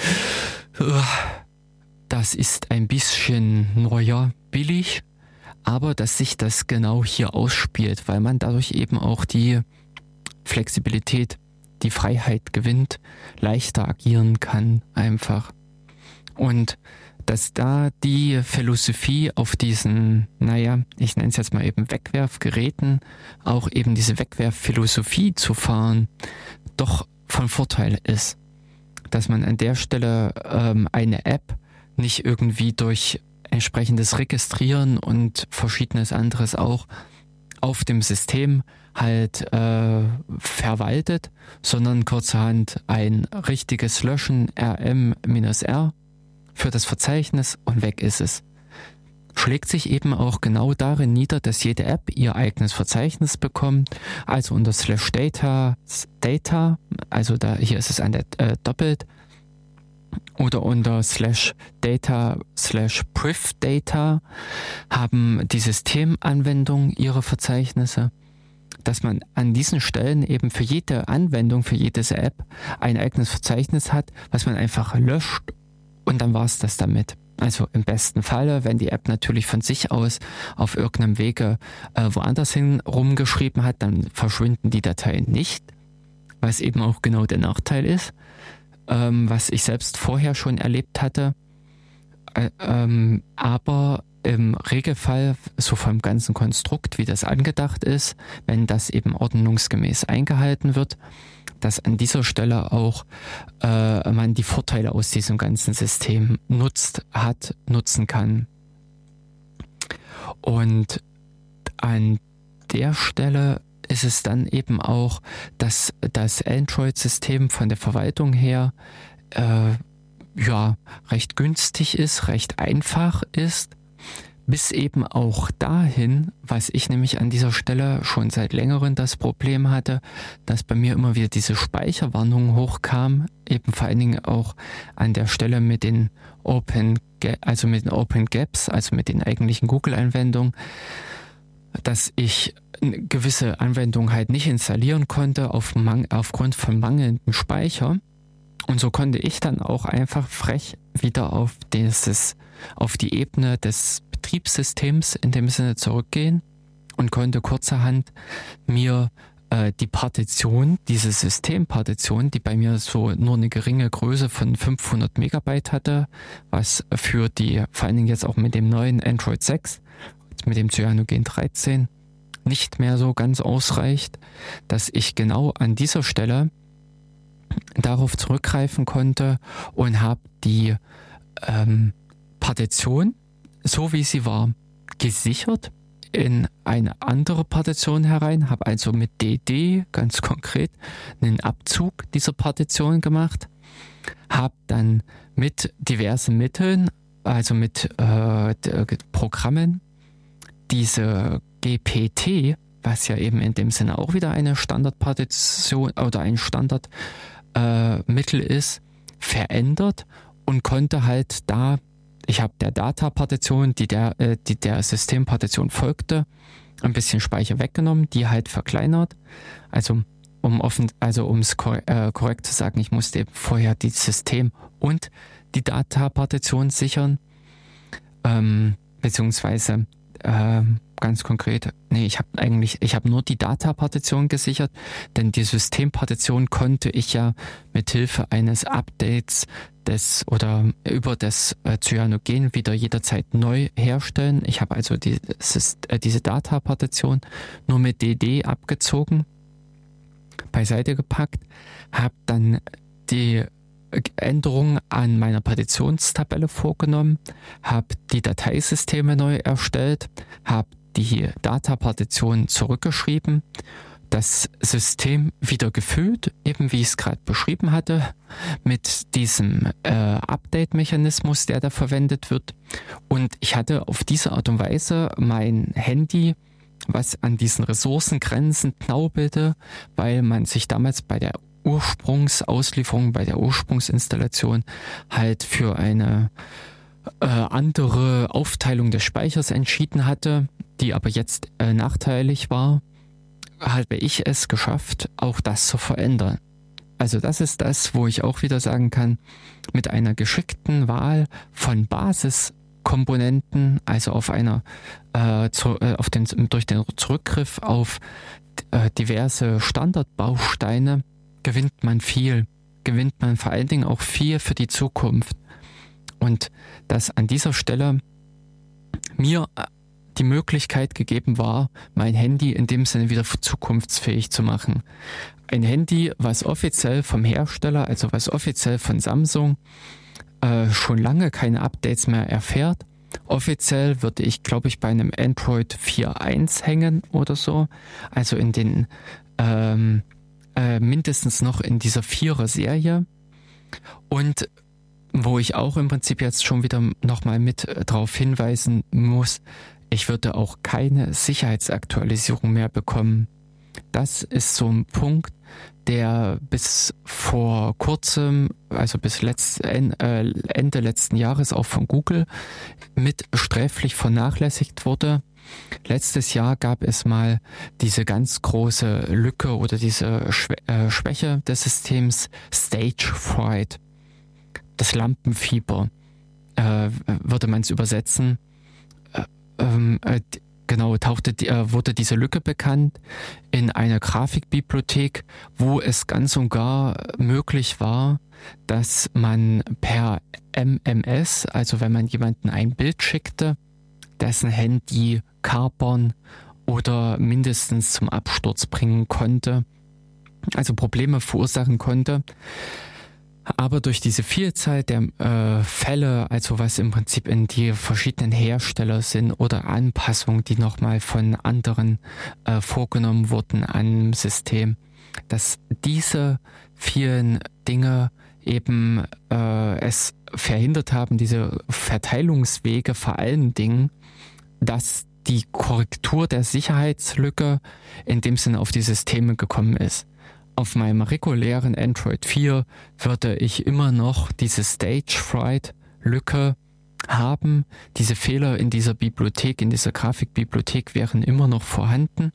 Speaker 1: das ist ein bisschen, naja, billig, aber dass sich das genau hier ausspielt, weil man dadurch eben auch die Flexibilität, die Freiheit gewinnt, leichter agieren kann einfach. Und dass da die Philosophie auf diesen, naja, ich nenne es jetzt mal eben Wegwerfgeräten, auch eben diese Wegwerfphilosophie zu fahren, doch von Vorteil ist. Dass man an der Stelle ähm, eine App nicht irgendwie durch entsprechendes Registrieren und verschiedenes anderes auch auf dem System halt äh, verwaltet, sondern kurzerhand ein richtiges Löschen rm-r für das Verzeichnis und weg ist es. Schlägt sich eben auch genau darin nieder, dass jede App ihr eigenes Verzeichnis bekommt, also unter slash data, data, also da hier ist es an der äh, doppelt, oder unter slash data slash priv data haben die Systemanwendungen ihre Verzeichnisse dass man an diesen Stellen eben für jede Anwendung, für jede App ein eigenes Verzeichnis hat, was man einfach löscht und dann war es das damit. Also im besten Falle, wenn die App natürlich von sich aus auf irgendeinem Wege äh, woanders hin rumgeschrieben hat, dann verschwinden die Dateien nicht, was eben auch genau der Nachteil ist, ähm, was ich selbst vorher schon erlebt hatte. Äh, ähm, aber im Regelfall, so vom ganzen Konstrukt, wie das angedacht ist, wenn das eben ordnungsgemäß eingehalten wird, dass an dieser Stelle auch äh, man die Vorteile aus diesem ganzen System nutzt, hat, nutzen kann. Und an der Stelle ist es dann eben auch, dass das Android-System von der Verwaltung her äh, ja recht günstig ist, recht einfach ist bis eben auch dahin, was ich nämlich an dieser Stelle schon seit längerem das Problem hatte, dass bei mir immer wieder diese Speicherwarnung hochkam, eben vor allen Dingen auch an der Stelle mit den Open, also mit den Open Gaps, also mit den eigentlichen Google-Anwendungen, dass ich gewisse Anwendungen halt nicht installieren konnte auf aufgrund von mangelndem Speicher. Und so konnte ich dann auch einfach frech wieder auf dieses, auf die Ebene des Betriebssystems in dem Sinne zurückgehen und konnte kurzerhand mir äh, die Partition, diese Systempartition, die bei mir so nur eine geringe Größe von 500 Megabyte hatte, was für die, vor allen Dingen jetzt auch mit dem neuen Android 6, mit dem Cyanogen 13, nicht mehr so ganz ausreicht, dass ich genau an dieser Stelle darauf zurückgreifen konnte und habe die ähm, Partition so wie sie war, gesichert in eine andere Partition herein, habe also mit DD ganz konkret einen Abzug dieser Partition gemacht, habe dann mit diversen Mitteln, also mit äh, Programmen, diese GPT, was ja eben in dem Sinne auch wieder eine Standardpartition oder ein Standardmittel äh, ist, verändert und konnte halt da ich habe der Data-Partition, die der, äh, die der Systempartition folgte, ein bisschen Speicher weggenommen, die halt verkleinert. Also um offen, also um es kor äh, korrekt zu sagen, ich musste eben vorher die System und die Data-Partition sichern, ähm, beziehungsweise ähm, ganz konkret, nee, ich habe eigentlich, ich habe nur die Data-Partition gesichert, denn die Systempartition konnte ich ja mit Hilfe eines Updates des oder über das äh, Cyanogen wieder jederzeit neu herstellen. Ich habe also die, äh, diese Data-Partition nur mit DD abgezogen, beiseite gepackt, habe dann die Änderungen an meiner Partitionstabelle vorgenommen, habe die Dateisysteme neu erstellt, habe die Data-Partition zurückgeschrieben, das System wieder gefüllt, eben wie ich es gerade beschrieben hatte, mit diesem äh, Update-Mechanismus, der da verwendet wird. Und ich hatte auf diese Art und Weise mein Handy, was an diesen Ressourcengrenzen knaubelte, weil man sich damals bei der Ursprungsauslieferung, bei der Ursprungsinstallation halt für eine äh, andere Aufteilung des Speichers entschieden hatte, die aber jetzt äh, nachteilig war, habe ich es geschafft, auch das zu verändern. Also das ist das, wo ich auch wieder sagen kann, mit einer geschickten Wahl von Basiskomponenten, also auf einer äh, zu, äh, auf den, durch den Zurückgriff auf äh, diverse Standardbausteine gewinnt man viel, gewinnt man vor allen Dingen auch viel für die Zukunft. Und dass an dieser Stelle mir äh, die Möglichkeit gegeben war, mein Handy in dem Sinne wieder zukunftsfähig zu machen. Ein Handy, was offiziell vom Hersteller, also was offiziell von Samsung äh, schon lange keine Updates mehr erfährt. Offiziell würde ich, glaube ich, bei einem Android 4.1 hängen oder so. Also in den ähm, äh, mindestens noch in dieser Vierer-Serie. Und wo ich auch im Prinzip jetzt schon wieder nochmal mit äh, darauf hinweisen muss, ich würde auch keine Sicherheitsaktualisierung mehr bekommen. Das ist so ein Punkt, der bis vor kurzem, also bis letzt, äh, Ende letzten Jahres auch von Google mit sträflich vernachlässigt wurde. Letztes Jahr gab es mal diese ganz große Lücke oder diese äh, Schwäche des Systems Stage Fright das Lampenfieber, äh, würde man es übersetzen. Äh, ähm, äh, genau, tauchte, äh, wurde diese Lücke bekannt in einer Grafikbibliothek, wo es ganz und gar möglich war, dass man per MMS, also wenn man jemanden ein Bild schickte, dessen Handy kapern oder mindestens zum Absturz bringen konnte, also Probleme verursachen konnte. Aber durch diese Vielzahl der äh, Fälle, also was im Prinzip in die verschiedenen Hersteller sind oder Anpassungen, die nochmal von anderen äh, vorgenommen wurden am System, dass diese vielen Dinge eben äh, es verhindert haben, diese Verteilungswege vor allen Dingen, dass die Korrektur der Sicherheitslücke in dem Sinne auf die Systeme gekommen ist. Auf meinem regulären Android 4 würde ich immer noch diese Stage Fright Lücke haben. Diese Fehler in dieser Bibliothek, in dieser Grafikbibliothek wären immer noch vorhanden.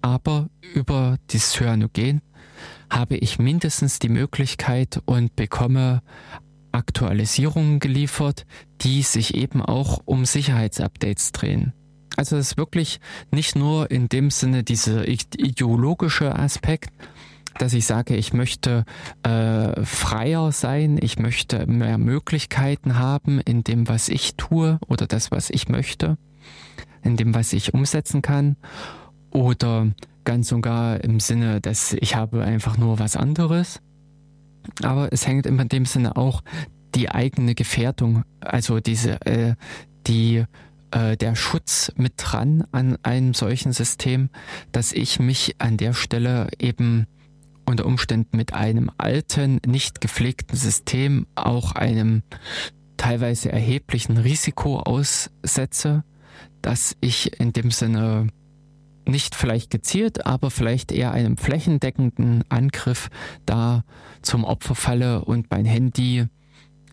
Speaker 1: Aber über das Cyanogen habe ich mindestens die Möglichkeit und bekomme Aktualisierungen geliefert, die sich eben auch um Sicherheitsupdates drehen. Also es ist wirklich nicht nur in dem Sinne dieser ideologische Aspekt, dass ich sage, ich möchte äh, freier sein, ich möchte mehr Möglichkeiten haben in dem, was ich tue oder das, was ich möchte, in dem, was ich umsetzen kann oder ganz und gar im Sinne, dass ich habe einfach nur was anderes. Aber es hängt in dem Sinne auch die eigene Gefährdung, also diese, äh, die äh, der Schutz mit dran an einem solchen System, dass ich mich an der Stelle eben unter Umständen mit einem alten, nicht gepflegten System auch einem teilweise erheblichen Risiko aussetze, dass ich in dem Sinne nicht vielleicht gezielt, aber vielleicht eher einem flächendeckenden Angriff da zum Opfer falle und mein Handy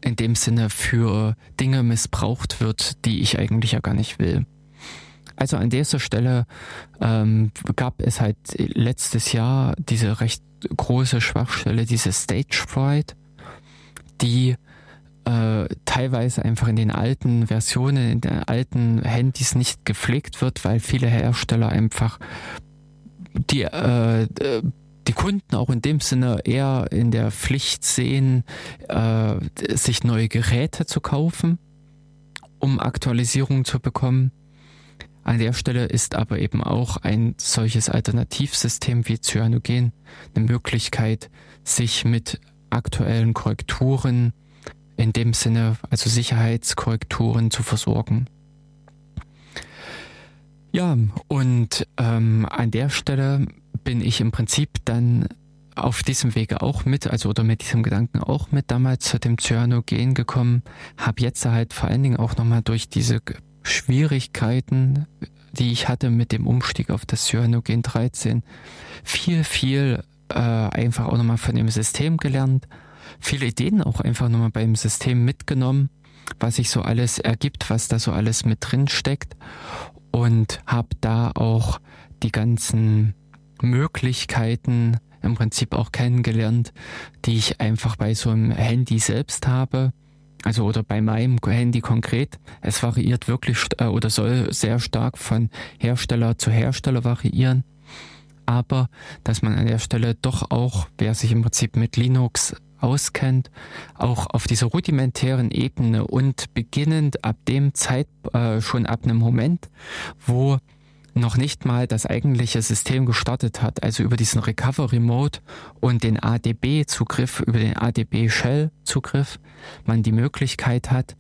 Speaker 1: in dem Sinne für Dinge missbraucht wird, die ich eigentlich ja gar nicht will. Also an dieser Stelle ähm, gab es halt letztes Jahr diese recht große Schwachstelle, diese Stage Fright, die äh, teilweise einfach in den alten Versionen, in den alten Handys nicht gepflegt wird, weil viele Hersteller einfach die, äh, die Kunden auch in dem Sinne eher in der Pflicht sehen, äh, sich neue Geräte zu kaufen, um Aktualisierungen zu bekommen. An der Stelle ist aber eben auch ein solches Alternativsystem wie Cyanogen eine Möglichkeit, sich mit aktuellen Korrekturen in dem Sinne, also Sicherheitskorrekturen zu versorgen. Ja, und ähm, an der Stelle bin ich im Prinzip dann auf diesem Wege auch mit, also oder mit diesem Gedanken auch mit damals zu dem Cyanogen gekommen, habe jetzt halt vor allen Dingen auch nochmal durch diese Schwierigkeiten, die ich hatte mit dem Umstieg auf das Cyanogen 13, viel, viel äh, einfach auch nochmal von dem System gelernt, viele Ideen auch einfach nochmal beim System mitgenommen, was sich so alles ergibt, was da so alles mit drin steckt. Und habe da auch die ganzen Möglichkeiten im Prinzip auch kennengelernt, die ich einfach bei so einem Handy selbst habe. Also oder bei meinem Handy konkret, es variiert wirklich äh, oder soll sehr stark von Hersteller zu Hersteller variieren. Aber dass man an der Stelle doch auch, wer sich im Prinzip mit Linux auskennt, auch auf dieser rudimentären Ebene und beginnend ab dem Zeit, äh, schon ab einem Moment, wo noch nicht mal das eigentliche System gestartet hat, also über diesen Recovery Mode und den ADB-Zugriff, über den ADB-Shell-Zugriff, man die Möglichkeit hat,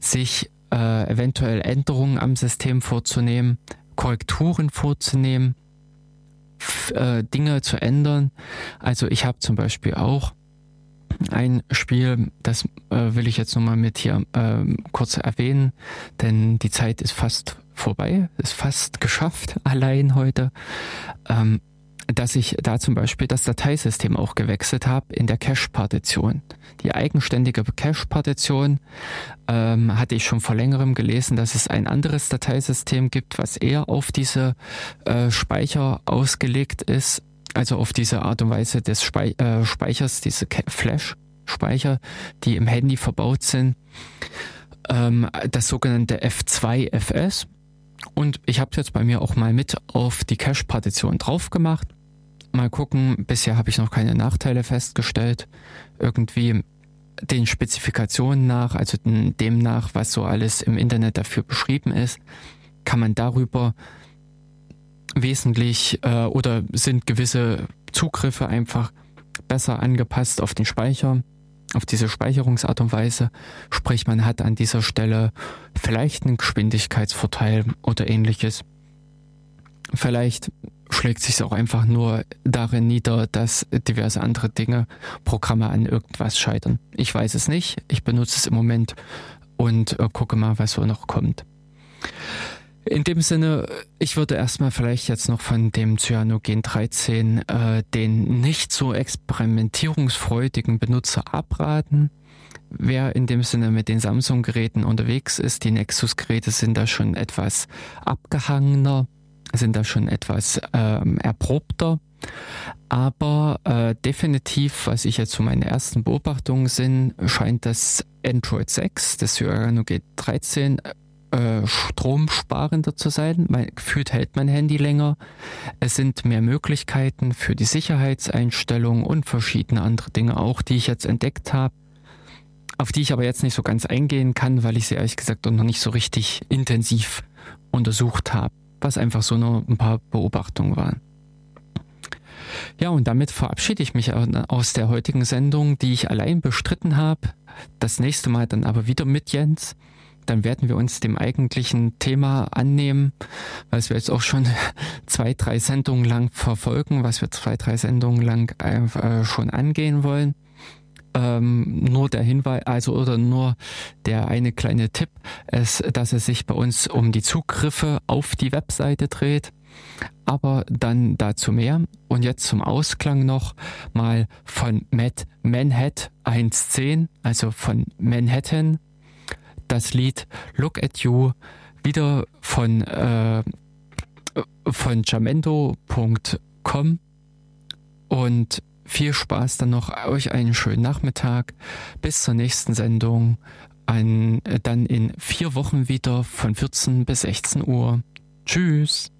Speaker 1: sich äh, eventuell Änderungen am System vorzunehmen, Korrekturen vorzunehmen, äh, Dinge zu ändern. Also ich habe zum Beispiel auch ein Spiel, das äh, will ich jetzt nochmal mit hier äh, kurz erwähnen, denn die Zeit ist fast vorbei, ist fast geschafft, <laughs> allein heute. Ähm, dass ich da zum Beispiel das Dateisystem auch gewechselt habe in der Cache-Partition. Die eigenständige Cache-Partition ähm, hatte ich schon vor längerem gelesen, dass es ein anderes Dateisystem gibt, was eher auf diese äh, Speicher ausgelegt ist, also auf diese Art und Weise des Spei äh, Speichers, diese Flash-Speicher, die im Handy verbaut sind. Ähm, das sogenannte F2FS. Und ich habe jetzt bei mir auch mal mit auf die Cache-Partition drauf gemacht. Mal gucken, bisher habe ich noch keine Nachteile festgestellt. Irgendwie den Spezifikationen nach, also dem nach, was so alles im Internet dafür beschrieben ist, kann man darüber wesentlich äh, oder sind gewisse Zugriffe einfach besser angepasst auf den Speicher auf diese Speicherungsart und Weise. Sprich, man hat an dieser Stelle vielleicht einen Geschwindigkeitsvorteil oder ähnliches. Vielleicht schlägt sich auch einfach nur darin nieder, dass diverse andere Dinge, Programme an irgendwas scheitern. Ich weiß es nicht. Ich benutze es im Moment und äh, gucke mal, was so noch kommt. In dem Sinne, ich würde erstmal vielleicht jetzt noch von dem Cyanogen 13 äh, den nicht so experimentierungsfreudigen Benutzer abraten. Wer in dem Sinne mit den Samsung-Geräten unterwegs ist, die Nexus-Geräte sind da schon etwas abgehangener, sind da schon etwas ähm, erprobter. Aber äh, definitiv, was ich jetzt zu meinen ersten Beobachtungen sind, scheint das Android 6, das Cyanogen 13 äh, stromsparender zu sein. Man, gefühlt hält mein Handy länger. Es sind mehr Möglichkeiten für die Sicherheitseinstellungen und verschiedene andere Dinge auch, die ich jetzt entdeckt habe. Auf die ich aber jetzt nicht so ganz eingehen kann, weil ich sie ehrlich gesagt noch nicht so richtig intensiv untersucht habe, was einfach so nur ein paar Beobachtungen waren. Ja, und damit verabschiede ich mich aus der heutigen Sendung, die ich allein bestritten habe. Das nächste Mal dann aber wieder mit Jens dann werden wir uns dem eigentlichen Thema annehmen, was wir jetzt auch schon <laughs> zwei, drei Sendungen lang verfolgen, was wir zwei, drei Sendungen lang äh, schon angehen wollen. Ähm, nur der Hinweis, also oder nur der eine kleine Tipp, ist, dass es sich bei uns um die Zugriffe auf die Webseite dreht. Aber dann dazu mehr. Und jetzt zum Ausklang noch mal von Matt Manhattan 1.10, also von Manhattan das Lied Look at You wieder von, äh, von jamendo.com und viel Spaß dann noch, euch einen schönen Nachmittag. Bis zur nächsten Sendung. Ein, dann in vier Wochen wieder von 14 bis 16 Uhr. Tschüss.